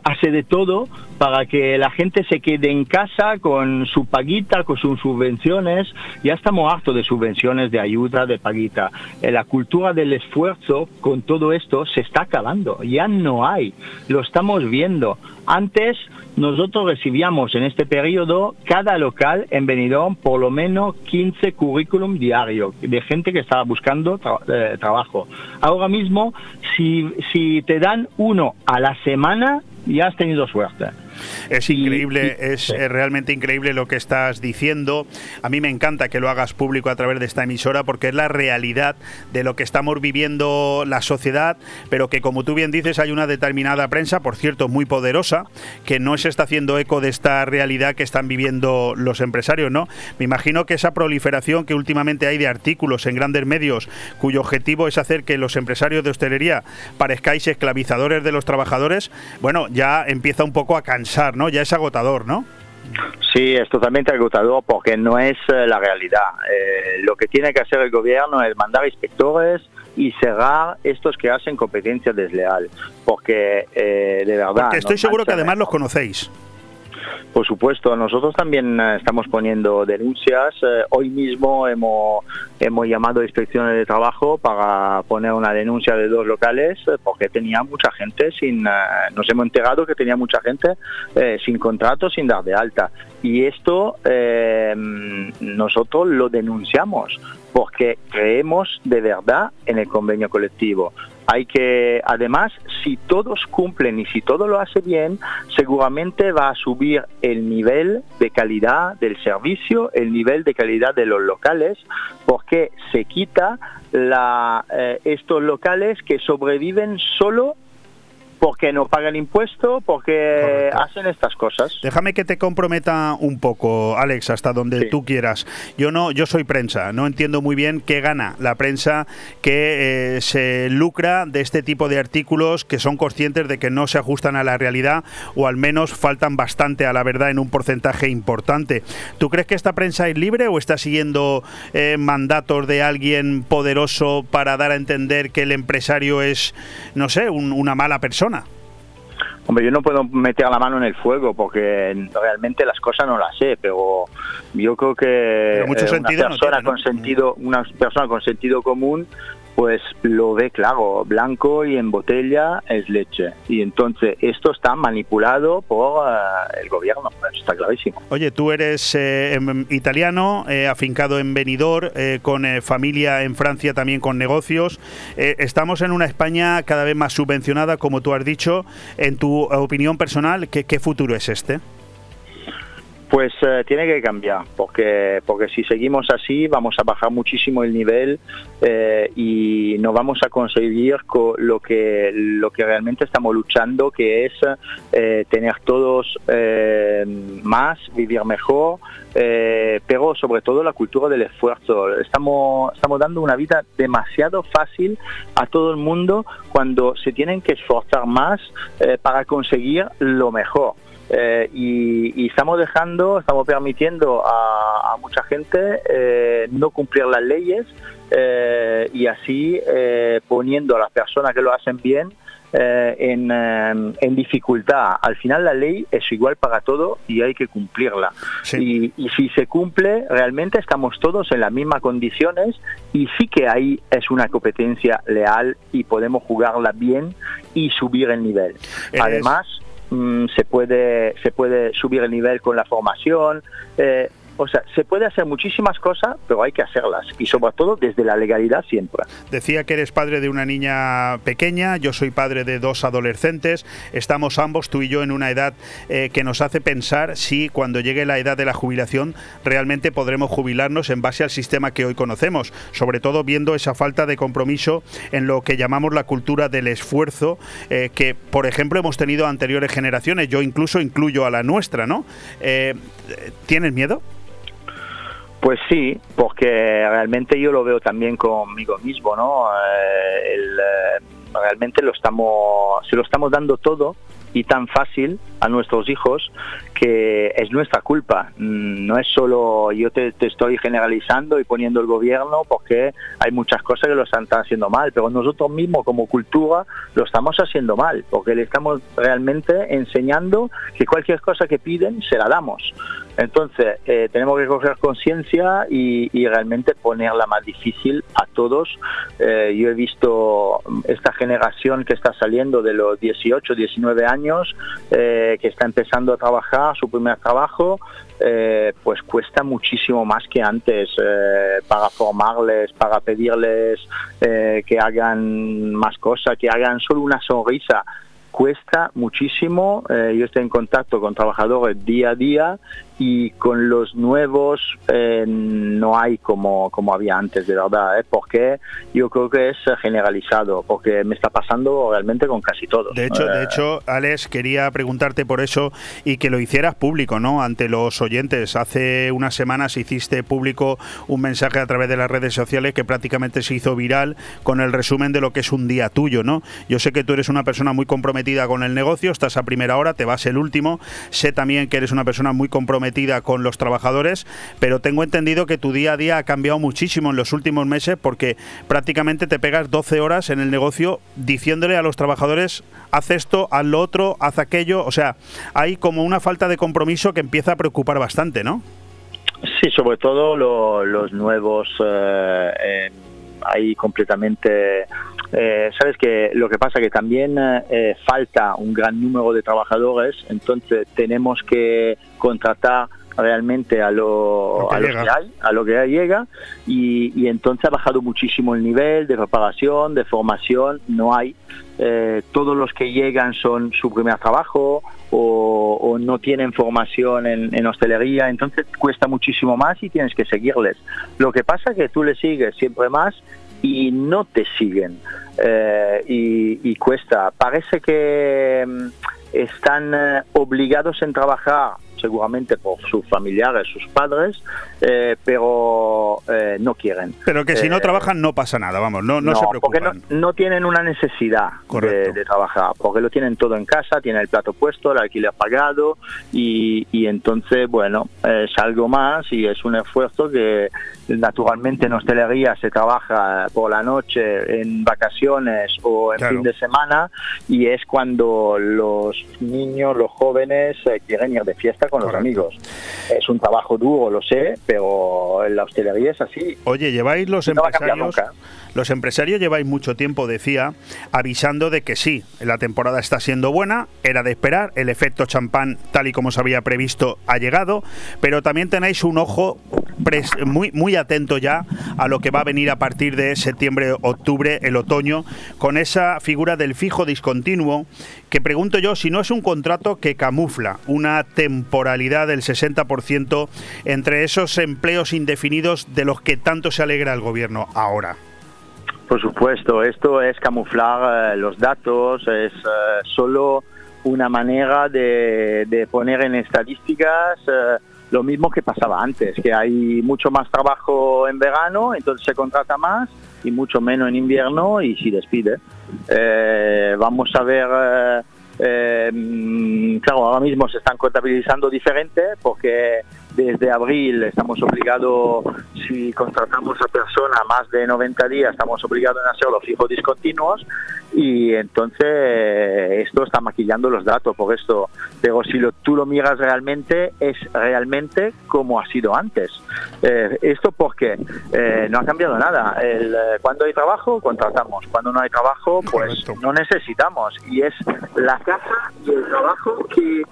hace de todo para que la gente se quede en casa con su paguita, con sus subvenciones. Ya estamos hartos de subvenciones, de ayuda, de paguita. La cultura del esfuerzo con todo esto se está acabando. Ya no hay. Lo estamos viendo. Antes nosotros recibíamos en este periodo cada local en Benidorm por lo menos 15 currículum diarios de gente que estaba buscando eh, trabajo. Ahora mismo, si, si te dan uno a la semana, ya has tenido suerte. Es increíble, es realmente increíble lo que estás diciendo. A mí me encanta que lo hagas público a través de esta emisora porque es la realidad de lo que estamos viviendo la sociedad, pero que como tú bien dices hay una determinada prensa, por cierto, muy poderosa, que no se está haciendo eco de esta realidad que están viviendo los empresarios, ¿no? Me imagino que esa proliferación que últimamente hay de artículos en grandes medios cuyo objetivo es hacer que los empresarios de hostelería parezcáis esclavizadores de los trabajadores, bueno, ya empieza un poco a cansar ¿no? Ya es agotador, ¿no? Sí, es totalmente agotador porque no es eh, la realidad. Eh, lo que tiene que hacer el gobierno es mandar inspectores y cerrar estos que hacen competencia desleal, porque eh, de verdad... Porque estoy seguro que además los conocéis. Por supuesto, nosotros también eh, estamos poniendo denuncias. Eh, hoy mismo hemos, hemos llamado a inspecciones de trabajo para poner una denuncia de dos locales eh, porque tenía mucha gente sin, nos hemos enterado que tenía mucha gente sin contrato, sin dar de alta. Y esto nosotros lo denunciamos porque creemos de verdad en el convenio colectivo. Hay que, además, si todos cumplen y si todo lo hace bien, seguramente va a subir el nivel de calidad del servicio, el nivel de calidad de los locales, porque se quita eh, estos locales que sobreviven solo porque no pagan impuesto, porque hacen estas cosas. Déjame que te comprometa un poco, Alex, hasta donde tú quieras. Yo no, yo soy prensa, no entiendo muy bien qué gana la prensa que eh, se lucra de este tipo de artículos que son conscientes de que no se ajustan a la realidad o al menos faltan bastante a la verdad en un porcentaje importante. ¿Tú crees que esta prensa es libre o está siguiendo eh, mandatos de alguien poderoso para dar a entender que el empresario es, no sé, una mala persona? Hombre, yo no puedo meter la mano en el fuego porque realmente las cosas no las sé, pero yo creo que mucho una persona con sentido, una persona con sentido común pues lo ve claro, blanco y en botella es leche. Y entonces esto está manipulado por eh, el gobierno, está clarísimo. Oye, tú eres eh, em, italiano, eh, afincado en Benidorm, con familia en Francia también con negocios. estamos en una España cada vez más subvencionada, como tú has dicho. En tu opinión personal, qué futuro es este? Pues eh, tiene que cambiar, porque, porque si seguimos así vamos a bajar muchísimo el nivel eh, y no vamos a conseguir lo que, lo que realmente estamos luchando, que es eh, tener todos más, vivir mejor, pero sobre todo la cultura del esfuerzo. Estamos, estamos dando una vida demasiado fácil a todo el mundo cuando se tienen que esforzar más para conseguir lo mejor. Eh, y, estamos dejando, estamos permitiendo a, mucha gente eh, no cumplir las leyes eh, y así poniendo a las personas que lo hacen bien en, en, dificultad. Al final la ley es igual para todo y hay que cumplirla. Y, y, si se cumple, realmente estamos todos en las mismas condiciones y sí que ahí es una competencia leal y podemos jugarla bien y subir el nivel. Además, se puede se puede subir el nivel con la formación. Eh, o sea, se puede hacer muchísimas cosas, pero hay que hacerlas y sobre todo desde la legalidad siempre. Decía que eres padre de una niña pequeña, yo soy padre de dos adolescentes, estamos ambos, tú y yo, en una edad eh, que nos hace pensar si cuando llegue la edad de la jubilación realmente podremos jubilarnos en base al sistema que hoy conocemos, sobre todo viendo esa falta de compromiso en lo que llamamos la cultura del esfuerzo, eh, que por ejemplo hemos tenido anteriores generaciones, yo incluso incluyo a la nuestra, ¿no? Eh, ¿Tienes miedo? Pues sí, porque realmente yo lo veo también conmigo mismo, ¿no? Eh, eh, realmente lo estamos, se lo estamos dando todo y tan fácil a nuestros hijos que es nuestra culpa. Mm, no es solo yo te, estoy generalizando y poniendo el gobierno porque hay muchas cosas que lo están haciendo mal, pero nosotros mismos como cultura lo estamos haciendo mal porque le estamos realmente enseñando que cualquier cosa que piden se la damos. Entonces, eh, tenemos que coger conciencia y, realmente ponerla más difícil a todos. Eh, yo he visto esta generación que está saliendo de los 18, 19 años, eh, que está empezando a trabajar, su primer trabajo, pues cuesta muchísimo más que antes para formarles, para pedirles que hagan más cosas, que hagan solo una sonrisa cuesta muchísimo. Yo estoy en contacto con trabajadores día a día y con los nuevos eh, no hay como, como había antes, de verdad, ¿eh? porque yo creo que es generalizado, porque me está pasando realmente con casi todos. De hecho, de Eh, hecho, Alex, quería preguntarte por eso y que lo hicieras público, ¿no? Ante los oyentes. Hace unas semanas hiciste público un mensaje a través de las redes sociales que prácticamente se hizo viral con el resumen de lo que es un día tuyo, ¿no? Yo sé que tú eres una persona muy comprometida con el negocio, estás a primera hora, te vas el último. Sé también que eres una persona muy comprometida con los trabajadores, pero tengo entendido que tu día a día ha cambiado muchísimo en los últimos meses porque prácticamente te pegas 12 horas en el negocio diciéndole a los trabajadores haz esto, haz lo otro, haz aquello, o sea, hay como una falta de compromiso que empieza a preocupar bastante, ¿no? Sí, sobre todo lo, los nuevos eh, ahí completamente eh, sabes que lo que pasa que también eh, falta un gran número de trabajadores entonces tenemos que contratar realmente a lo, que a lo que hay, a lo que llega y, y entonces ha bajado muchísimo el nivel de preparación, de formación, no hay. Eh, todos los que llegan son su primer trabajo o, o no tienen formación en, en hostelería, entonces cuesta muchísimo más y tienes que seguirles. Lo que pasa es que tú le sigues siempre más y no te siguen eh, y, y cuesta. Parece que mm, están eh, obligados en trabajar seguramente por sus familiares, sus padres, eh, pero eh, no quieren. Pero que si no Eh, trabajan no pasa nada, vamos, no, no, se porque preocupan. no, no tienen una necesidad de, de trabajar, porque lo tienen todo en casa, tienen el plato puesto, el alquiler pagado y, y entonces, bueno, es algo más y es un esfuerzo que naturalmente en hostelería se trabaja por la noche, en vacaciones o en Claro. fin de semana y es cuando los niños, los jóvenes eh, quieren ir de fiesta con los amigos. Es un trabajo duro, lo sé, pero en la hostelería es así. Oye, lleváis los No va a cambiar empresarios. nunca. Los empresarios lleváis mucho tiempo, decía, avisando de que sí, la temporada está siendo buena, era de esperar, el efecto champán, tal y como se había previsto, ha llegado, pero también tenéis un ojo muy, muy atento ya a lo que va a venir a partir de septiembre, octubre, el otoño, con esa figura del fijo discontinuo, que pregunto yo si no es un contrato que camufla una temporalidad del 60% entre esos empleos indefinidos de los que tanto se alegra el gobierno ahora. Por supuesto, esto es camuflar eh, los datos, es eh, solo una manera de, poner en estadísticas eh, lo mismo que pasaba antes, que hay mucho más trabajo en verano, entonces se contrata más y mucho menos en invierno y se despide. Eh, vamos a ver, mm, claro, ahora mismo se están contabilizando diferente porque desde abril estamos obligados, si contratamos a persona más de 90 días, estamos obligados a hacer los fijos discontinuos y entonces esto está maquillando los datos por esto. Pero si lo, tú lo miras realmente, es realmente como ha sido antes. Eh, esto porque eh, no ha cambiado nada. El, eh, cuando hay trabajo, contratamos. Cuando no hay trabajo, pues no necesitamos. Y es la casa y el trabajo que,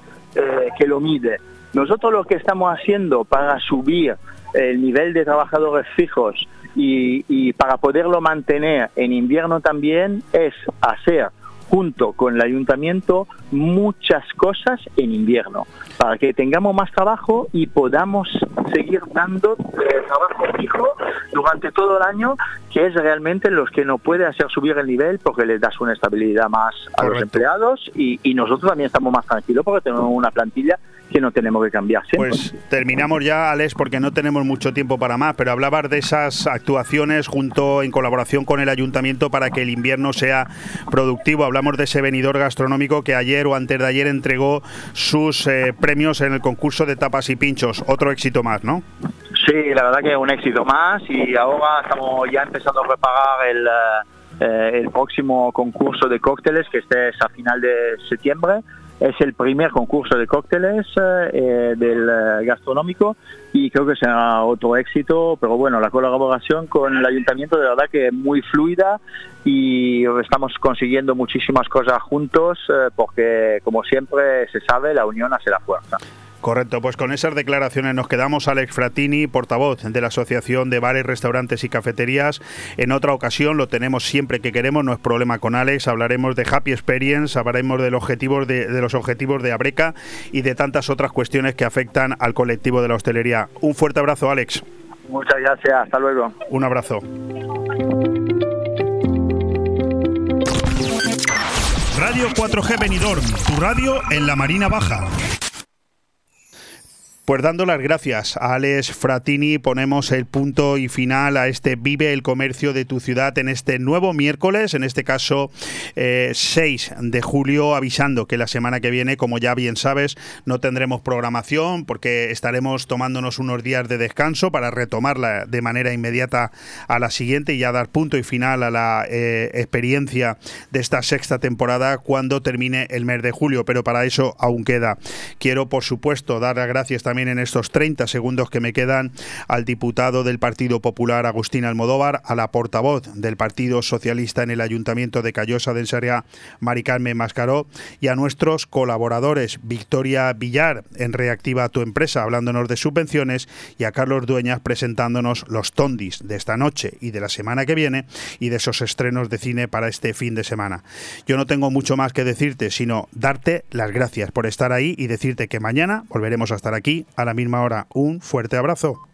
que lo mide. Nosotros lo que estamos haciendo para subir el nivel de trabajadores fijos y, y para poderlo mantener en invierno también es hacer junto con el ayuntamiento muchas cosas en invierno para que tengamos más trabajo y podamos seguir dando eh, trabajo fijo durante todo el año, que es realmente los que no puede hacer subir el nivel porque les das una estabilidad más a los empleados y, y nosotros también estamos más tranquilos porque tenemos una plantilla que no tenemos que cambiar siempre. Pues terminamos ya, Alex, porque no tenemos mucho tiempo para más, pero hablabas de esas actuaciones junto en colaboración con el ayuntamiento para que el invierno sea productivo. Hablamos de ese venidor gastronómico que ayer o antes de ayer entregó sus eh, premios en el concurso de tapas y pinchos. Otro éxito más, ¿no? Sí, la verdad que es un éxito más y ahora estamos ya empezando a preparar el, eh, el próximo concurso de cócteles que este es a final de septiembre es el primer concurso de cócteles eh, del eh, gastronómico y creo que será otro éxito, pero bueno, la colaboración con el ayuntamiento de verdad que es muy fluida y estamos consiguiendo muchísimas cosas juntos eh, porque como siempre se sabe, la unión hace la fuerza. Correcto, pues con esas declaraciones nos quedamos. Alex Fratini, portavoz de la Asociación de Bares, Restaurantes y Cafeterías. En otra ocasión lo tenemos siempre que queremos, no es problema con Alex. Hablaremos de Happy Experience, hablaremos de los objetivos de, de los objetivos de Abreca y de tantas otras cuestiones que afectan al colectivo de la hostelería. Un fuerte abrazo, Alex. Muchas gracias, hasta luego. Un abrazo. Radio 4G Benidorm, tu radio en la Marina Baja. Pues dando las gracias a Alex Fratini, ponemos el punto y final a este Vive el Comercio de tu ciudad en este nuevo miércoles, en este caso eh, 6 de julio, avisando que la semana que viene, como ya bien sabes, no tendremos programación porque estaremos tomándonos unos días de descanso para retomarla de manera inmediata a la siguiente y ya dar punto y final a la eh, experiencia de esta sexta temporada cuando termine el mes de julio, pero para eso aún queda. Quiero, por supuesto, dar las gracias también en estos 30 segundos que me quedan al diputado del Partido Popular Agustín Almodóvar, a la portavoz del Partido Socialista en el Ayuntamiento de Callosa de Enseria, Mari Carmen Mascaró, y a nuestros colaboradores, Victoria Villar en Reactiva tu empresa, hablándonos de subvenciones, y a Carlos Dueñas presentándonos los tondis de esta noche y de la semana que viene y de esos estrenos de cine para este fin de semana. Yo no tengo mucho más que decirte, sino darte las gracias por estar ahí y decirte que mañana volveremos a estar a la misma hora. Un fuerte abrazo.